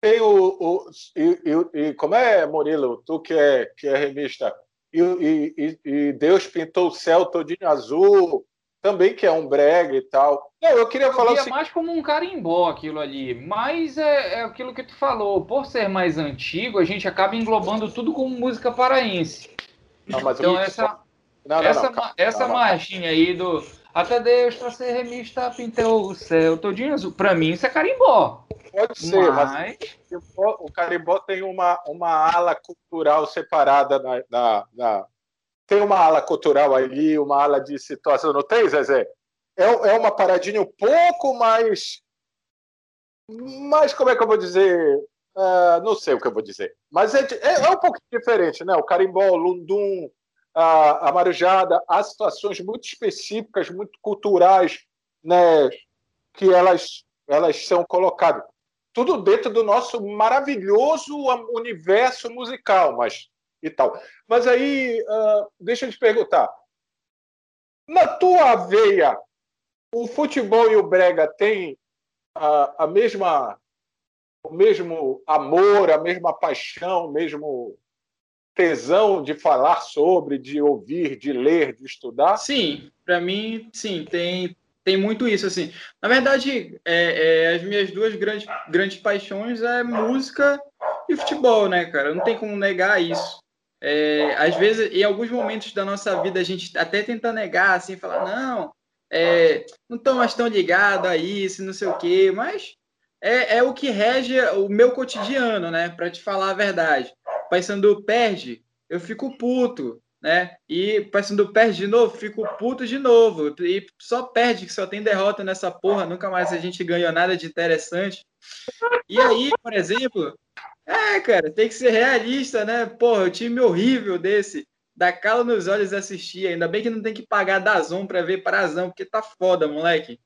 Tem o, o e, e, e, como é, Murilo, tu que é, que é revista, e, e, e Deus pintou o céu todinho azul, também que é um brega e tal. Não, eu queria eu falar. É mais como um carimbó aquilo ali, mas é, é, aquilo que tu falou. Por ser mais antigo, a gente acaba englobando tudo como música paraense. Não, então essa não, não, essa, essa marchinha aí do até Deus para ser remista pintou o céu todinho azul. Para mim isso é carimbó. Pode ser, mas, mas o carimbó tem uma, uma ala cultural separada na, na tem uma ala cultural ali, uma ala de situação, não tem, Zezé? É, é uma paradinha um pouco mais. mais como é que eu vou dizer? Uh, não sei o que eu vou dizer. Mas é, é, é um pouco diferente, né? O carimbó, o lundum, a, a marujada, há situações muito específicas, muito culturais, né? Que elas, elas são colocadas. Tudo dentro do nosso maravilhoso universo musical, mas e tal. Mas aí, uh, deixa eu te perguntar. Na tua veia, o futebol e o brega têm a, a mesma, o mesmo amor, a mesma paixão, o mesmo tesão de falar sobre, de ouvir, de ler, de estudar? Sim, para mim, sim, tem, tem muito isso. assim. Na verdade, é, é, as minhas duas grandes, grandes paixões é música e futebol, né, cara? Não tem como negar isso. É, às vezes, em alguns momentos da nossa vida, a gente até tenta negar, assim, falar, não, é, não estou mais tão ligado a isso, não sei o quê, mas é, é o que rege o meu cotidiano, né? Para te falar a verdade. Paysandu perde, eu fico puto, né? E Paysandu perde de novo, fico puto de novo. E só perde, que só tem derrota nessa porra, nunca mais a gente ganhou nada de interessante. E aí, por exemplo, é, cara, tem que ser realista, né? Porra, o time horrível desse, dá calo nos olhos assistir. Ainda bem que não tem que pagar Dazon para ver Parazão, porque tá foda, moleque.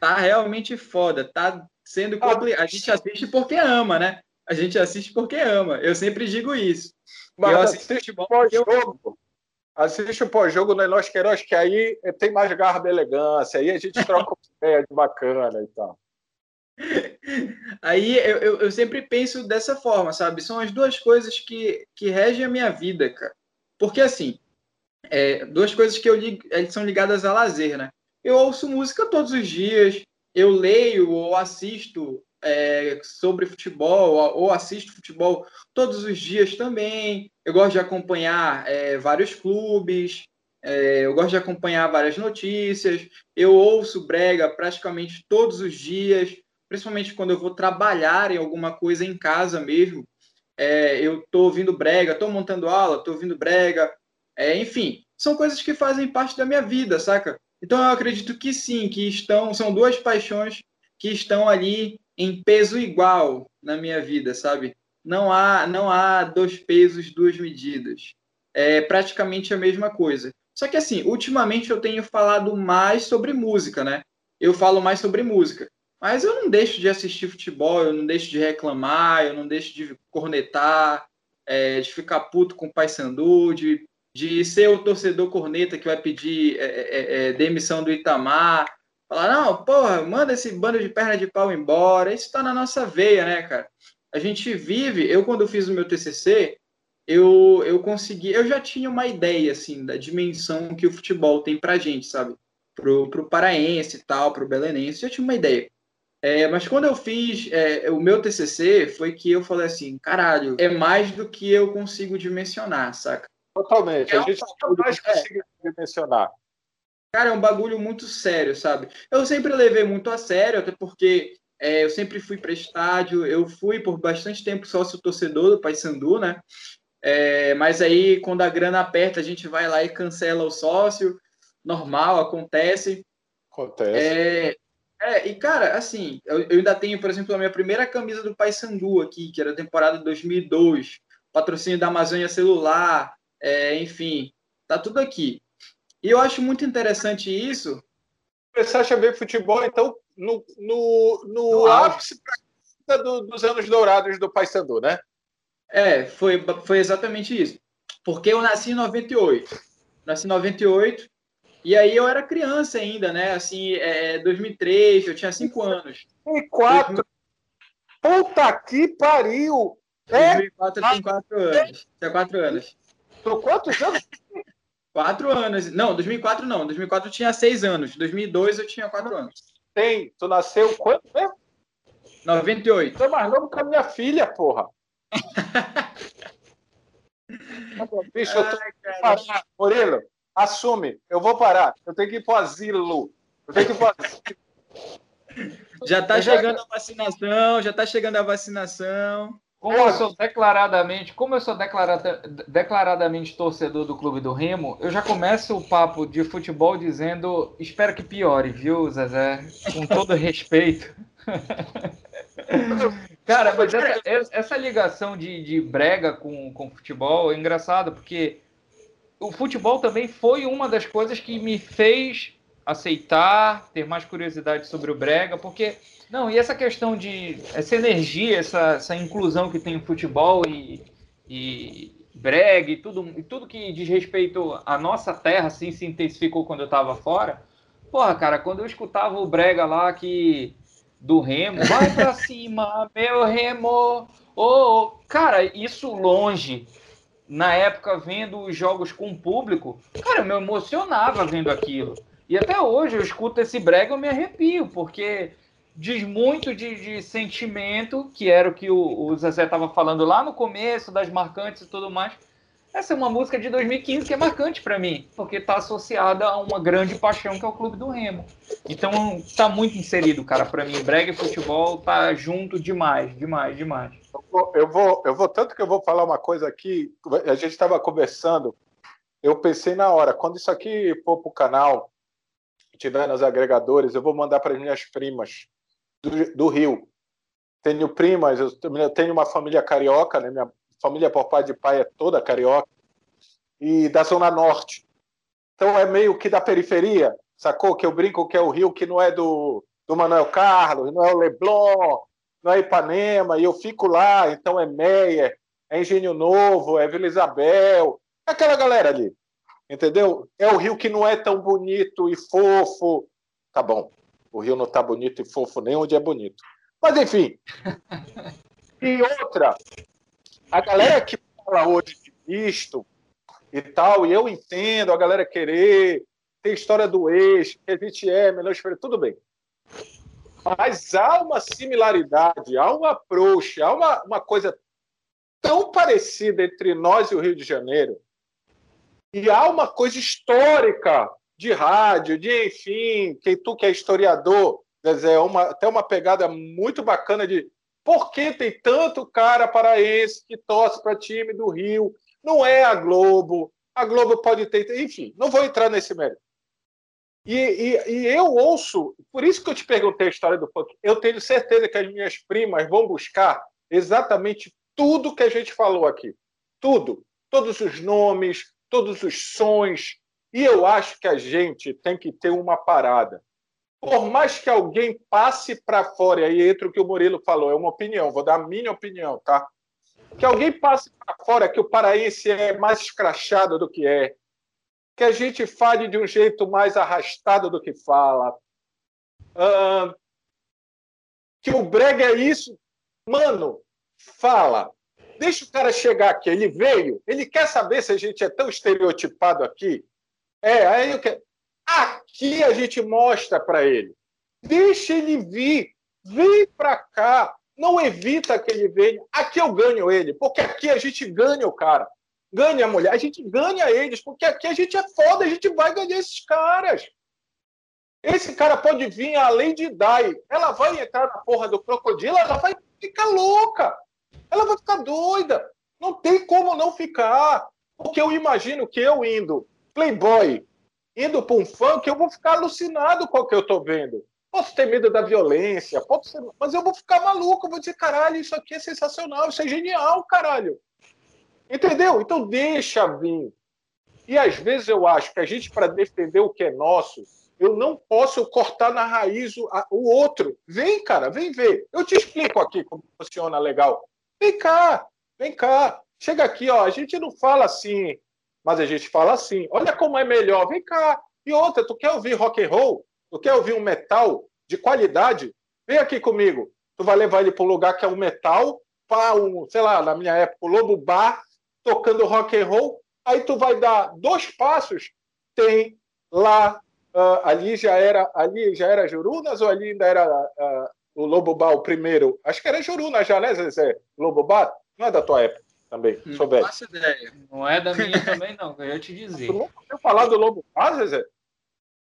Tá realmente foda, tá sendo complicado. A gente assiste porque ama, né? A gente assiste porque ama. Eu sempre digo isso. Mas eu assiste pós-jogo. Assiste o pós-jogo no Enos Queiroz, que aí tem mais garra e elegância. Aí a gente troca [laughs] uma ideia de bacana e tal. [laughs] Aí eu, eu, eu, sempre penso dessa forma, sabe? São as duas coisas que, que regem a minha vida, cara. Porque assim, é, duas coisas que eu ligo, são ligadas a lazer, né? Eu ouço música todos os dias, eu leio ou assisto é, sobre futebol, ou assisto futebol todos os dias também. Eu gosto de acompanhar é, vários clubes, é, eu gosto de acompanhar várias notícias. Eu ouço brega praticamente todos os dias, principalmente quando eu vou trabalhar em alguma coisa em casa mesmo. É, eu estou ouvindo brega, estou montando aula, estou ouvindo brega. É, enfim, são coisas que fazem parte da minha vida, saca? Então eu acredito que sim, que estão, são duas paixões que estão ali em peso igual na minha vida, sabe? Não há, não há dois pesos, duas medidas. É praticamente a mesma coisa. Só que assim, ultimamente eu tenho falado mais sobre música, né? Eu falo mais sobre música. Mas eu não deixo de assistir futebol, eu não deixo de reclamar, eu não deixo de cornetar, é, de ficar puto com o Paysandu, de de ser o torcedor corneta que vai pedir é, é, é, é, demissão do Itamar, falar, não, porra, manda esse bando de perna de pau embora, isso está na nossa veia, né, cara? A gente vive, eu quando fiz o meu TCC, eu, eu consegui, eu já tinha uma ideia, assim, da dimensão que o futebol tem pra gente, sabe? Pro, pro paraense e tal, pro belenense, já tinha uma ideia. É, mas quando eu fiz é, o meu TCC, foi que eu falei assim, caralho, é mais do que eu consigo dimensionar, saca? Totalmente. É a gente um mais consegue dimensionar. Cara, é um bagulho muito sério, sabe? Eu sempre levei muito a sério, até porque é, eu sempre fui para estádio, eu fui por bastante tempo sócio torcedor do Paysandu, né? É, mas aí, quando a grana aperta, a gente vai lá e cancela o sócio. Normal, acontece. Acontece. É, é, e cara, assim, eu, eu, ainda tenho, por exemplo, a minha primeira camisa do Paysandu aqui, que era a temporada de 2002, patrocínio da Amazônia Celular, é, enfim, tá tudo aqui. E eu acho muito interessante isso. Você acha ver futebol, então, no, no, no, no ápice do, dos anos dourados do Paysandu, né? É, foi, foi exatamente isso. Porque eu nasci em 98. Nasci em 98, e aí eu era criança ainda, né? Assim, é, 2003, eu tinha 5 anos. 2004? Puta que pariu! 2004 é? eu tinha 4 anos. Tinha 4 anos. Tô quantos anos? Quatro anos. Não, 2004 não. 2004 eu tinha seis anos. 2002 eu tinha quatro anos. Tem. Tu nasceu quando mesmo? 98. Tu é mais novo que a minha filha, porra. [laughs] Bicho, eu tô... Ai, Murilo, assume. Eu vou parar. Eu tenho que ir pro asilo. Eu tenho que ir pro asilo. [laughs] Já tá chegando a vacinação, já tá chegando a vacinação. Como eu sou declaradamente, como eu sou declarada, declaradamente torcedor do clube do Remo, eu já começo o papo de futebol dizendo, espero que piore, viu, Zezé? Com todo [laughs] respeito. [laughs] Cara, mas essa, essa ligação de, de brega com, com futebol é engraçada, porque o futebol também foi uma das coisas que me fez aceitar, ter mais curiosidade sobre o brega, porque não, e essa questão de essa energia, essa, essa inclusão que tem o futebol e, e brega e tudo, e tudo que diz respeito à nossa terra, assim, se intensificou quando eu estava fora. Porra, cara, quando eu escutava o brega lá que do remo, vai pra cima, meu remo, oh, cara, isso longe, na época vendo os jogos com o público, cara, eu me emocionava vendo aquilo. E até hoje eu escuto esse brega, eu me arrepio, porque diz muito de, de sentimento, que era o que o, o Zezé estava falando lá no começo, das marcantes e tudo mais. Essa é uma música de 2015 que é marcante para mim, porque está associada a uma grande paixão que é o Clube do Remo. Então está muito inserido, cara, para mim. Brega e futebol tá junto demais, demais, demais. Eu vou, eu vou, eu vou tanto que eu vou falar uma coisa aqui. A gente estava conversando, eu pensei na hora, quando isso aqui for para o canal, tiver nos agregadores, eu vou mandar para minhas primas do, do Rio. Tenho primas, eu tenho uma família carioca, né? Minha família por pai de pai é toda carioca, e da Zona Norte. Então é meio que da periferia, sacou? Que eu brinco que é o Rio que não é do, do Manuel Carlos, não é o Leblon, não é Ipanema, e eu fico lá, então é Meia, é Engenho Novo, é Vila Isabel, é aquela galera ali, entendeu? É o Rio que não é tão bonito e fofo. Tá bom, o Rio não tá bonito e fofo nem onde é bonito. Mas enfim. [laughs] E outra, a galera que fala hoje de visto e tal, e eu entendo a galera querer, tem história do ex, que a gente é melhor tudo bem. Mas há uma similaridade, há um approach, há uma, uma coisa tão parecida entre nós e o Rio de Janeiro, e há uma coisa histórica de rádio, de enfim, que tu que é historiador, é uma, até uma pegada muito bacana de por que tem tanto cara paraense que torce para time do Rio? Não é a Globo. A Globo pode ter. Enfim, não vou entrar nesse mérito. E, e, e, eu ouço, por isso que eu te perguntei a história do funk. Eu tenho certeza que as minhas primas vão buscar exatamente tudo que a gente falou aqui. Tudo. Todos os nomes, todos os sons. E eu acho que a gente tem que ter uma parada por mais que alguém passe para fora, e aí entra o que o Murilo falou, é uma opinião, vou dar a minha opinião, tá? Que alguém passe para fora que o paraense é mais escrachado do que é, que a gente fale de um jeito mais arrastado do que fala, uh, que o brega é isso. Mano, fala. Deixa o cara chegar aqui. Ele veio, ele quer saber se a gente é tão estereotipado aqui. É, aí eu quero. Aqui a gente mostra para ele. Deixa ele vir. Vem para cá. Não evita que ele venha. Aqui eu ganho ele, porque aqui a gente ganha o cara. Ganha a mulher. A gente ganha eles, porque aqui a gente é foda. A gente vai ganhar esses caras. Esse cara pode vir além de Dai. Ela vai entrar na porra do crocodilo, ela vai ficar louca. Ela vai ficar doida. Não tem como não ficar. Porque eu imagino que eu indo, Playboy, indo para um funk, eu vou ficar alucinado com o que eu estou vendo. Posso ter medo da violência, posso ser... mas eu vou ficar maluco, eu vou dizer, caralho, isso aqui é sensacional, isso é genial, caralho. Entendeu? Então deixa vir. E às vezes eu acho que a gente, para defender o que é nosso, eu não posso cortar na raiz o, a, o outro. Vem, cara, vem ver. Eu te explico aqui como funciona legal. Vem cá, vem cá. Chega aqui, ó. A gente não fala assim, mas a gente fala assim: olha como é melhor, vem cá. E outra, tu quer ouvir rock and roll? Tu quer ouvir um metal de qualidade? Vem aqui comigo. Tu vai levar ele para um lugar que é um metal, para um, sei lá, na minha época, o Lobo Bar, tocando rock and roll. Aí tu vai dar dois passos, tem lá, uh, ali já era, ali já era Jurunas ou ali ainda era uh, o Lobo Bar o primeiro? Acho que era Jurunas já, né, Zezé? Lobo Bar? Não é da tua época também. Não soubesse. faço ideia. Não é da minha também, não. Eu ia te dizer. Tu nunca ouviu falar do Lobo Paz, Zezé?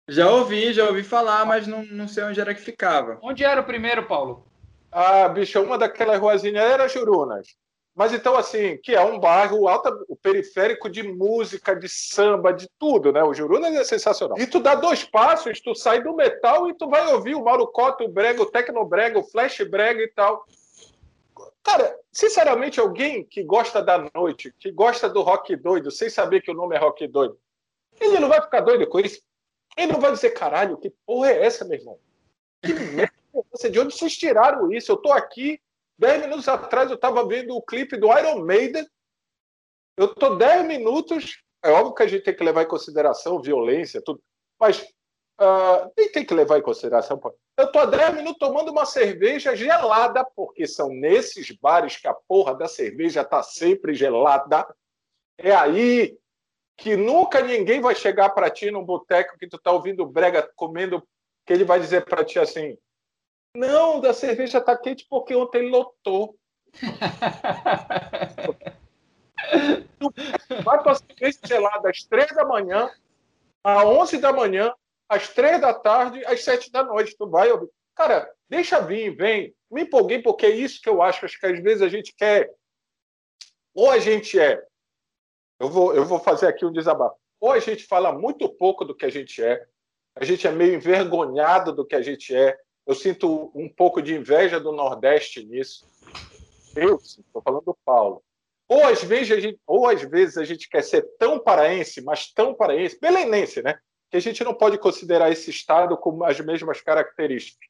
Já ouvi, já ouvi falar, mas não, não sei onde era que ficava. Onde era o primeiro, Paulo? Ah, bicho, uma daquelas ruazinhas era Jurunas. Mas então, assim, que é um bairro alta, o periférico de música, de samba, de tudo, né? O Jurunas é sensacional. E tu dá dois passos, tu sai do metal e tu vai ouvir o Mauro Cota, o brega, o tecnobrega, o flash brega e tal. Cara, sinceramente, alguém que gosta da noite, que gosta do rock doido, sem saber que o nome é rock doido, ele não vai ficar doido com isso. Ele não vai dizer, caralho, que porra é essa, meu irmão? Que merda é De onde vocês tiraram isso? Eu tô aqui, dez minutos atrás eu tava vendo o clipe do Iron Maiden. Eu tô dez minutos. É óbvio que a gente tem que levar em consideração violência, tudo. Mas uh, nem tem que levar em consideração. Eu estou há 10 minutos tomando uma cerveja gelada, porque são nesses bares que a porra da cerveja está sempre gelada. É aí que nunca ninguém vai chegar para ti num boteco que tu está ouvindo brega comendo, que ele vai dizer para ti assim: Não, da cerveja está quente porque ontem lotou. [laughs] vai para a cerveja gelada às três da manhã, às onze da manhã, às três da tarde, às sete da noite. Tu vai, cara, deixa vir, vem. Me empolguei porque é isso que eu acho. Acho que às vezes a gente quer. Ou a gente é. Eu vou, eu vou fazer aqui um desabafo. Ou a gente fala muito pouco do que a gente é, a gente é meio envergonhado do que a gente é. Eu sinto um pouco de inveja do Nordeste nisso. Eu estou falando do Paulo. Ou às, vezes a gente, ou às vezes a gente quer ser tão paraense, mas tão paraense, belenense, né? Que a gente não pode considerar esse estado com as mesmas características.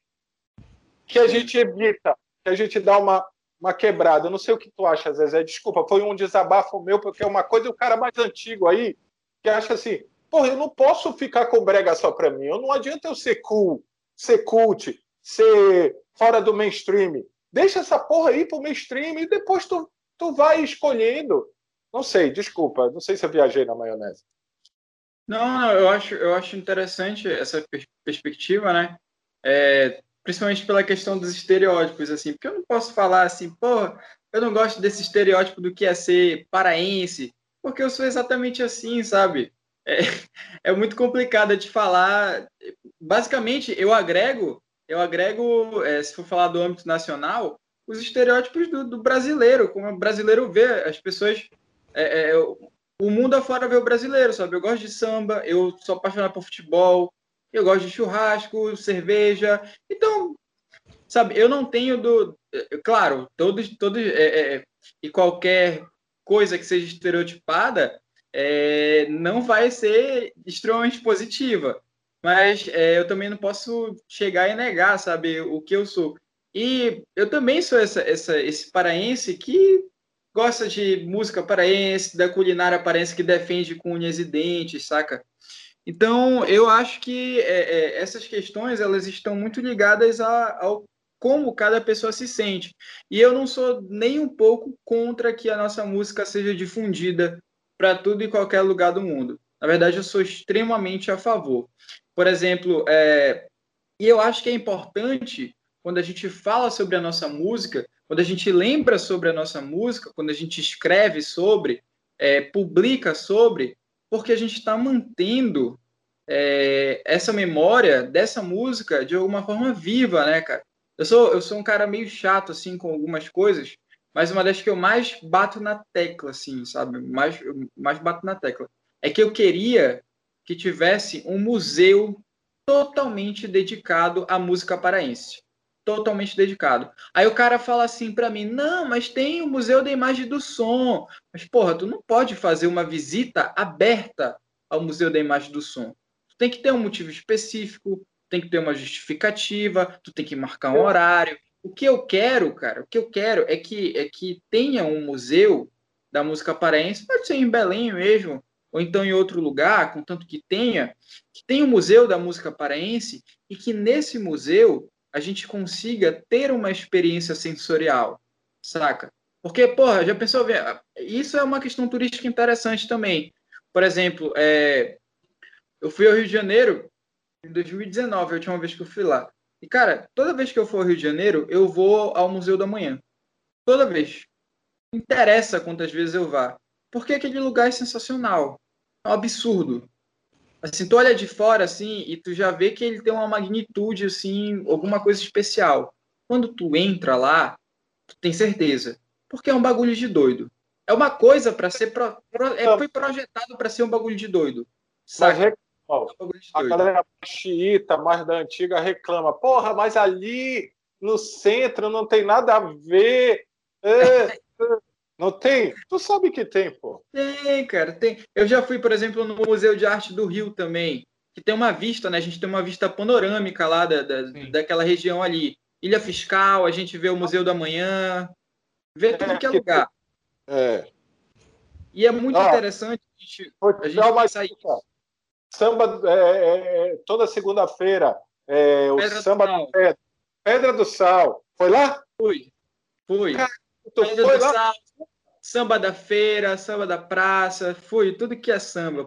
Que a gente evita, que a gente dá uma, uma quebrada. Eu não sei o que tu acha, Zezé. Desculpa, foi um desabafo meu, porque é uma coisa, o cara mais antigo aí, que acha assim, porra, eu não posso ficar com brega só para mim. Eu não adianta eu ser cool, ser cult, ser fora do mainstream. Deixa essa porra aí pro mainstream e depois tu, tu vai escolhendo. Não sei, desculpa, não sei se eu viajei na maionese. Não, não eu acho, eu acho interessante essa perspectiva, né? É, principalmente pela questão dos estereótipos, assim, porque eu não posso falar assim, porra, eu não gosto desse estereótipo do que é ser paraense, porque eu sou exatamente assim, sabe? É, [laughs] é muito complicado de falar. Basicamente, eu agrego, eu agrego, é, se for falar do âmbito nacional, os estereótipos do, do brasileiro, como o brasileiro vê as pessoas. É, é, o mundo afora vê o brasileiro, sabe? Eu gosto de samba, eu sou apaixonado por futebol, eu gosto de churrasco, cerveja. Então, sabe, eu não tenho do. É, claro, todos, todos é, é, e qualquer coisa que seja estereotipada é, não vai ser extremamente positiva. Mas é, eu também não posso chegar e negar, sabe, o que eu sou. E eu também sou essa, essa, esse paraense que gosta de música paraense, da culinária paraense que defende com unhas e dentes, saca? Então, eu acho que é, é, essas questões elas estão muito ligadas a, ao como cada pessoa se sente. E eu não sou nem um pouco contra que a nossa música seja difundida para tudo e qualquer lugar do mundo. Na verdade, eu sou extremamente a favor. Por exemplo, é... e eu acho que é importante quando a gente fala sobre a nossa música, quando a gente lembra sobre a nossa música, quando a gente escreve sobre, é, publica sobre, porque a gente está mantendo é, essa memória dessa música de alguma forma viva, né, cara? Eu sou, eu sou um cara meio chato, assim, com algumas coisas, mas uma das que eu mais bato na tecla, assim, sabe? Mais, mais bato na tecla. É que eu queria que tivesse um museu totalmente dedicado à música paraense. Totalmente dedicado. Aí o cara fala assim para mim: não, mas tem o Museu da Imagem do Som. Mas, porra, tu não pode fazer uma visita aberta ao Museu da Imagem do Som. Tu tem que ter um motivo específico, tem que ter uma justificativa, tu tem que marcar um horário. O que eu quero, cara, o que eu quero é que, é que tenha um museu da música paraense, pode ser em Belém mesmo, ou então em outro lugar, contanto que tenha, que tenha um museu da música paraense e que nesse museu a gente consiga ter uma experiência sensorial, saca? Porque, porra, já pensou, isso é uma questão turística interessante também. Por exemplo, é, eu fui ao Rio de Janeiro em 2019, a última vez que eu fui lá. E, cara, toda vez que eu for ao Rio de Janeiro, eu vou ao Museu da Manhã. Toda vez. Interessa quantas vezes eu vá. Porque aquele lugar é sensacional. É um absurdo. Assim, tu olha de fora, assim, e tu já vê que ele tem uma magnitude, assim, alguma coisa especial. Quando tu entra lá, tu tem certeza. Porque é um bagulho de doido. É uma coisa para ser... Pro, pro, é, foi projetado para ser um bagulho de doido. Sabe? a galera xiita, mais da antiga, reclama. Porra, mas ali no centro não tem nada a ver. [laughs] É, não tem? Tu sabe que tem, pô. Tem, cara, tem. Eu já fui, por exemplo, no Museu de Arte do Rio também, que tem uma vista, né? A gente tem uma vista panorâmica lá da, da daquela região ali. Ilha Fiscal, a gente vê o Museu da Manhã, vê é, tudo que é lugar. É. E é muito ah, interessante a gente, a gente sair samba é, é, é, toda segunda-feira, é, o Pedra samba do Pedra, Pedra do Sal. Foi lá? Fui. Fui. Cara, tu Pedra foi lá? Sal. Samba da feira, samba da praça, fui, tudo que é samba.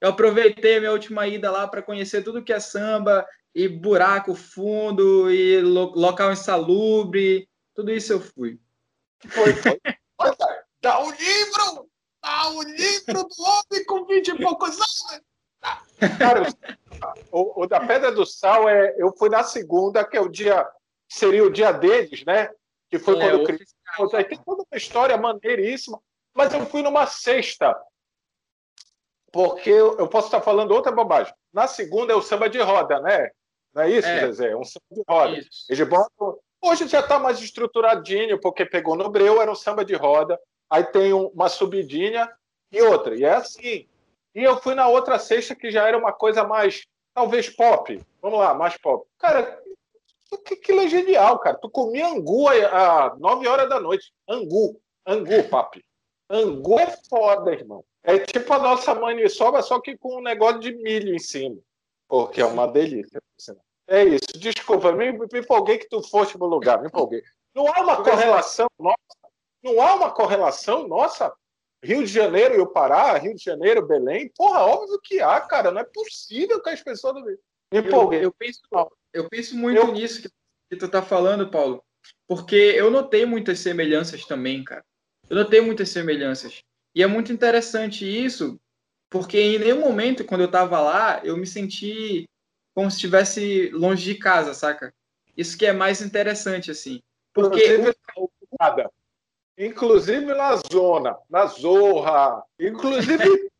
Eu aproveitei minha última ida lá para conhecer tudo que é samba, e buraco fundo, e local insalubre, tudo isso eu fui. Foi, foi. Dá o livro! Dá o livro do homem com 20 e poucos anos! Cara, o, o, da Pedra do Sal, é, eu fui na segunda, que é o dia, seria o dia deles, né? Que foi é, quando eu criei. Aí tem toda uma história maneiríssima, mas eu fui numa sexta, porque eu, posso estar falando outra bobagem. Na segunda é o samba de roda, né? Não é isso, é. Zezé? É um samba de roda. Isso. Eles botam... Hoje já está mais estruturadinho, porque pegou no breu, era um samba de roda. Aí tem uma subidinha e outra. E é assim. E eu fui na outra sexta que já era uma coisa mais, talvez pop. Vamos lá, mais pop. Cara, aquilo é genial, cara. Tu comia angu às 9 horas da noite. Angu. Angu, papi. Angu é foda, irmão. É tipo a nossa maniçoba, só que com um negócio de milho em cima. Porque é uma delícia. É isso. Desculpa, me, me empolguei que tu foste no lugar, me empolguei. Não há uma correlação, nossa. Não há uma correlação, nossa. Rio de Janeiro e o Pará, Rio de Janeiro, Belém. Porra, óbvio que há, cara. Não é possível que as pessoas. Me empolguei. Eu, eu, penso, eu penso muito eu... nisso que, que tu tá falando, Paulo. Porque eu notei muitas semelhanças também, cara. Eu notei muitas semelhanças. E é muito interessante isso, porque em nenhum momento, quando eu estava lá, eu me senti como se estivesse longe de casa, saca? Isso que é mais interessante, assim. Porque. Inclusive, o... inclusive na zona, na zorra, inclusive.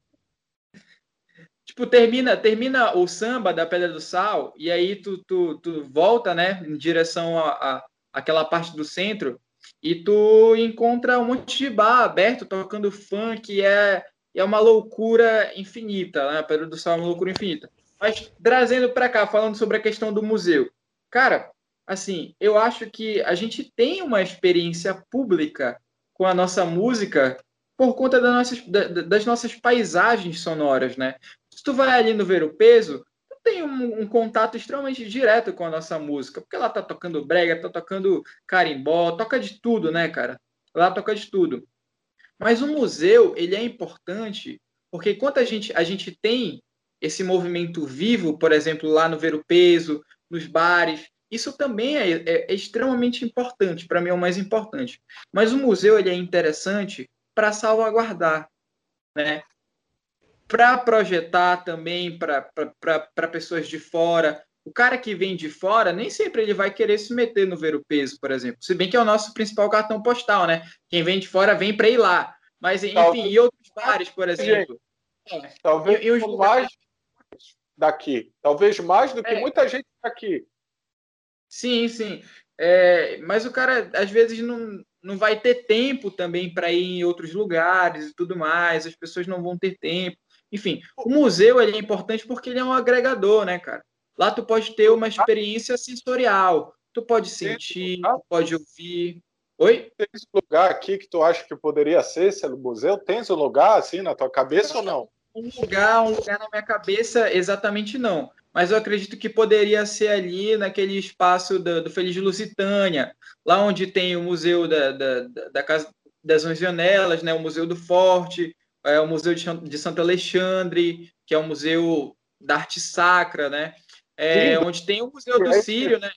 Tipo, termina, termina o samba da Pedra do Sal, e aí tu, tu, tu volta, né, em direção a, a aquela parte do centro, e tu encontra um monte de bar aberto tocando funk, é, é uma loucura infinita, né? A Pedra do Sal é uma loucura infinita. Mas trazendo para cá, falando sobre a questão do museu. Cara, assim, eu acho que a gente tem uma experiência pública com a nossa música por conta das nossas, das nossas paisagens sonoras, né? Se tu vai ali no Ver o Peso, tu tem um, um, contato extremamente direto com a nossa música, porque ela tá tocando brega, tá tocando carimbó, toca de tudo, né, cara? Lá toca de tudo. Mas o museu, ele é importante porque enquanto a gente, a gente tem esse movimento vivo, por exemplo, lá no Ver o Peso, nos bares. Isso também é, é, é extremamente importante, para mim é o mais importante. Mas o museu ele é interessante para salvaguardar, né? Para projetar também para pessoas de fora. O cara que vem de fora, nem sempre ele vai querer se meter no Ver o Peso, por exemplo. Se bem que é o nosso principal cartão postal, né? Quem vem de fora vem para ir lá. Mas, enfim, e outros bares, por exemplo. Talvez e, e os mais daqui. Talvez mais do que é. muita gente daqui. Sim, sim. É, mas o cara, às vezes, não, não vai ter tempo também para ir em outros lugares e tudo mais. As pessoas não vão ter tempo. Enfim, o museu ele é importante porque ele é um agregador, né, cara? Lá tu pode ter uma experiência sensorial. Tu pode sentir, tu pode ouvir. Oi? Tem esse lugar aqui que tu acha que poderia ser esse museu? Tens um lugar assim na tua cabeça ou não? um lugar, um lugar na minha cabeça, exatamente não. Mas eu acredito que poderia ser ali naquele espaço do, do Feliz Lusitânia, lá onde tem o Museu da, da, da Casa das Onze Janelas, né, o Museu do Forte, é, o Museu de, Santo Alexandre, que é o Museu da Arte Sacra, né? É, onde tem o Museu do Sírio, né?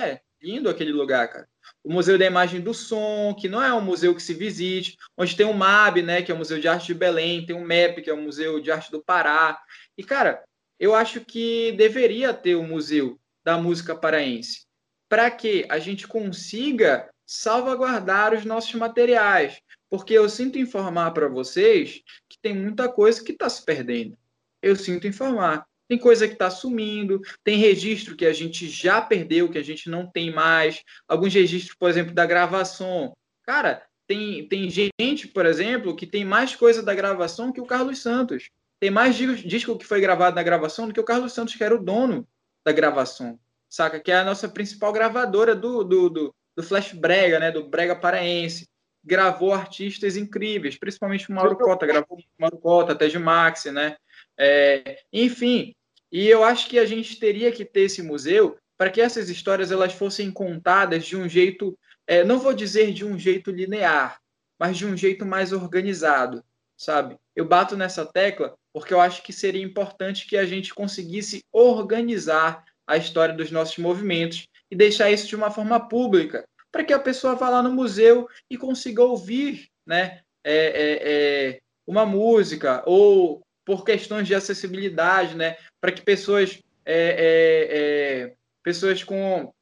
É, lindo aquele lugar, cara o Museu da Imagem do Som, que não é um museu que se visite, onde tem o MAB, né, que é o Museu de Arte de Belém, tem o MEP, que é o Museu de Arte do Pará. E, cara, eu acho que deveria ter o Museu da Música Paraense, para que a gente consiga salvaguardar os nossos materiais. Porque eu sinto informar para vocês que tem muita coisa que está se perdendo. Eu sinto informar. Tem coisa que está sumindo, tem registro que a gente já perdeu, que a gente não tem mais. Alguns registros, por exemplo, da gravação. Cara, tem, tem gente, por exemplo, que tem mais coisa da gravação que o Carlos Santos. Tem mais disco que foi gravado na gravação do que o Carlos Santos, que era o dono da gravação. Saca? Que é a nossa principal gravadora do, do, do, do Flash Brega, né? Do Brega Paraense. Gravou artistas incríveis, principalmente o Mauro Cota, gravou o Mauro Cota, Ted Maxi, né? É, enfim, e eu acho que a gente teria que ter esse museu para que essas histórias elas fossem contadas de um jeito, é, não vou dizer de um jeito linear, mas de um jeito mais organizado, sabe? Eu bato nessa tecla porque eu acho que seria importante que a gente conseguisse organizar a história dos nossos movimentos e deixar isso de uma forma pública, para que a pessoa vá lá no museu e consiga ouvir né, é, é, é, uma música, ou por questões de acessibilidade, né, para que pessoas, é, é, é, pessoas com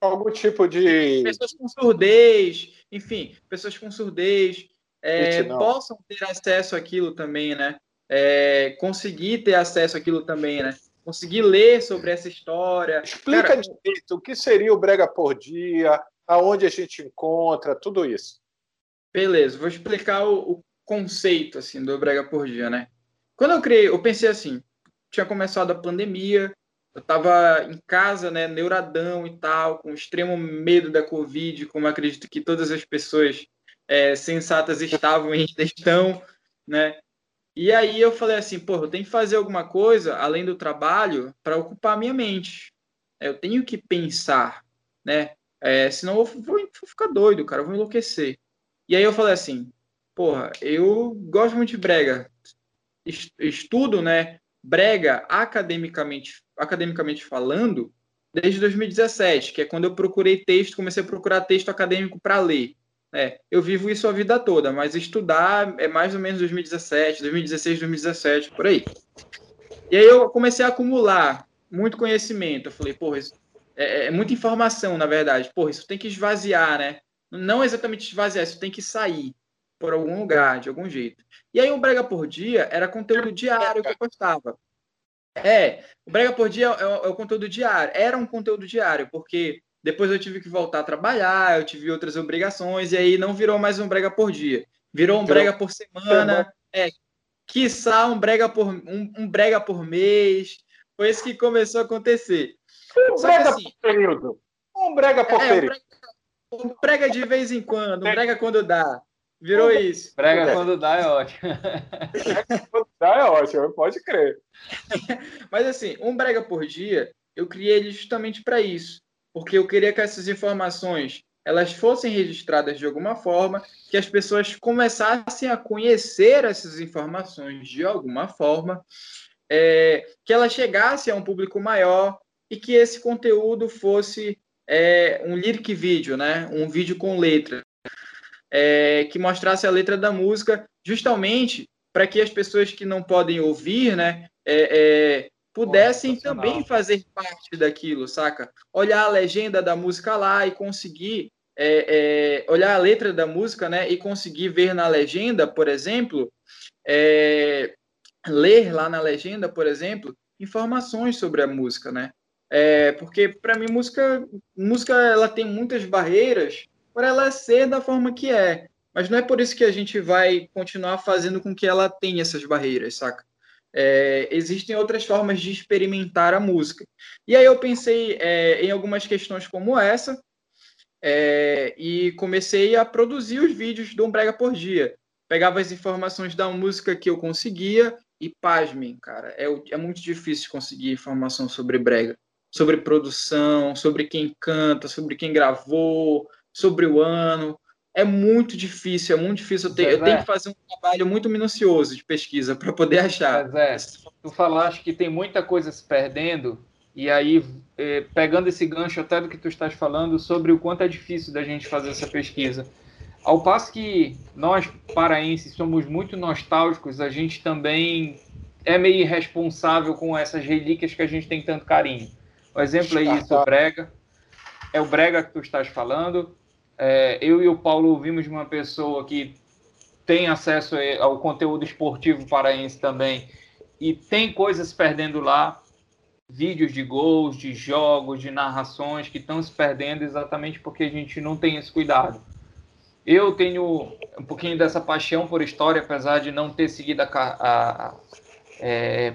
algum tipo de. Pessoas com surdez, enfim, pessoas com surdez possam ter acesso àquilo também, né? conseguir ter acesso àquilo também, né? conseguir ler sobre essa história. Explica Cara, direito o que seria o Brega por Dia, aonde a gente encontra, tudo isso. Beleza, vou explicar o, o conceito assim do Brega por Dia, né? Quando eu criei, eu pensei assim, tinha começado a pandemia, eu estava em casa, né, neuradão e tal, com extremo medo da Covid, como acredito que todas as pessoas é, sensatas estavam e estão, né? E aí eu falei assim, pô, eu tenho que fazer alguma coisa além do trabalho para ocupar minha mente. Eu tenho que pensar, né? É, senão eu vou, vou, ficar doido, cara, eu vou enlouquecer. E aí eu falei assim, porra, eu gosto muito de brega. Estudo, né, brega academicamente, academicamente falando, desde 2017, que é quando eu procurei texto, comecei a procurar texto acadêmico para ler. É, eu vivo isso a vida toda, mas estudar é mais ou menos 2017, 2016, 2017, por aí. E aí eu comecei a acumular muito conhecimento. Eu falei, porra, é, é muita informação, na verdade. Porra, isso tem que esvaziar, né? Não exatamente esvaziar, isso tem que sair por algum lugar, de algum jeito. E aí o Brega por Dia era conteúdo diário que eu postava. É, o Brega por Dia é, é o conteúdo diário. Era um conteúdo diário, porque depois eu tive que voltar a trabalhar, eu tive outras obrigações, e aí não virou mais um brega por dia. Virou um brega por semana, é, quiçá um brega por, um, um brega por mês. Foi isso que começou a acontecer. Um Só brega assim, por período. Um brega por é, período. Um brega, um brega de vez em quando, um brega quando dá. Virou isso. Brega quando dá é ótimo. quando dá é ótimo, pode crer. [laughs] Mas assim, um brega por dia, eu criei ele justamente para isso porque eu queria que essas informações elas fossem registradas de alguma forma, que as pessoas começassem a conhecer essas informações de alguma forma, é, que ela chegasse a um público maior e que esse conteúdo fosse é, um lyric vídeo, né? um vídeo com letra, é, que mostrasse a letra da música, justamente para que as pessoas que não podem ouvir, né, é, é pudessem também fazer parte daquilo, saca? Olhar a legenda da música lá e conseguir é, é, olhar a letra da música, né? E conseguir ver na legenda, por exemplo, é, ler lá na legenda, por exemplo, informações sobre a música, né? É, porque para mim música, música ela tem muitas barreiras para ela ser da forma que é, mas não é por isso que a gente vai continuar fazendo com que ela tenha essas barreiras, saca? é, existem outras formas de experimentar a música. E aí eu pensei é, em algumas questões como essa é, e comecei a produzir os vídeos do Umbrega por Dia. Pegava as informações da música que eu conseguia e, pasmem, cara, é, é muito difícil conseguir informação sobre brega. Sobre produção, sobre quem canta, sobre quem gravou, sobre o ano é muito difícil, é muito difícil. Eu, eu tenho que fazer um trabalho muito minucioso de pesquisa para poder achar. Tu falaste que tem muita coisa se perdendo, e aí, eh, pegando esse gancho até do que tu estás falando, sobre o quanto é difícil da gente fazer essa pesquisa. Ao passo que nós, paraenses, somos muito nostálgicos, a gente também é meio irresponsável com essas relíquias que a gente tem tanto carinho. O exemplo é isso, o Brega. É o Brega que tu estás falando é, eu e o Paulo ouvimos de uma pessoa que tem acesso ao conteúdo esportivo paraense também e tem coisas perdendo lá, vídeos de gols, de jogos, de narrações que estão se perdendo exatamente porque a gente não tem esse cuidado. Eu tenho um pouquinho dessa paixão por história, apesar de não ter seguido a, a, a, é,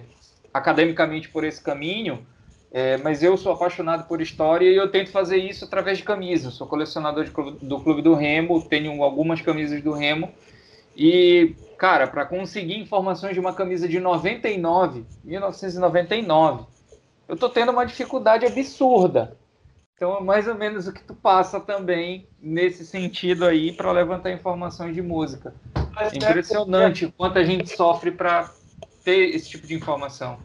academicamente por esse caminho, é, mas eu sou apaixonado por história e eu tento fazer isso através de camisas. Sou colecionador clube, do Clube do Remo, tenho algumas camisas do Remo. E, cara, para conseguir informações de uma camisa de 99, 1999, eu tô tendo uma dificuldade absurda. Então é mais ou menos o que tu passa também nesse sentido aí para levantar informações de música. É impressionante o quanto a gente sofre para ter esse tipo de informação.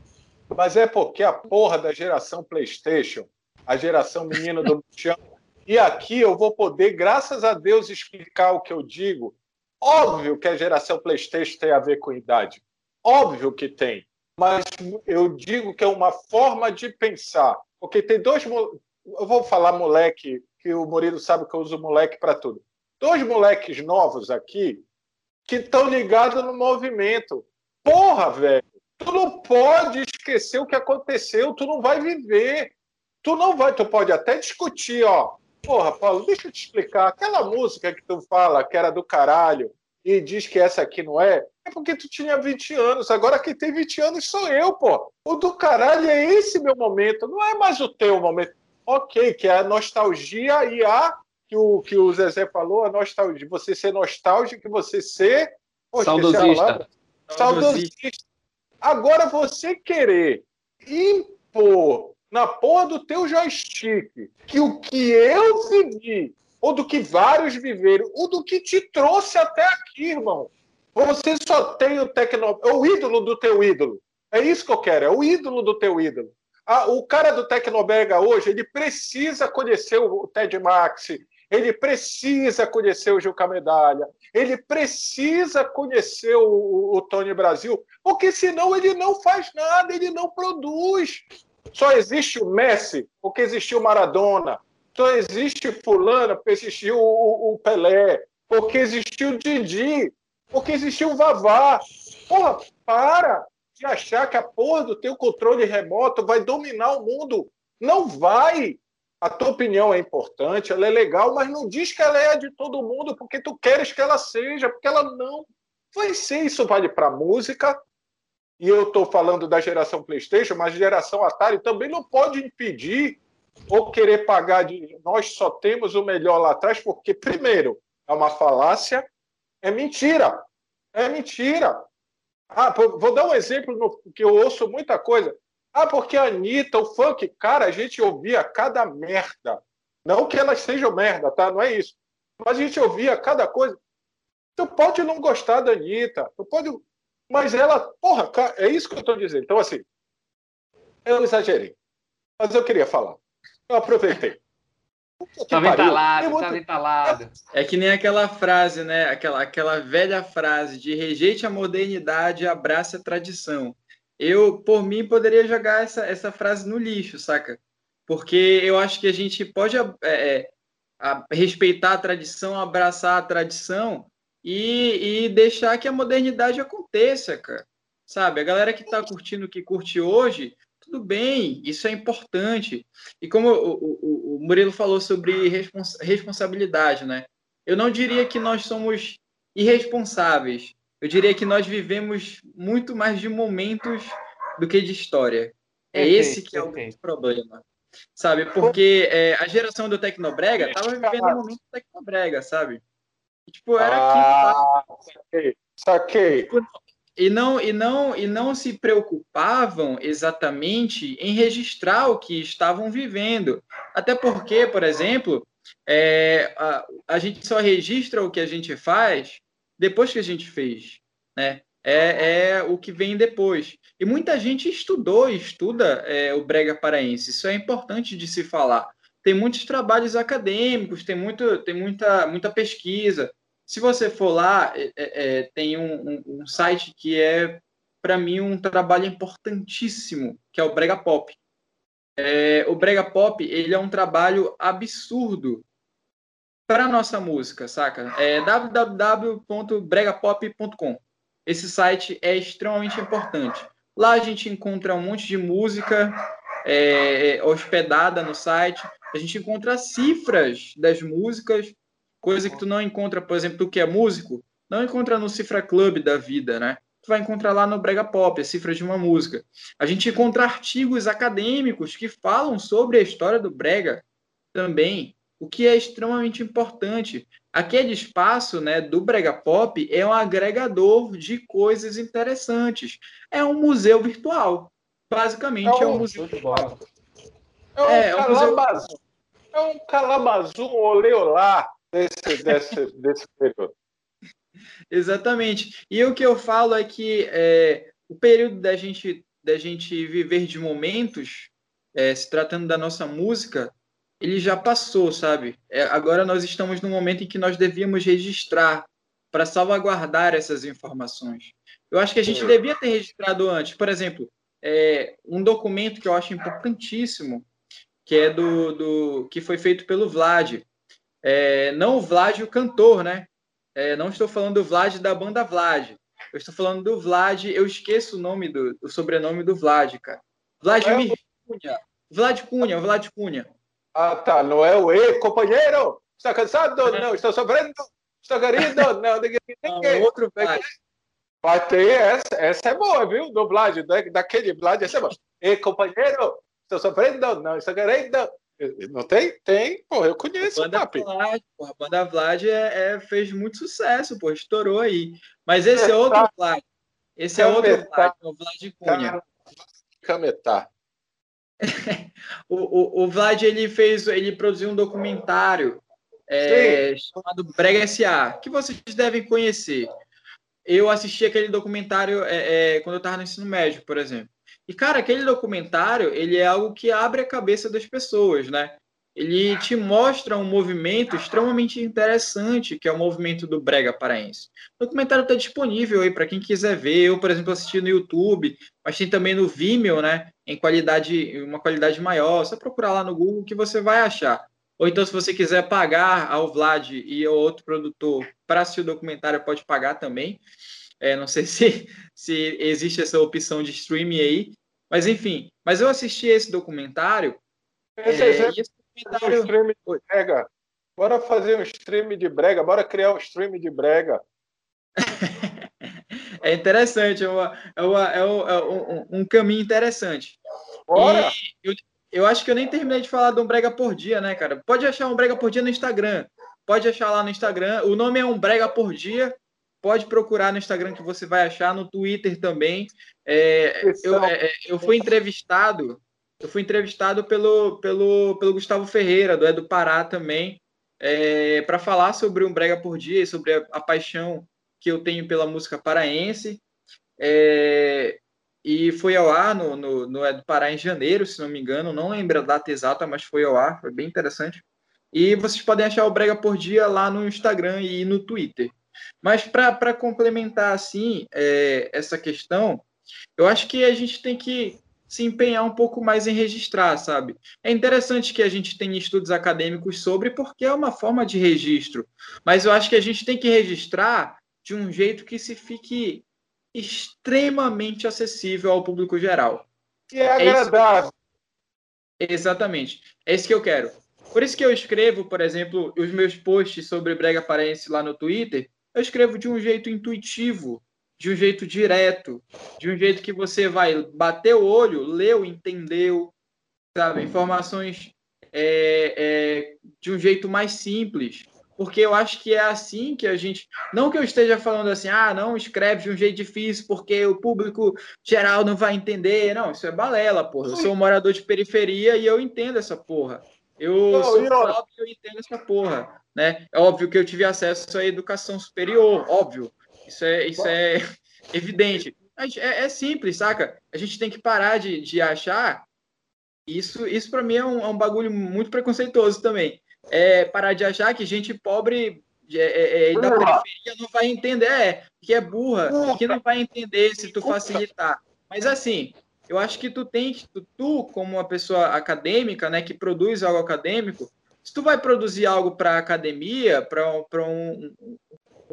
Mas é porque a porra da geração PlayStation, a geração menino do [laughs] chão, e aqui eu vou poder, graças a Deus, explicar o que eu digo. Óbvio que a geração PlayStation tem a ver com idade. Óbvio que tem. Mas eu digo que é uma forma de pensar. Porque tem dois, eu vou falar moleque, que o Murilo sabe que eu uso moleque para tudo. Dois moleques novos aqui que estão ligados no movimento. Porra, velho, tu não pode esquecer o que aconteceu, tu não vai viver. Tu não vai, tu pode até discutir, ó. Porra, Paulo, deixa eu te explicar. Aquela música que tu fala que era do caralho e diz que essa aqui não é, é porque tu tinha 20 anos. Agora quem tem 20 anos sou eu, pô. O do caralho é esse meu momento, não é mais o teu momento ok, que é a nostalgia e a que o, que o Zezé falou, a nostalgia, você ser nostálgico, você ser Pô, saudosista. saudosista. Agora você querer impor na porra do teu joystick que o que eu vivi, ou do que vários viveram, ou do que te trouxe até aqui, irmão. Você só tem o tecno... o ídolo do teu ídolo. É isso que eu quero, é o ídolo do teu ídolo. Ah, o cara do Tecnobrega hoje, ele precisa conhecer o Ted Max, ele precisa conhecer o Gilca Medalha, ele precisa conhecer o, o Tony Brasil, porque senão ele não faz nada, ele não produz. Só existe o Messi porque existiu o Maradona, só existe fulano porque existiu o, o Pelé, porque existiu o Didi, porque existiu o Vavá. Porra, para! de achar que a porra do teu controle remoto vai dominar o mundo. Não vai. A tua opinião é importante, ela é legal, mas não diz que ela é de todo mundo porque tu queres que ela seja, porque ela não vai ser. Isso vale para música. E eu estou falando da geração PlayStation, mas geração Atari também não pode impedir ou querer pagar de nós só temos o melhor lá atrás, porque, primeiro, é uma falácia, é mentira. É mentira. Ah, vou dar um exemplo no, que eu ouço muita coisa. Ah, porque a Anitta, o funk, cara, a gente ouvia cada merda. Não que elas sejam merda, tá? Não é isso. Mas a gente ouvia cada coisa. Tu pode não gostar da Anitta, tu pode. Mas ela, porra, é isso que eu estou dizendo. Então, assim, eu exagerei. Mas eu queria falar. Eu aproveitei. Estava entalado, estava muito... entalado. É que nem aquela frase, né? Aquela, aquela velha frase de rejeite a modernidade, abrace a tradição. Eu, por mim, poderia jogar essa, essa frase no lixo, saca? Porque eu acho que a gente pode é, é a, respeitar a tradição, abraçar a tradição e, e deixar que a modernidade aconteça, cara. Sabe? A galera que está curtindo o que curte hoje tudo bem, isso é importante. E como o, o, o Murilo falou sobre respons responsabilidade, né? Eu não diria que nós somos irresponsáveis. Eu diria que nós vivemos muito mais de momentos do que de história. É esse que é o okay. problema. Sabe? Porque é, a geração do Tecnobrega estava vivendo um momento do Tecnobrega, sabe? E, tipo, era ah, aquilo. Saquei. saquei. Tipo, e não, e, não, e não se preocupavam exatamente em registrar o que estavam vivendo. Até porque, por exemplo, é, a, a gente só registra o que a gente faz depois que a gente fez. Né? É, é o que vem depois. E muita gente estudou e estuda é, o brega paraense. Isso é importante de se falar. Tem muitos trabalhos acadêmicos, tem, muito, tem muita, muita pesquisa. Se você for lá, é, é, é, tem um, um, um, site que é, para mim, um trabalho importantíssimo, que é o Brega Pop. É, o Brega Pop ele é um trabalho absurdo para nossa música, saca? É www.bregapop.com. Esse site é extremamente importante. Lá a gente encontra um monte de música é, hospedada no site. A gente encontra cifras das músicas Coisa que tu não encontra, por exemplo, tu que é músico, não encontra no Cifra Club da vida, né? Tu vai encontrar lá no Brega Pop, a cifra de uma música. A gente encontra artigos acadêmicos que falam sobre a história do Brega também, o que é extremamente importante. Aquele espaço né, do Brega Pop é um agregador de coisas interessantes. É um museu virtual. Basicamente, é um, é um museu virtual. É um, é, é um museu... é um calabazum oleolá desse, desse, [laughs] desse período. Exatamente. E o que eu falo é que é, o período da gente, da gente viver de momentos, é, se tratando da nossa música, ele já passou, sabe? É, agora nós estamos no momento em que nós devíamos registrar para salvaguardar essas informações. Eu acho que a gente devia ter registrado antes. Por exemplo, é, um documento que eu acho importantíssimo, que é do, do que foi feito pelo Vlad. É, não o Vlad, o cantor, né? É, não estou falando do Vlad da banda Vlad. Eu estou falando do Vlad, eu esqueço o nome do, o sobrenome do Vlad, cara. Vladimir é Cunha. Vlad Cunha, Vlad Cunha. Ah, tá. Não é o E, companheiro? Está cansado? Não, estou sofrendo? Estou querido? [laughs] Não, ninguém. Não, outro. Vai ter essa, essa é boa, viu? Do Vlad, daquele Vlad, essa é boa. E companheiro, estou sofrendo? Não, estou querendo? Não tem? Tem, pô, eu conheço a banda Vlad, a banda Vlad é, é, fez muito sucesso, pô, estourou aí. Mas esse é outro Vlad. Esse é outro Vlad, é o Vlad Cunha. Cametá. O, o, o, Vlad ele fez, ele produziu um documentário é, chamado Brega S.A., que vocês devem conhecer. Eu assisti aquele documentário é, é quando eu estava no ensino médio, por exemplo. E, cara, aquele documentário, ele é algo que abre a cabeça das pessoas, né? Ele te mostra um movimento extremamente interessante, que é o movimento do brega paraense. O documentário está disponível aí para quem quiser ver. Eu, por exemplo, assisti no YouTube, mas tem também no Vimeo, né? Em qualidade, uma qualidade maior. Só procurar lá no Google que você vai achar. Ou então, se você quiser pagar ao Vlad e ao outro produtor para assistir o documentário, pode pagar também. É, não sei [laughs] se, se existe essa opção de streaming aí, mas enfim. Mas eu assisti esse documentário. Esse é, exemplo, esse documentário... Um stream de brega. Bora fazer um stream de brega, bora criar um stream de brega. [laughs] é interessante, é, uma, é, uma, é, um, é um, um, caminho interessante. Bora! Eu, eu, acho que eu nem terminei de falar de um brega por dia, né, cara? Pode achar um brega por dia no Instagram. Pode achar lá no Instagram. O nome é um brega por dia pode procurar no Instagram que você vai achar, no Twitter também. É, eu, é, é, eu fui entrevistado, eu fui entrevistado pelo, pelo, pelo Gustavo Ferreira, do É do Pará também, é, para falar sobre um Brega por Dia, sobre a, a, paixão que eu tenho pela música paraense. É, e foi ao ar no, no, no É Pará em janeiro, se não me engano, não lembro a data exata, mas foi ao ar, foi bem interessante. E vocês podem achar o Brega por Dia lá no Instagram e no Twitter. Mas para complementar assim é, essa questão, eu acho que a gente tem que se empenhar um pouco mais em registrar, sabe? É interessante que a gente tenha estudos acadêmicos sobre, porque é uma forma de registro. Mas eu acho que a gente tem que registrar de um jeito que se fique extremamente acessível ao público geral. E é agradável. É Exatamente. É isso que eu quero. Por isso que eu escrevo, por exemplo, os meus posts sobre Brega Paraense lá no Twitter, eu escrevo de um jeito intuitivo, de um jeito direto, de um jeito que você vai bater o olho, leu, entendeu, sabe? Informações é, é, de um jeito mais simples. Porque eu acho que é assim que a gente. Não que eu esteja falando assim, ah, não escreve de um jeito difícil porque o público geral não vai entender. Não, isso é balela, porra. Eu sou um morador de periferia e eu entendo essa porra. Eu não, sou pobre e eu entendo essa porra. Né? É óbvio que eu tive acesso à educação superior, óbvio. Isso é, isso é [laughs] evidente. É, é simples, saca? A gente tem que parar de, de achar. Isso, isso para mim é um, é um bagulho muito preconceituoso também. É parar de achar que gente pobre é, é, é da periferia não vai entender, é, que é burra, que não vai entender se tu facilitar. Mas assim, eu acho que tu tem que, tu, tu, como uma pessoa acadêmica, né, que produz algo acadêmico, se tu vai produzir algo para academia, para um, um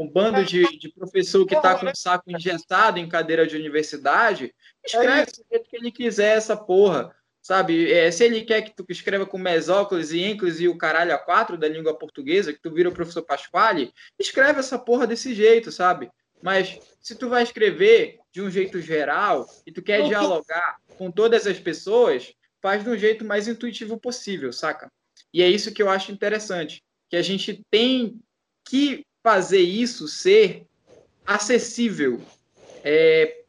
bando de, de professor que está com o saco engessado em cadeira de universidade, escreve do jeito que ele quiser essa porra. Sabe, é, se ele quer que tu escreva com mesóclise e ênclise e o caralho a quatro da língua portuguesa, que tu vira o professor Pasquale, escreve essa porra desse jeito, sabe? Mas se tu vai escrever de um jeito geral e tu quer dialogar com todas as pessoas, faz de um jeito mais intuitivo possível, saca? E é isso que eu acho interessante, que a gente tem que fazer isso ser acessível é,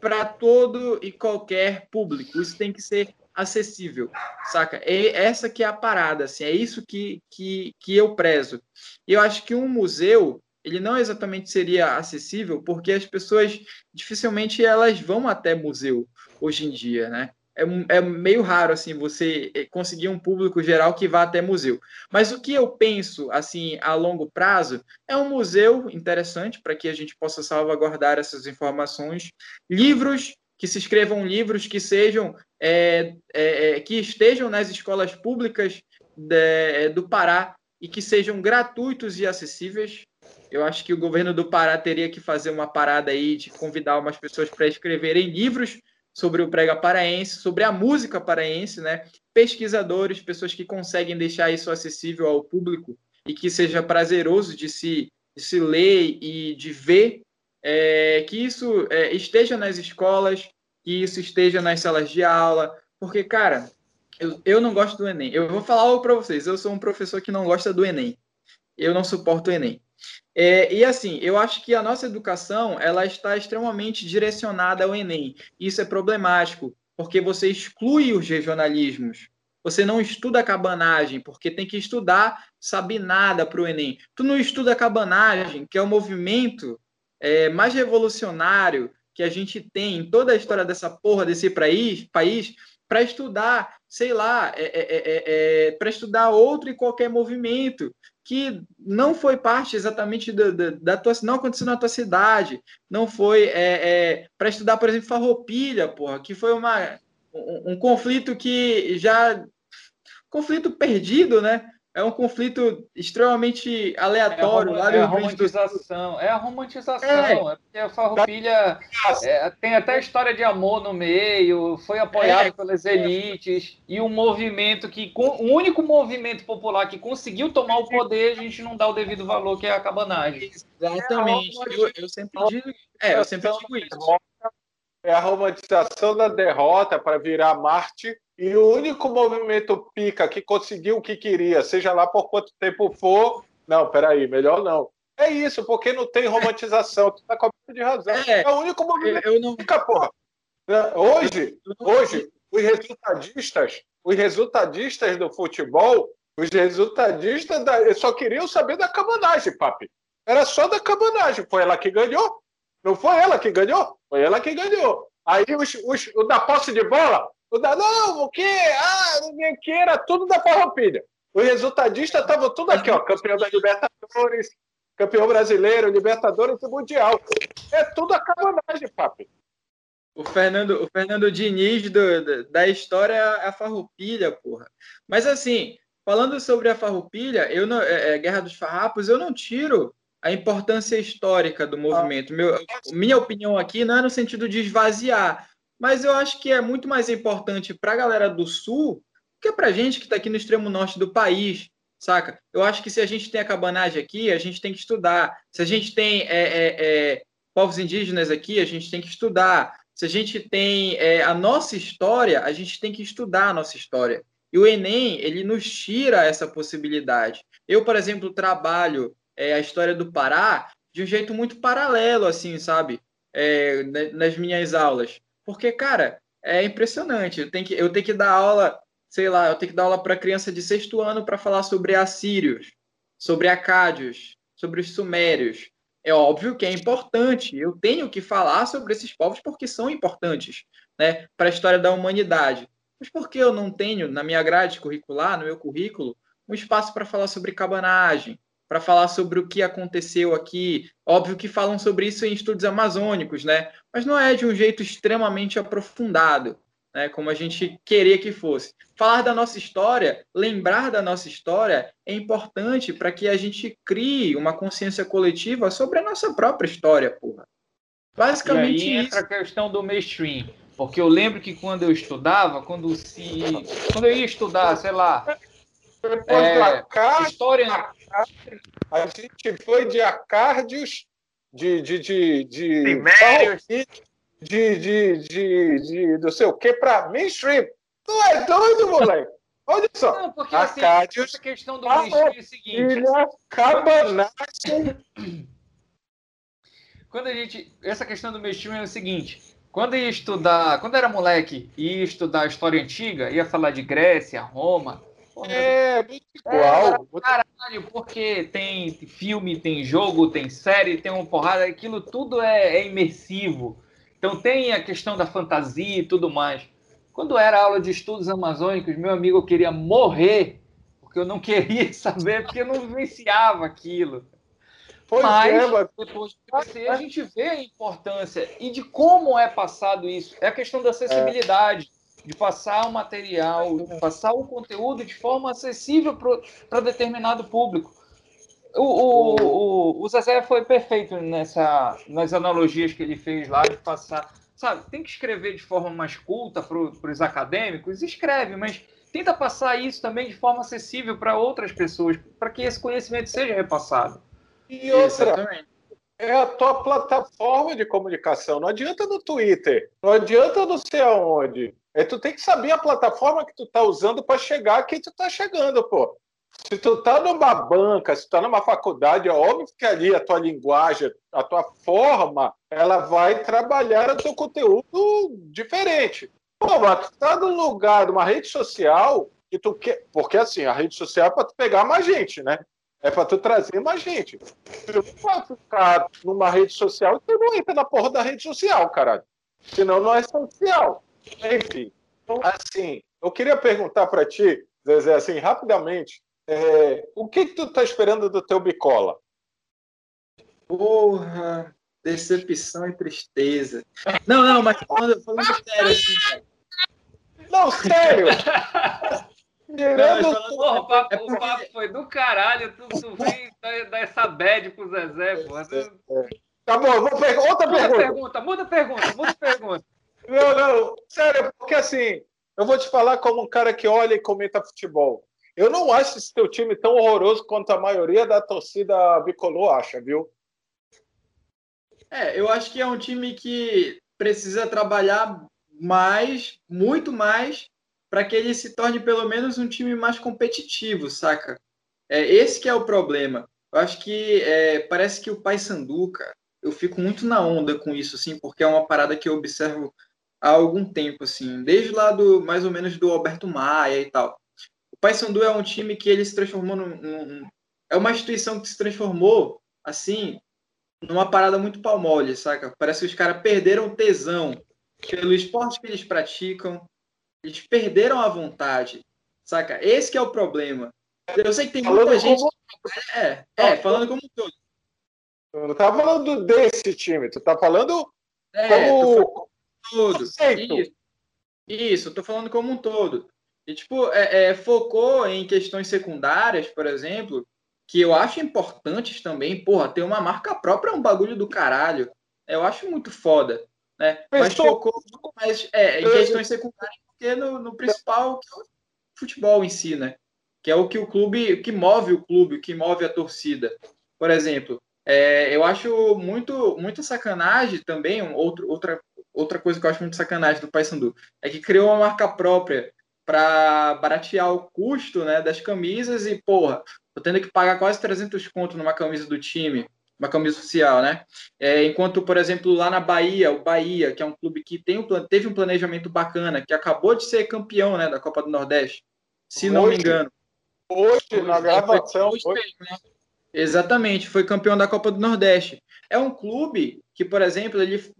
para todo e qualquer público. Isso tem que ser acessível, saca? É essa que é a parada, assim, é isso que, que, que eu prezo. Eu acho que um museu, ele não exatamente seria acessível, porque as pessoas dificilmente elas vão até museu hoje em dia, né? É, é meio raro assim você eh, conseguir um público geral que vá até museu. Mas o que eu penso assim a longo prazo é um museu interessante para que a gente possa salvaguardar essas informações, livros que se escrevam livros que sejam é, é, que estejam nas escolas públicas de, do Pará e que sejam gratuitos e acessíveis. Eu acho que o governo do Pará teria que fazer uma parada aí de convidar umas pessoas para escreverem livros sobre o prega paraense, sobre a música paraense, né? Pesquisadores, pessoas que conseguem deixar isso acessível ao público e que seja prazeroso de se, de se ler e de ver, é, que isso é, esteja nas escolas, que isso esteja nas salas de aula, porque, cara, eu, eu não gosto do Enem. Eu vou falar algo para vocês, eu sou um professor que não gosta do Enem. Eu não suporto o Enem. É, e assim, eu acho que a nossa educação ela está extremamente direcionada ao Enem. Isso é problemático, porque você exclui os regionalismos. Você não estuda a cabanagem, porque tem que estudar sabinada para o Enem. Tu não estuda a cabanagem, que é o movimento é, mais revolucionário que a gente tem em toda a história dessa porra desse país, para estudar, sei lá, é, é, é, é para estudar outro e qualquer movimento que não foi parte exatamente da, da, da, tua, não aconteceu na tua cidade, não foi é, é, para estudar, por exemplo, farroupilha, porra, que foi uma, um, um, conflito que já conflito perdido, né? É um conflito extremamente aleatório. É a, é a romantização. É a romantização. É, é porque a Farroupilha é, tem até história de amor no meio, foi apoiado é, pelas elites, e um movimento que. O único movimento popular que conseguiu tomar o poder, a gente não dá o devido valor, que é a cabanagem. Exatamente. Eu, eu sempre digo, é, eu sempre digo isso. É a romantização da derrota para virar Marte e o único movimento pica que conseguiu o que queria, seja lá por quanto tempo for, não, peraí, melhor não. É isso, porque não tem romantização, tu tá coberto de razão. É, é, o único movimento eu não... pica, porra. Hoje, hoje, os resultadistas, os resultadistas do futebol, os resultadistas da, só queriam saber da cabanagem, papi. Era só da cabanagem. Foi ela que ganhou. Não foi ela que ganhou? Foi ela que ganhou. Aí os, os, o da posse de bola, o da, não, o quê? Ah, não que, tudo da Farroupilha. O resultadista estava tudo aqui, ó, campeão da Libertadores, campeão brasileiro, Libertadores e Mundial. É tudo a cabanagem, papi. O Fernando, o Fernando Diniz do, da história é a Farroupilha, porra. Mas assim, falando sobre a Farroupilha, eu não, é, é, Guerra dos Farrapos, eu não tiro a importância histórica do movimento. Meu, minha opinião aqui não é no sentido de esvaziar, mas eu acho que é muito mais importante para a galera do Sul que para a gente que está aqui no extremo norte do país, saca? Eu acho que se a gente tem a cabanagem aqui, a gente tem que estudar. Se a gente tem é, é, é, povos indígenas aqui, a gente tem que estudar. Se a gente tem é, a nossa história, a gente tem que estudar a nossa história. E o Enem, ele nos tira essa possibilidade. Eu, por exemplo, trabalho é, a história do Pará de um jeito muito paralelo, assim, sabe? É, nas minhas aulas. Porque, cara, é impressionante. Eu tenho que, eu tenho que dar aula, sei lá, eu tenho que dar aula para criança de sexto ano para falar sobre assírios, sobre acádios, sobre os sumérios. É óbvio que é importante. Eu tenho que falar sobre esses povos porque são importantes, né, para a história da humanidade. Mas por que eu não tenho na minha grade curricular, no meu currículo, um espaço para falar sobre cabanagem, para falar sobre o que aconteceu aqui. Óbvio que falam sobre isso em estudos amazônicos, né? Mas não é de um jeito extremamente aprofundado, né? Como a gente queria que fosse. Falar da nossa história, lembrar da nossa história é importante para que a gente crie uma consciência coletiva sobre a nossa própria história, porra. Basicamente e aí entra isso. a questão do mainstream. Porque eu lembro que quando eu estudava, quando se. Quando eu ia estudar, sei lá. É, história a gente foi de acárdios, de. de, de, de, de, de, de, de, de não sei o que, para mainstream. Tu é doido, moleque? Olha só. Não, porque assim, essa questão do mainstream é o seguinte. Cabanagem. Quando a gente. Essa questão do mainstream é o seguinte. quando ia estudar, quando era moleque, ia estudar história antiga, ia falar de Grécia, Roma. É, muito igual. É, caralho, porque tem filme, tem jogo, tem série, tem uma porrada, aquilo tudo é, é imersivo. Então tem a questão da fantasia e tudo mais. Quando era aula de estudos amazônicos, meu amigo eu queria morrer, porque eu não [laughs] queria saber, porque eu não vivenciava aquilo. Pois Mas, é, mas... depois de crescer, a gente vê a importância e de como é passado isso. É a questão da acessibilidade, é. De passar o material, de passar o conteúdo de forma acessível para determinado público. O, o, o, o Zezé foi perfeito nessa, nas analogias que ele fez lá de passar. Sabe, tem que escrever de forma mais culta para os acadêmicos, escreve, mas tenta passar isso também de forma acessível para outras pessoas, para que esse conhecimento seja repassado. E outra, Exatamente. é a tua plataforma de comunicação. Não adianta no Twitter, não adianta não sei aonde. É, tu tem que saber a plataforma que tu tá usando para chegar a quem tu tá chegando, pô. Se tu tá numa banca, se tu tá numa faculdade, é óbvio que ali a tua linguagem, a tua forma, ela vai trabalhar o teu conteúdo diferente. Pô, mas tu tá num lugar, numa rede social, que tu quer. Porque assim, a rede social é para tu pegar mais gente, né? É para tu trazer mais gente. Se tu ficar numa rede social, tu não entra na porra da rede social, caralho. Senão não é social. Enfim. Assim, eu queria perguntar para ti, Zezé, assim, rapidamente, é, o que, que tu tá esperando do teu bicola? Porra, decepção e tristeza. Não, não, mas falando, falando sério, assim, cara. Não, sério! Não, porra, o, papo, é porque... o papo foi do caralho, tu, tu vem dar essa bad pro Zezé, porra. Tu... Tá bom, vou per... outra muda pergunta. pergunta. Muda pergunta, muda pergunta. Não, não, sério, porque assim, eu vou te falar como um cara que olha e comenta futebol. Eu não acho esse teu time tão horroroso quanto a maioria da torcida bicolor acha, viu? É, eu acho que é um time que precisa trabalhar mais, muito mais, para que ele se torne pelo menos um time mais competitivo, saca? É, esse que é o problema. Eu acho que é, parece que o Paysandu, cara, eu fico muito na onda com isso, assim, porque é uma parada que eu observo há algum tempo, assim, desde lá do, mais ou menos do Alberto Maia e tal. O Paysandu é um time que ele se transformou num, num é uma instituição que se transformou, assim, numa parada muito palmole, saca? Parece que os caras perderam tesão pelo esporte que eles praticam, eles perderam a vontade, saca? Esse é o problema. Eu sei que tem muita falando gente. Como... É, é, falando como um todo. Tu não tá falando desse time, tu tá falando é, como todo. Isso, isso, tô falando como um todo. E, tipo, é, é, focou em questões secundárias, por exemplo, que eu acho importantes também. Porra, ter uma marca própria é um bagulho do caralho. Eu acho muito foda. Né? Mas, focou mais é, em questões secundárias porque no, no principal, que é o futebol em si, né? Que é o que o clube, que move o clube, o que move a torcida. Por exemplo, é, eu acho muito, muito sacanagem também, um, outro, outra, outra coisa que eu acho muito sacanagem do Paysandu, é que criou uma marca própria para baratear o custo né, das camisas e, porra, tô tendo que pagar quase 300 conto numa camisa do time uma camisa social, né? É, enquanto, por exemplo, lá na Bahia, o Bahia, que é um clube que tem um, teve um planejamento bacana, que acabou de ser campeão né, da Copa do Nordeste, se hoje, não me engano. Hoje, hoje na gravação. Hoje, hoje. Né? Exatamente, foi campeão da Copa do Nordeste. É um clube que, por exemplo, ele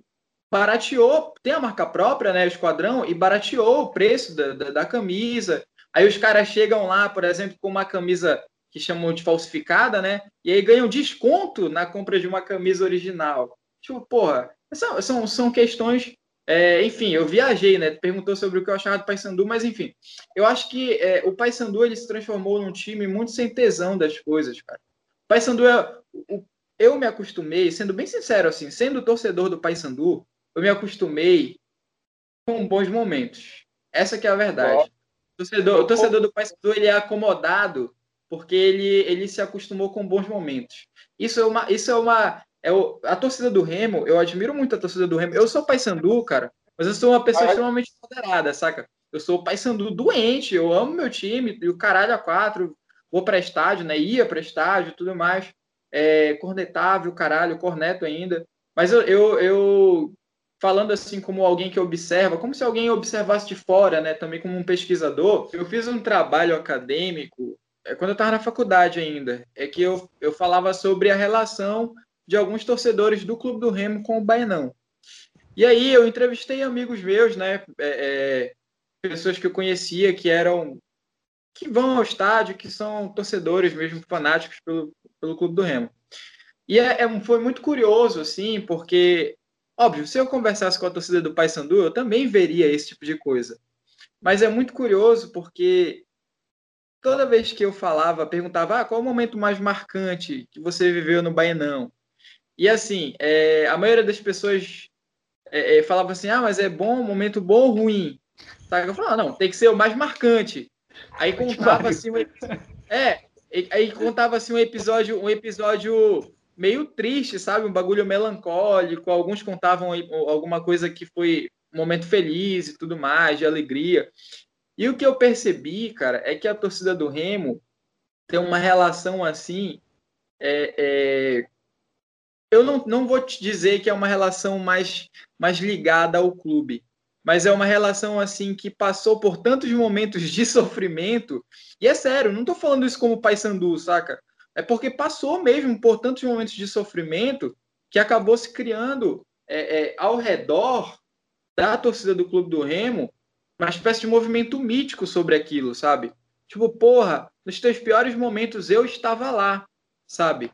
barateou, tem a marca própria, né, esquadrão, e barateou o preço da, da, da camisa. Aí os caras chegam lá, por exemplo, com uma camisa que chamam de falsificada, né? E aí ganham desconto na compra de uma camisa original. Tipo, porra, são, são, são questões. É, enfim, eu viajei, né? Perguntou sobre o que eu achava do Paysandu, mas enfim, eu acho que é, o Paysandu ele se transformou num time muito sem tesão das coisas, cara. O Paysandu é. O, eu me acostumei, sendo bem sincero, assim, sendo torcedor do Paysandu, eu me acostumei com bons momentos. Essa que é a verdade. O torcedor, o torcedor do Paysandu ele é acomodado porque ele, ele se acostumou com bons momentos. Isso é uma. Isso é uma é o, a torcida do Remo, eu admiro muito a torcida do Remo. Eu sou paysandu, cara, mas eu sou uma pessoa Ai. extremamente moderada, saca? Eu sou paysandu doente, eu amo meu time, e o caralho a quatro, vou para estádio, né? Ia para estádio tudo mais. É, cornetável, caralho, corneto ainda. Mas eu, eu, eu falando assim como alguém que observa, como se alguém observasse de fora, né? Também como um pesquisador. Eu fiz um trabalho acadêmico é, quando eu estava na faculdade ainda, é que eu, eu falava sobre a relação de alguns torcedores do Clube do Remo com o Bainão. E aí eu entrevistei amigos meus, né? É, é, pessoas que eu conhecia que eram que vão ao estádio, que são torcedores mesmo fanáticos pelo, pelo Clube do Remo. E é, é, foi muito curioso, assim, porque, óbvio, se eu conversasse com a torcida do Paysandu, eu também veria esse tipo de coisa. Mas é muito curioso porque toda vez que eu falava, perguntava ah, qual o momento mais marcante que você viveu no Bainão. E assim, é, a maioria das pessoas é, é, falava assim, ah, mas é bom, momento bom ou ruim? Sabe? Eu falava, não, tem que ser o mais marcante. Aí contava assim, um, é, aí contava assim um episódio, um episódio meio triste, sabe? Um bagulho melancólico. Alguns contavam alguma coisa que foi um momento feliz e tudo mais, de alegria. E o que eu percebi, cara, é que a torcida do Remo tem uma relação assim. É, é... Eu não, não vou te dizer que é uma relação mais, mais ligada ao clube, mas é uma relação assim que passou por tantos momentos de [laughs] sofrimento. E é sério, não estou falando isso como Paysandu, saca? É porque passou mesmo por tantos momentos de sofrimento que acabou se criando é, é, ao redor da torcida do Clube do Remo uma espécie de movimento mítico sobre aquilo, sabe? Tipo, porra, nos teus piores momentos eu estava lá, sabe?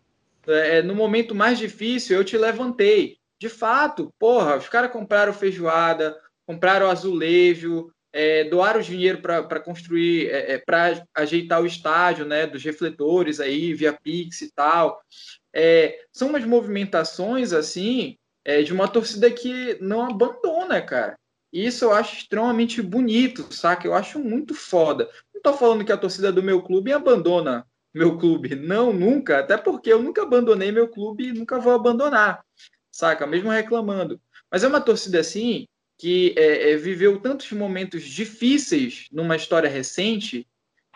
É, no momento mais difícil eu te levantei. De fato, porra, os caras compraram feijoada, compraram azulejo, é, doaram dinheiro para construir, é, é para ajeitar o estádio, né, dos refletores aí, via Pix e tal. É, são umas movimentações, assim, é, de uma torcida que não abandona, cara. Isso eu acho extremamente bonito, saca? Eu acho muito foda. Não tô falando que a torcida do meu clube abandona meu clube. Não, nunca. Até porque eu nunca abandonei meu clube e nunca vou abandonar, saca? Mesmo reclamando. Mas é uma torcida assim que é, é, viveu tantos momentos difíceis numa história recente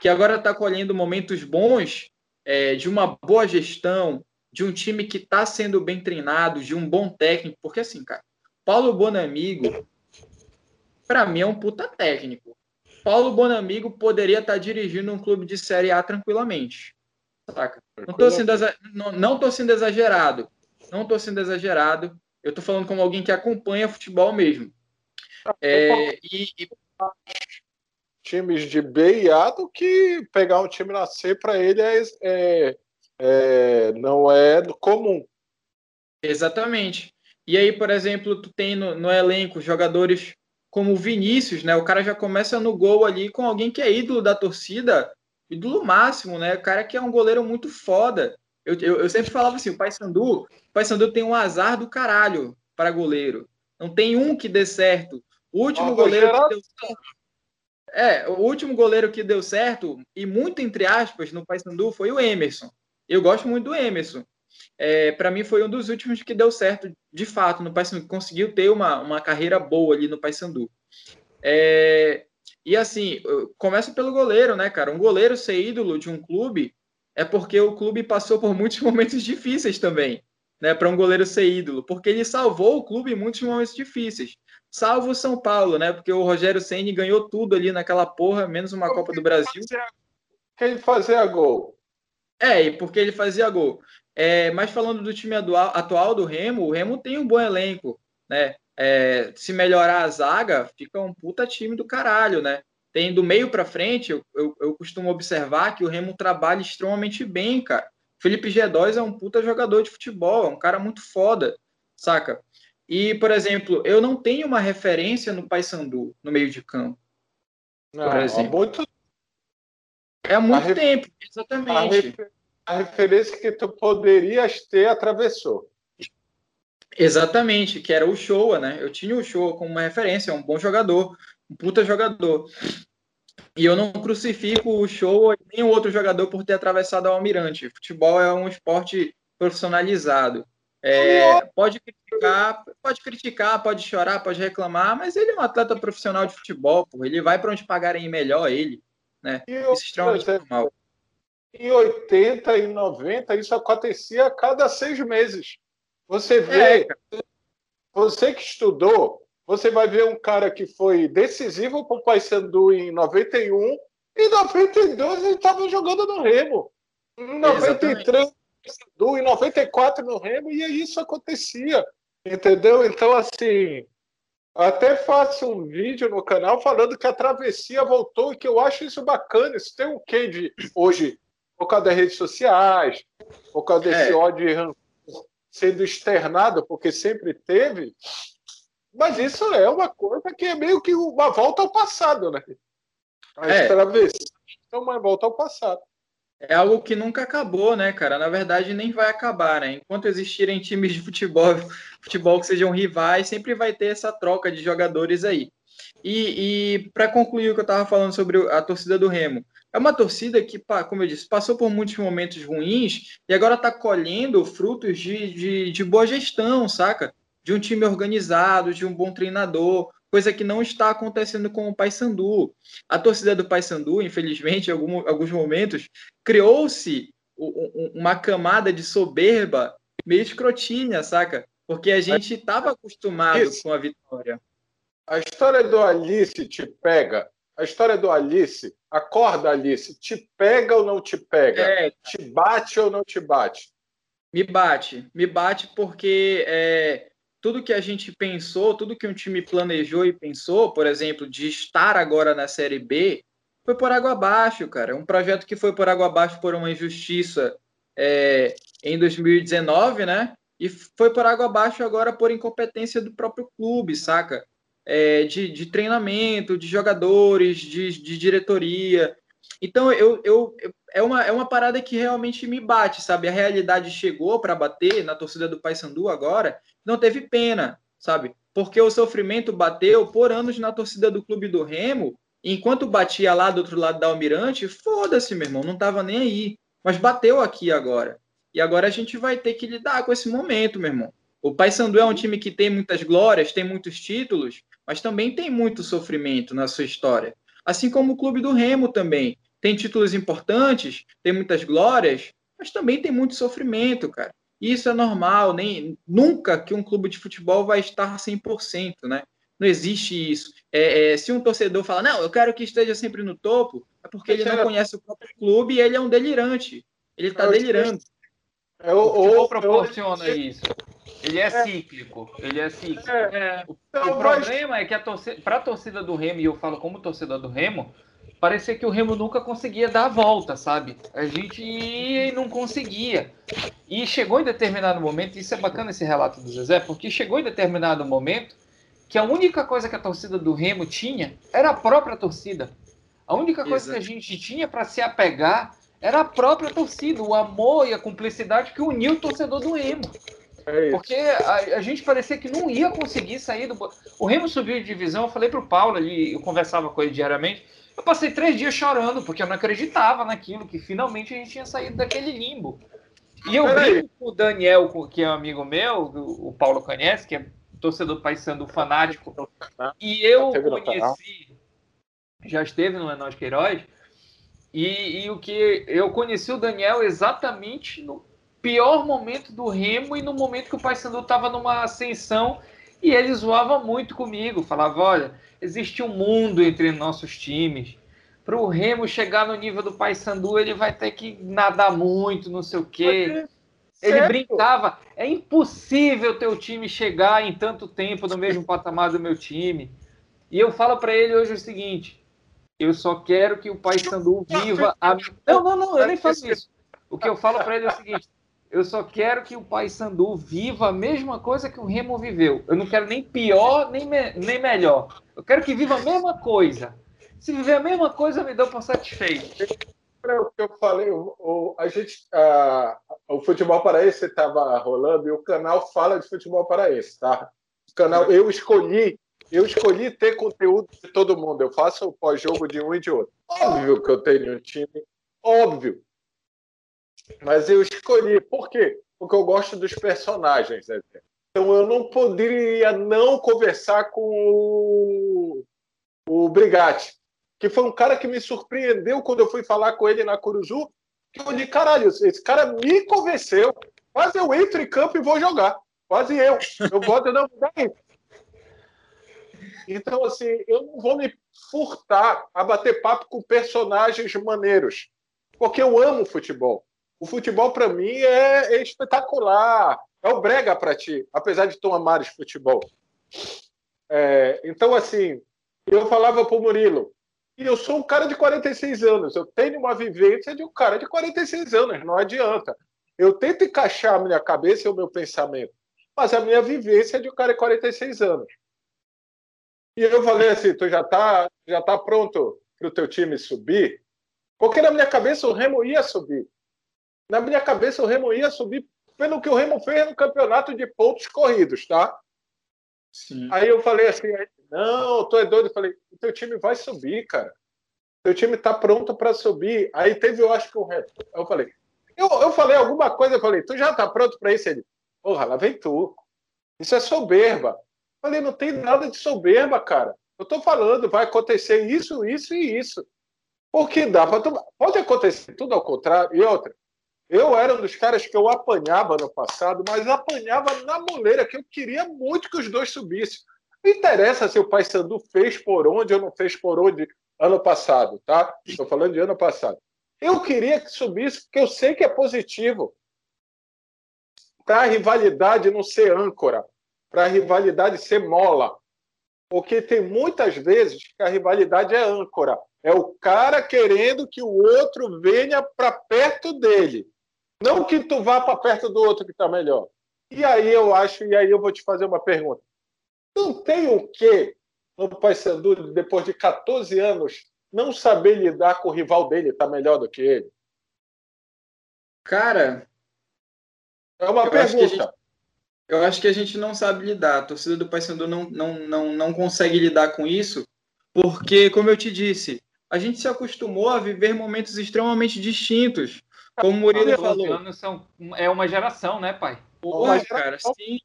que agora está colhendo momentos bons é, de uma boa gestão, de um time que está sendo bem treinado, de um bom técnico. Porque assim, cara, Paulo Bonamigo, para mim, é um puta técnico. Paulo Bonamigo poderia estar tá dirigindo um clube de Série A tranquilamente. Saca? Não estou sendo, tô sendo exagerado. Não estou sendo exagerado. Eu estou falando como alguém que acompanha futebol mesmo. É, e, e... Times de B e A do que pegar um time na C para ele é, é, é, não é comum. Exatamente. E aí, por exemplo, tu tem no, no, elenco jogadores como o Vinícius, né? O cara já começa no gol ali com alguém que é ídolo da torcida, ídolo máximo, né? O cara que é um goleiro muito foda. Eu, eu, eu sempre falava assim, o Paysandu, o Paysandu tem um azar do caralho para goleiro. Não tem um que dê certo. O último goleiro que deu certo. É, o último goleiro que deu certo, e muito entre aspas, no Paysandu foi o Emerson. Eu gosto muito do Emerson. É, para mim foi um dos últimos que deu certo, de fato, no Paysandu. Conseguiu ter uma, uma carreira boa ali no Paysandu. É, e assim, começa pelo goleiro, né, cara? Um goleiro ser ídolo de um clube é porque o clube passou por muitos [laughs] momentos difíceis também, né? Para um goleiro ser ídolo, porque ele salvou o clube em muitos momentos difíceis salvo o São Paulo, né? Porque o Rogério Ceni ganhou tudo ali naquela porra, menos uma Copa do Brasil. Que ele fazia gol. É, e porque ele fazia gol. É, mas falando do time atual do Remo, o Remo tem um bom elenco, né? É, se melhorar a zaga, fica um puta time do caralho, né? Tem do meio para frente, eu, eu, eu, costumo observar que o Remo trabalha extremamente bem, cara. Felipe G2 é um puta jogador de futebol, é um cara muito foda, saca? E, por exemplo, eu não tenho uma referência no Paysandu no meio de campo. Não, por exemplo. Há muito... É há muito tempo, exatamente. A, refer... a, referência que tu poderias ter atravessou. Exatamente, que era o Showa, né? Eu tinha o Showa como uma referência, um bom jogador, um puta jogador. E eu não crucifico o Showa nem o outro jogador por ter atravessado o Almirante. Futebol é um esporte profissionalizado. É, pode criticar, pode criticar, pode chorar, pode reclamar, mas ele é um atleta profissional de futebol, pô. ele vai para onde pagarem melhor ele, né? E isso é extremamente normal. Em 80 e 90 isso acontecia a cada seis meses. Você vê, é, você que estudou, você vai ver um cara que foi decisivo para o Paysandu em 91 e em 92 ele estava jogando no Remo. Em 93 em 94 no Remo e isso acontecia. Entendeu? Então, assim, até faço um vídeo no canal falando que a travessia voltou e que eu acho isso bacana. Isso tem um quê de hoje, por causa das redes sociais, por causa desse é. ódio sendo externado, porque sempre teve. Mas isso é uma coisa que é meio que uma volta ao passado, né? A é. travessia é uma volta ao passado é algo que nunca acabou, né, cara? Na verdade, nem vai acabar, né? Enquanto existirem times de futebol, [laughs] futebol que sejam rivais, sempre vai ter essa troca de jogadores aí. E, e para concluir o que eu estava falando sobre a torcida do Remo, é uma torcida que, como eu disse, passou por muitos momentos ruins e agora está colhendo frutos de, de, de boa gestão, saca? De um time organizado, de um bom treinador, coisa que não está acontecendo com o Paysandu. A torcida do Paysandu, infelizmente, em alguns momentos, criou-se uma camada de soberba meio escrotinha, saca? Porque a gente estava acostumado com a vitória. A história do Alice te pega. A história do Alice, acorda Alice, te pega ou não te pega? É. Te bate ou não te bate? Me bate, me bate porque é, tudo que a gente pensou, tudo que um time planejou e pensou, por exemplo, de estar agora na Série B, foi por água abaixo, cara. Um projeto que foi por água abaixo por uma injustiça é, em 2019, né? E foi por água abaixo agora por incompetência do próprio clube, saca? É, de, de, treinamento, de jogadores, de, de diretoria. Então, eu, eu, é, uma, é uma parada que realmente me bate, sabe? A realidade chegou para bater na torcida do Paysandu agora, não teve pena, sabe? Porque o sofrimento bateu por anos na torcida do clube do Remo, enquanto batia lá do outro lado da Almirante, foda-se, meu irmão, não tava nem aí. Mas bateu aqui agora. E agora a gente vai ter que lidar com esse momento, meu irmão. O Paysandu é um time que tem muitas glórias, tem muitos títulos, mas também tem muito sofrimento na sua história. Assim como o clube do Remo também. Tem títulos importantes, tem muitas glórias, mas também tem muito sofrimento, cara. Isso é normal, nem nunca que um clube de futebol vai estar 100%, né? Não existe isso. É, é, se um torcedor fala, não, eu quero que esteja sempre no topo, é porque ele não conhece o próprio clube e ele é um delirante. Ele está delirando. É, o futebol proporciona isso. Ele é, é, cíclico. Ele é cíclico. É, o, então, o, problema é que para a torcida do Remo, e eu falo como torcedor do Remo, parecia que o Remo nunca conseguia dar a volta, sabe? A gente ia e não conseguia. E chegou em determinado momento, isso é bacana esse relato do Zezé, porque chegou em determinado momento que a única coisa que a torcida do Remo tinha era a própria torcida. A única coisa Exato. que a gente tinha para se apegar era a própria torcida, o amor e a cumplicidade que uniu o torcedor do Remo. É porque a, a, gente parecia que não ia conseguir sair do. O Remo subiu de divisão, eu falei pro Paulo, ele, eu conversava com ele diariamente. Eu passei três dias chorando, porque eu não acreditava naquilo, que finalmente a gente tinha saído daquele limbo. E eu vi com o Daniel, que é um amigo meu, o Paulo conhece, que é torcedor paisano fanático, e eu conheci, já esteve no Menor Queiroz, e, e, o que eu conheci o Daniel exatamente no pior momento do Remo e no momento que o Paysandu estava numa ascensão e ele zoava muito comigo, falava, olha, existe um mundo entre nossos times. Para o Remo chegar no nível do Paysandu, ele vai ter que nadar muito, não sei o quê. Ele brincava, é impossível teu time chegar em tanto tempo no mesmo patamar do meu time. E eu falo para ele hoje o seguinte: eu só quero que o Paysandu viva a. Não, não, não, eu nem faço isso. O que eu falo para ele é o seguinte: eu só quero que o Paysandu viva a mesma coisa que o Remo viveu. Eu não quero nem pior, nem, me, nem melhor. Eu quero que viva a mesma coisa. Se viver a mesma coisa, me dou por satisfeito. É o que eu falei, o, o a gente, a, o futebol paraense estava rolando e o canal fala de futebol paraense, tá? O canal, eu escolhi, eu escolhi ter conteúdo de todo mundo. Eu faço o pós-jogo de um e de outro. Óbvio que eu tenho um time, óbvio. Mas eu escolhi. Por quê? Porque eu gosto dos personagens. Né? Então eu não poderia não conversar com o, o Brigatti, que foi um cara que me surpreendeu quando eu fui falar com ele na Curuzu. Que eu disse, caralho, esse cara me convenceu, mas eu entro em campo e vou jogar. Quase eu. Eu voto não isso. Então, assim, eu não vou me furtar a bater papo com personagens maneiros, porque eu amo futebol. O futebol, para mim, é, é, espetacular. É o brega para ti, apesar de tu amares futebol. É, então, assim, eu falava para o Murilo, e eu sou um cara de 46 anos, eu tenho uma vivência de um cara de 46 anos, não adianta. Eu tento encaixar a minha cabeça e o meu pensamento, mas a minha vivência é de um cara de 46 anos. E eu falei assim, tu já tá, já tá pronto para o teu time subir? Porque na minha cabeça o Remo ia subir. Na minha cabeça o Remo ia subir pelo que o Remo fez no campeonato de pontos corridos, tá? Sim. Aí eu falei assim, não, tu é doido. Eu falei, o teu time vai subir, cara. O teu time tá pronto para subir. Aí teve, eu acho que um reto. Eu falei, eu, eu falei alguma coisa, eu falei, tu já tá pronto para isso? Ele, porra, lá vem tu. Isso é soberba. Eu falei, não tem nada de soberba, cara. Eu tô falando, vai acontecer isso, isso e isso. Porque dá para tu... Pode acontecer tudo ao contrário. E outra, eu era um dos caras que eu apanhava no passado, mas apanhava na moleira, que eu queria muito que os dois subissem. Não interessa se o Paysandu fez por onde ou não fez por onde ano passado, tá? Estou falando de ano passado. Eu queria que subisse, porque eu sei que é positivo. Para a rivalidade não ser âncora, para a rivalidade ser mola. Porque tem muitas vezes que a rivalidade é âncora. É o cara querendo que o outro venha para perto dele. Não que tu vá para perto do outro que está melhor. E aí eu acho, e aí eu vou te fazer uma pergunta. Não tem o quê no Paysandu, depois de 14 anos, não saber lidar com o rival dele, tá melhor do que ele? Cara, é uma pergunta. Acho gente, eu acho que a gente não sabe lidar. A torcida do Paysandu não, não, não, não consegue lidar com isso, porque, como eu te disse, a gente se acostumou a viver momentos extremamente distintos. Como o Murilo falou. São, é uma geração, né, pai? Porra, cara, sim.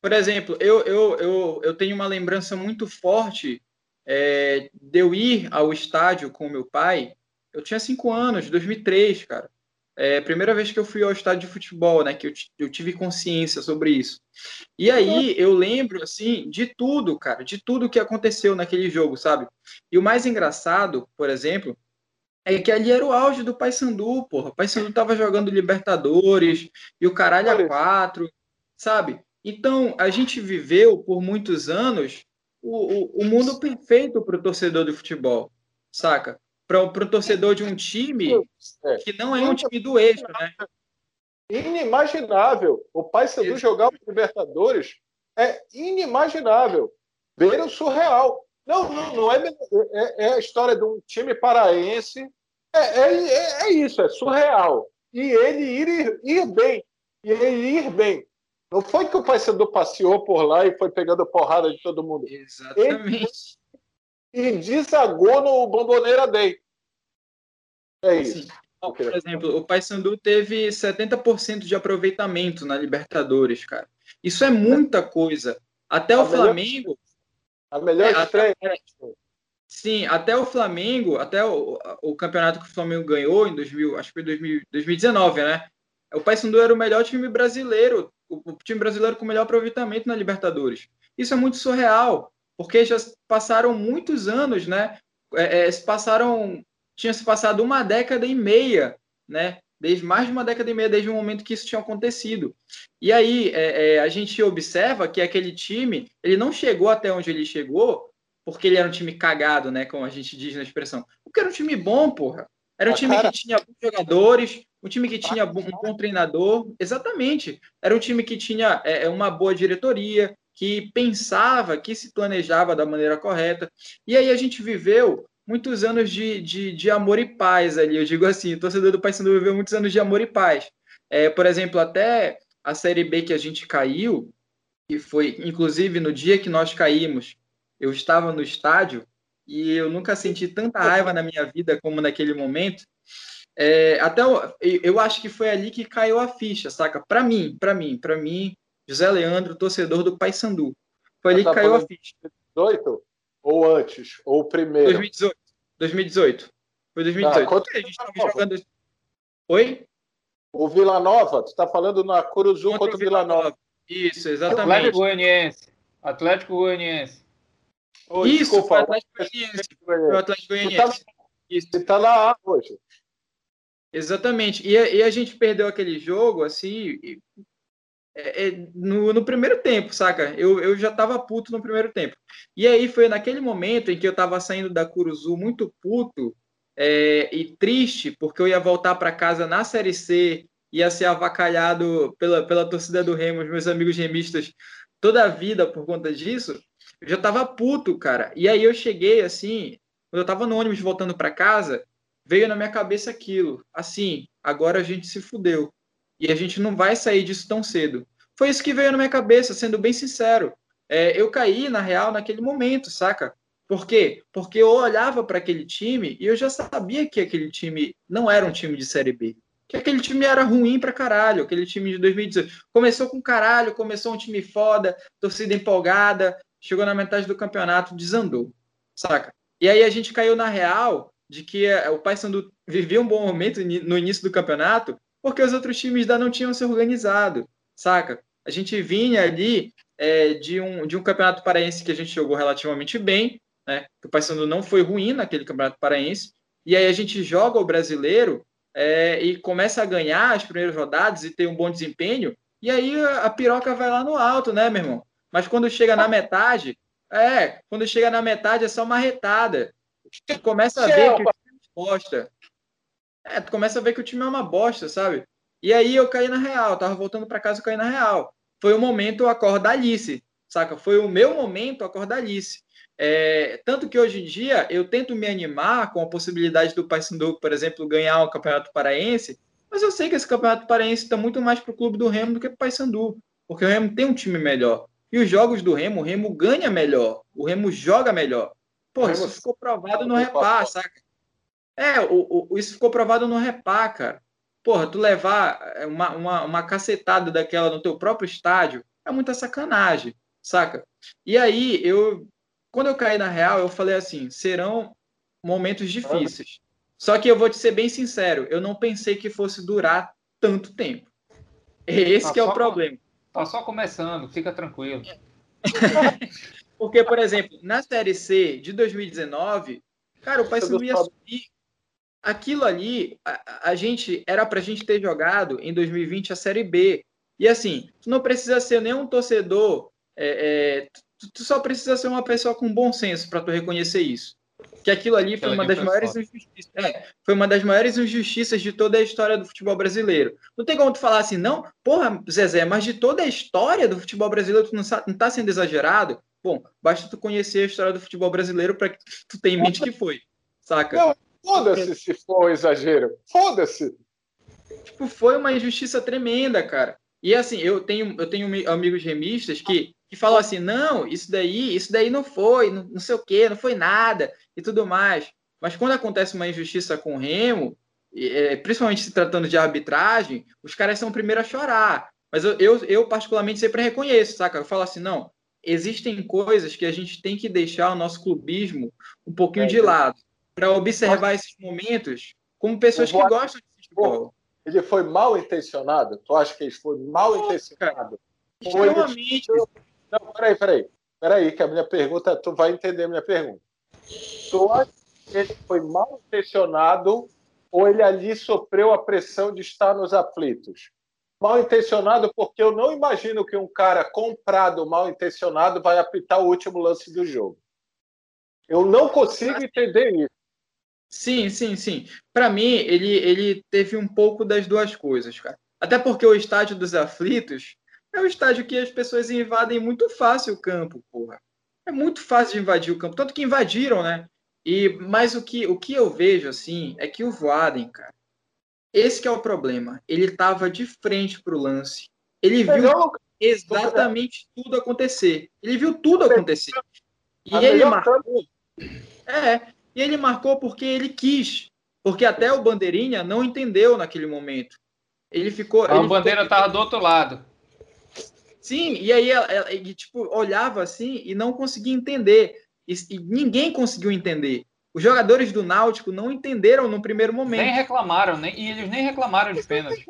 Por exemplo, eu, eu, eu, eu tenho uma lembrança muito forte é, de eu ir ao estádio com meu pai. Eu tinha cinco anos, 2003, cara. É a primeira vez que eu fui ao estádio de futebol, né? Que eu, eu tive consciência sobre isso. E aí eu lembro, assim, de tudo, cara, de tudo que aconteceu naquele jogo, sabe? E o mais engraçado, por exemplo, é que ali era o auge do Paysandu, porra. O Paysandu tava jogando Libertadores e o caralho a quatro, sabe? Então, a gente viveu por muitos anos o, o, o mundo perfeito para o torcedor de futebol, saca? Para o torcedor de um time é. que não é um time do eixo, né? Inimaginável. O Paysandu jogar o Libertadores é inimaginável. Beira o surreal. Não, não, não é, é, é, a história de um time paraense. É, é, é, é isso, é surreal. E ele ir, ir bem. E ele ir bem. Não foi que o Paysandu passeou por lá e foi pegando porrada de todo mundo. Exatamente. Ele, e desagou no Bomboneira Day. É isso. Sim. Por exemplo, o Paysandu teve 70% de aproveitamento na Libertadores, cara. Isso é muita coisa. Até o melhor, Flamengo. A melhor é, estreia. Até, sim, até o Flamengo, até o, o campeonato que o Flamengo ganhou em 2000, acho que foi 2000, 2019, né? O Paysandu era o melhor time brasileiro o time brasileiro com melhor aproveitamento na Libertadores. Isso é muito surreal, porque já passaram muitos anos, né? É, é, se passaram, tinha se passado uma década e meia, né? Desde mais de uma década e meia desde o momento que isso tinha acontecido. E aí é, é, a gente observa que aquele time ele não chegou até onde ele chegou porque ele era um time cagado, né? Como a gente diz na expressão. Porque era um time bom, porra. Era um time que tinha bons jogadores, um time que tinha um bom treinador, exatamente. Era um time que tinha é, é, uma boa diretoria, que pensava, que se planejava da maneira correta. E aí a gente viveu muitos anos de, de, de amor e paz ali. Eu digo assim, o torcedor do Paysandu viveu muitos anos de amor e paz. É, por exemplo, até a Série B que a gente caiu, e foi inclusive no dia que nós caímos, eu estava no estádio e eu nunca senti tanta raiva na minha vida como naquele momento. É, até eu, eu acho que foi ali que caiu a ficha, saca? Para mim, para mim, para mim, José Leandro, torcedor do Paysandu. Foi ali tá que caiu a ficha. 2018 ou antes? Ou primeiro? 2018. 2018. Foi 2018. Ah, a gente estava jogando. Oi? O Vila Nova, tu está falando na Curuzu contra, contra o Vila Nova. Nova. Isso, exatamente. Atlético Goianiense. Atlético Goianiense. Oh, Isso, desculpa, Atlético Goianiense. O Atlético Goianiense. Você está lá A hoje. Exatamente. E e a, gente perdeu aquele jogo, assim, é, é, no, no, primeiro tempo, saca? Eu, eu já tava puto no primeiro tempo. E aí foi naquele momento em que eu tava saindo da Curuzu muito puto é, e triste, porque eu ia voltar para casa na Série C, ia ser avacalhado pela, pela torcida do Remo, os meus amigos remistas, toda a vida por conta disso. Eu já tava puto, cara. E aí eu cheguei, assim, quando eu tava no ônibus voltando para casa, veio na minha cabeça aquilo. Assim, agora a gente se fudeu. E a gente não vai sair disso tão cedo. Foi isso que veio na minha cabeça, sendo bem sincero. É, eu caí, na real, naquele momento, saca? Por quê? Porque eu olhava para aquele time e eu já sabia que aquele time não era um time de Série B. Que aquele time era ruim pra caralho, aquele time de 2018. Começou com caralho, começou um time foda, torcida empolgada, chegou na metade do campeonato, desandou, saca? E aí a gente caiu na real de que eh, o Paysandu vivia um bom momento no início do campeonato, porque os outros times ainda não tinham se organizado, saca? A gente vinha ali é, de, um, de um campeonato paraense que a gente jogou relativamente bem, né? O Paysandu não foi ruim naquele campeonato paraense, e aí a gente joga o brasileiro é, e começa a ganhar as primeiras rodadas e tem um bom desempenho, e aí a, piroca vai lá no alto, né, meu irmão? Mas quando chega na metade, é, quando chega na metade é só uma retada. Começa a ver que o time bosta. É, tu começa a ver que o time é uma bosta, sabe? E aí eu caí na real, tava voltando para casa e caí na real. Foi o momento acordalice, saca? Foi o meu momento acordalice. É, tanto que hoje em dia eu tento me animar com a possibilidade do Paysandu, por exemplo, ganhar o Campeonato Paraense, mas eu sei que esse Campeonato Paraense está muito mais para o clube do Remo do que para o Paysandu, porque o Remo tem um time melhor. E os jogos do Remo, o Remo ganha melhor, o Remo joga melhor. Pô, isso ficou provado no repá, saca? É, o, o, isso ficou provado no repá, cara. Porra, tu levar é, uma, uma, uma cacetada daquela no teu próprio estádio é muita sacanagem, saca? E aí, eu, quando eu caí na real, eu falei assim: serão momentos difíceis. Só que eu vou te ser bem sincero, eu não pensei que fosse durar tanto tempo. Esse tá que é o problema. Tá só começando, fica tranquilo. [laughs] Porque, por exemplo, na Série C de 2019, cara, o Paysandu ia subir. Aquilo ali, a, a gente era para a gente ter jogado em 2020 a Série B. E assim, tu não precisa ser nenhum torcedor, é, é, tu, tu, só precisa ser uma pessoa com bom senso para tu reconhecer isso. Que aquilo ali foi uma das maiores injustiças. É, foi uma das maiores injustiças de toda a história do futebol brasileiro. Não tem como tu falar assim, não, porra, Zezé, mas de toda a história do futebol brasileiro, tu não, não tá sendo exagerado? Bom, basta tu conhecer a história do futebol brasileiro para que tu tenha em mente que foi, saca? Não, foda-se se for um exagero. Foda-se. Tipo, foi uma injustiça tremenda, cara. E assim, eu tenho, eu tenho amigos remistas que, que falam assim, não, isso daí, isso daí não foi, não, não sei o quê, não foi nada e tudo mais. Mas quando acontece uma injustiça com o Remo, é, principalmente se tratando de arbitragem, os caras são o primeiro a chorar. Mas eu, eu, eu, particularmente sempre reconheço, saca? Eu falo assim, não, existem coisas que a gente tem que deixar o nosso clubismo um pouquinho é, de lado para observar esses momentos como pessoas que gostam de futebol. Ele foi mal intencionado? Tu acha que ele foi mal intencionado? Extremamente. Não, peraí, peraí. Peraí, que a minha pergunta, tu vai entender a minha pergunta. Tu acha que ele foi mal intencionado ou ele ali sofreu a pressão de estar nos aflitos? mal intencionado, porque eu não imagino que um cara comprado mal intencionado vai apitar o último lance do jogo. Eu não consigo entender isso. Sim, sim, sim. Para mim, ele, ele teve um pouco das duas coisas, cara. Até porque o estádio dos aflitos é um estádio que as pessoas invadem muito fácil o campo, porra. É muito fácil de invadir o campo, tanto que invadiram, né? E mas o que o que eu vejo assim é que o Voaden, cara, esse que é o problema. Ele estava de frente para o lance. Ele viu exatamente tudo acontecer. Ele viu tudo acontecer. E ele marcou. É, e ele marcou porque ele quis. Porque até o Bandeirinha não entendeu naquele momento. Ele ficou. A bandeira estava do outro lado. Sim, e aí ele, tipo, olhava assim e não conseguia entender. E, e ninguém conseguiu entender. Os jogadores do Náutico não entenderam no primeiro momento. Nem reclamaram, nem, e eles nem reclamaram de pênalti.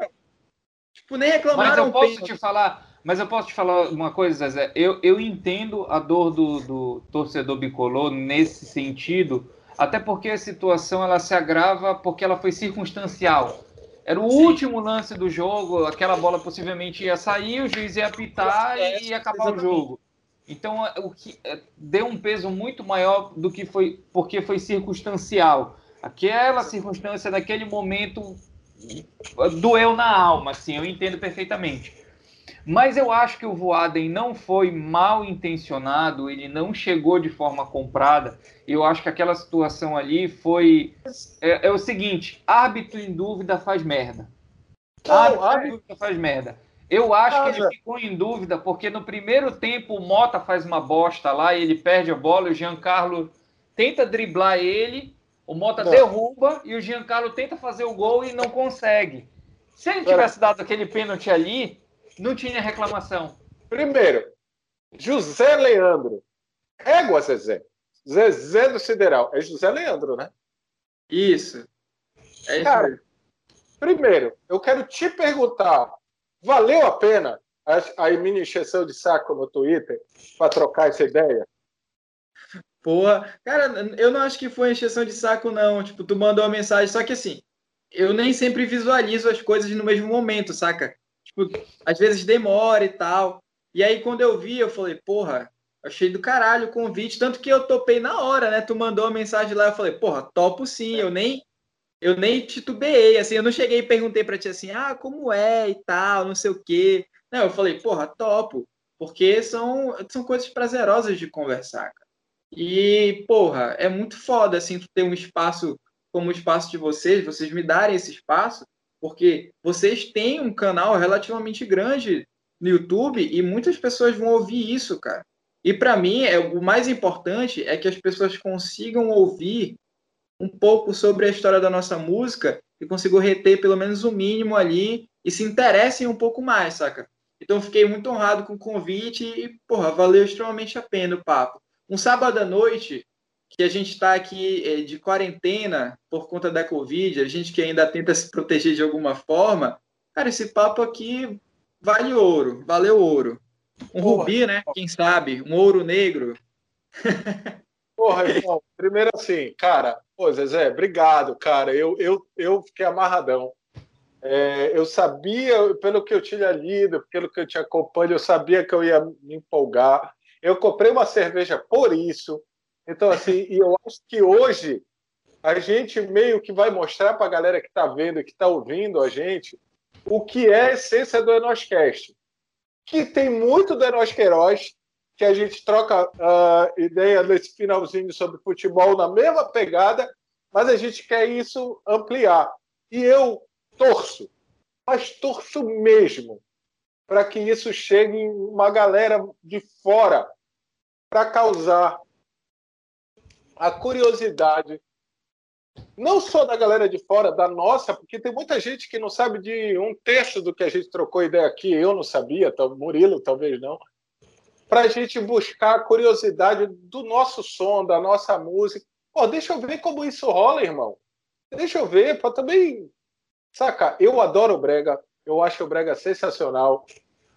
tipo, nem reclamaram. Mas eu posso te falar, Mas eu posso te falar uma coisa, Zé. Eu, eu entendo a dor do, do torcedor bicolor nesse sentido, até porque a situação ela se agrava porque ela foi circunstancial. Era o Sim. último lance do jogo, aquela bola possivelmente ia sair, o juiz ia apitar e ia acabar Exatamente. o jogo. Então, o que é, deu um peso muito maior do que foi porque foi circunstancial. Aquela circunstância daquele momento doeu na alma, assim, eu entendo perfeitamente. Mas eu acho que o Voaden não foi mal intencionado, ele não chegou de forma comprada. Eu acho que aquela situação ali foi. É, é o seguinte: árbitro em dúvida faz merda. Árbitro, árbitro em dúvida faz merda. Eu acho que ele ficou em dúvida, porque no primeiro tempo o Mota faz uma bosta lá e ele perde a bola, o Giancarlo tenta driblar ele, o Mota não. derruba e o Giancarlo tenta fazer o gol e não consegue. Se ele tivesse dado aquele pênalti ali, não tinha reclamação. Primeiro, José Leandro. Égua, Zezé. Zezé do Sideral. É José Leandro, né? Isso. É isso Cara, primeiro, eu quero te perguntar: valeu a pena a, a mini encheção de saco no Twitter para trocar essa ideia? Porra, cara, eu não acho que foi encheção de saco, não. Tipo, tu mandou uma mensagem, só que assim, eu nem sempre visualizo as coisas no mesmo momento, saca? Tipo, às vezes demora e tal. E aí, quando eu vi, eu falei, porra, achei do caralho o convite. Tanto que eu topei na hora, né? Tu mandou uma mensagem lá, eu falei, porra, topo sim. Eu nem, eu nem titubeei, assim, eu não cheguei e perguntei pra ti assim, ah, como é e tal, não sei o quê. Não, eu falei, porra, topo. Porque são, são coisas prazerosas de conversar, cara. E, porra, é muito foda, assim, ter um espaço como o espaço de vocês, vocês me darem esse espaço porque vocês têm um canal relativamente grande no YouTube e muitas pessoas vão ouvir isso, cara. E para mim, é, o mais importante é que as pessoas consigam ouvir um pouco sobre a história da nossa música e consigam reter pelo menos o mínimo ali e se interessem um pouco mais, saca? Então fiquei muito honrado com o convite e, porra, valeu extremamente a pena o papo. Um sábado à noite, que a gente está aqui é, de quarentena por conta da Covid, a gente que ainda tenta se proteger de alguma forma, cara, esse papo aqui vale ouro, valeu ouro. Um Porra. rubi, né? Quem sabe? Um ouro negro. Porra, irmão, primeiro assim, cara, pô, Zezé, obrigado, cara. Eu, eu, eu fiquei amarradão. É, eu sabia, pelo que eu tinha lido, pelo que eu tinha acompanhado, eu sabia que eu ia me empolgar. Eu comprei uma cerveja por isso. Então, assim, e eu acho que hoje a gente meio que vai mostrar para a galera que está vendo e que está ouvindo a gente o que é a essência do Enoscast. Que tem muito do Enos Queiroz, que a gente troca uh, ideia nesse finalzinho sobre futebol na mesma pegada, mas a gente quer isso ampliar. E eu torço, mas torço mesmo, para que isso chegue em uma galera de fora, para causar a curiosidade, não só da galera de fora, da nossa, porque tem muita gente que não sabe de um terço do que a gente trocou ideia aqui, eu não sabia, Murilo talvez não, para a gente buscar a curiosidade do nosso som, da nossa música. Pô, deixa eu ver como isso rola, irmão. Deixa eu ver, para também. Saca, eu adoro o Brega, eu acho o Brega sensacional.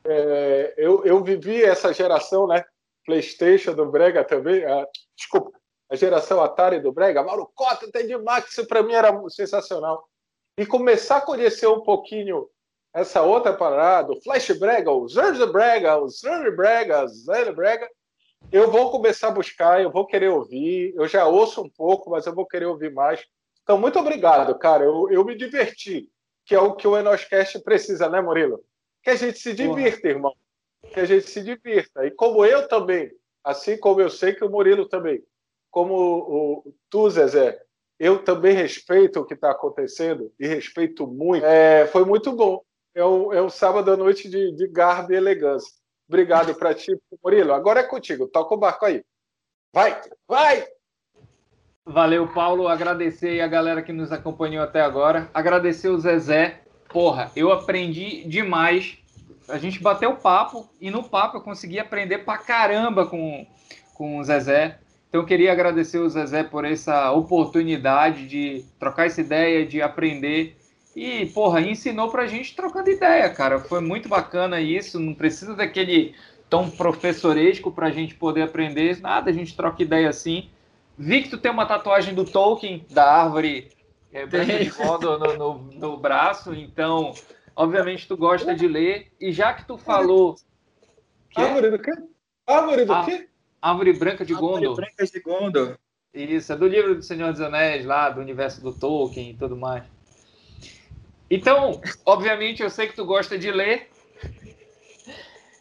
É, eu, eu vivi essa geração, né? PlayStation do Brega também. Ah, desculpa, a geração Atari do Brega, Mauro Cota, Ted Max, para mim era sensacional. E começar a conhecer um pouquinho essa outra parada, o Flash Brega, o Zerge Brega, o Zerge Brega, o Zerge Brega, eu vou começar a buscar, eu vou querer ouvir, eu já ouço um pouco, mas eu vou querer ouvir mais. Então, muito obrigado, cara, eu, eu me diverti, que é o que o Enoscast precisa, né, Murilo? Que a gente se divirta, irmão, que a gente se divirta. E como eu também, assim como eu sei que o Murilo também, como o, tu, Zezé, eu também respeito o que está acontecendo e respeito muito. É, foi muito bom. É um, é um sábado à noite de, de garbo e elegância. Obrigado para ti, Murilo. Agora é contigo. Toca o barco aí. Vai, vai! Valeu, Paulo. Agradecer a galera que nos acompanhou até agora. Agradecer o Zezé. Porra, eu aprendi demais. A gente bateu papo e no papo eu consegui aprender pra caramba com, com o Zezé. Então, eu queria agradecer o Zezé por essa oportunidade de trocar essa ideia, de aprender E, porra, ensinou pra gente trocando ideia, cara. Foi muito bacana isso. Não precisa daquele tom professoresco pra gente poder aprender. Nada, a gente troca ideia assim. Vi que tu tem uma tatuagem do Tolkien, da árvore é, branca de Gondor no, no, no braço. Então, obviamente, tu gosta de ler. E já que tu falou... Que árvore do quê? Árvore do quê? Árvore branca de Gondor. Árvore branca de Gondor. Isso, é do livro do Senhor dos Anéis, lá, do universo do Tolkien e tudo mais. Então, obviamente, eu sei que tu gosta de ler.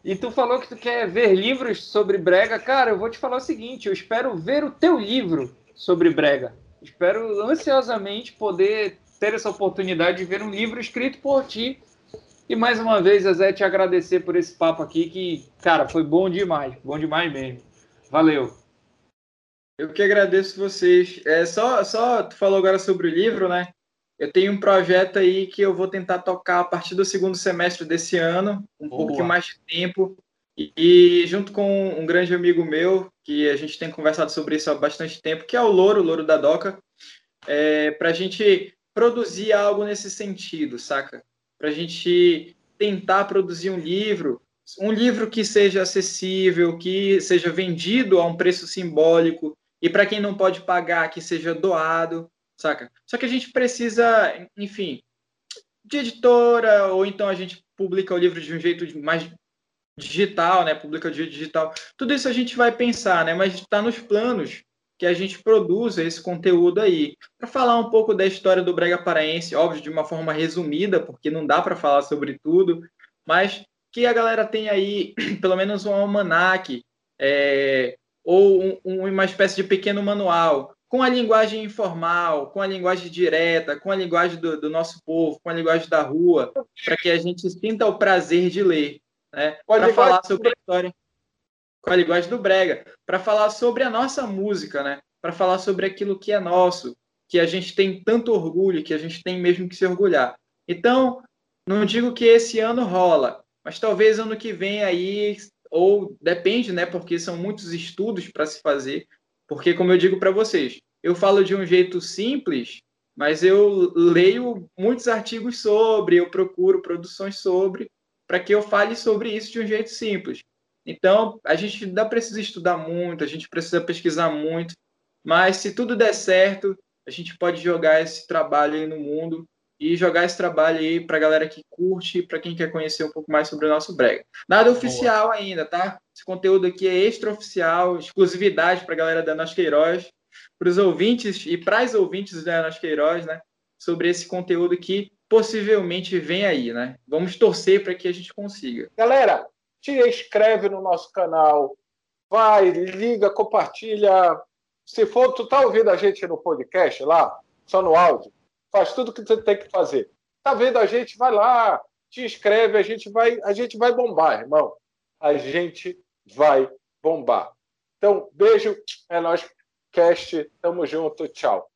E tu falou que tu quer ver livros sobre brega. Cara, eu vou te falar o seguinte: eu espero ver o teu livro sobre brega. Espero ansiosamente poder ter essa oportunidade de ver um livro escrito por ti. E mais uma vez, Zé, te agradecer por esse papo aqui, que, cara, foi bom demais. Bom demais mesmo. Valeu. Eu que agradeço vocês. É, só, só tu falou agora sobre o livro, né? Eu tenho um projeto aí que eu vou tentar tocar a partir do segundo semestre desse ano, um Boa. pouquinho mais de tempo. E, e, junto com um grande amigo meu, que a gente tem conversado sobre isso há bastante tempo, que é o Louro, o Louro da Doca, é, para a gente produzir algo nesse sentido, saca? Para a gente tentar produzir um livro, um livro que seja acessível, que seja vendido a um preço simbólico, e para quem não pode pagar, que seja doado, saca? Só que a gente precisa, enfim, de editora, ou então a gente publica o livro de um jeito mais digital, né? Publica de digital. Tudo isso a gente vai pensar, né? Mas está nos planos que a gente produza esse conteúdo aí. Para falar um pouco da história do Brega Paraense, óbvio, de uma forma resumida, porque não dá para falar sobre tudo, mas que a galera tenha aí [clears throat] pelo menos um almanaque, é, ou um, uma espécie de pequeno manual com a linguagem informal, com a linguagem direta, com a linguagem do, do nosso povo, com a linguagem da rua, para que a gente sinta o prazer de ler, né? Para falar sobre a história, com a linguagem do brega, para falar sobre a nossa música, né? Para falar sobre aquilo que é nosso, que a gente tem tanto orgulho, que a gente tem mesmo que se orgulhar. Então, não digo que esse ano rola, mas talvez ano que vem aí, ou depende, né? Porque são muitos estudos para se fazer porque, como eu digo para vocês, eu falo de um jeito simples, mas eu leio muitos artigos sobre, eu procuro produções sobre, para que eu fale sobre isso de um jeito simples. Então, a gente ainda precisa estudar muito, a gente precisa pesquisar muito, mas se tudo der certo, a gente pode jogar esse trabalho aí no mundo e jogar esse trabalho aí para a galera que curte, para quem quer conhecer um pouco mais sobre o nosso brega. Nada oficial Boa. ainda, tá? Esse conteúdo aqui é extraoficial, exclusividade para a galera da Nós Queiroz, para os ouvintes e para as ouvintes da Nós Queiroz, né? Sobre esse conteúdo que possivelmente vem aí, né? Vamos torcer para que a gente consiga. Galera, te inscreve no nosso canal, vai, liga, compartilha. Se for, tu tá ouvindo a gente no podcast lá, só no áudio, faz tudo o que você tem que fazer. Tá vendo a gente? Vai lá, te inscreve, a gente vai, a gente vai bombar, irmão. A gente vai bombar. Então, beijo, é nós, cast, tamo junto, tchau.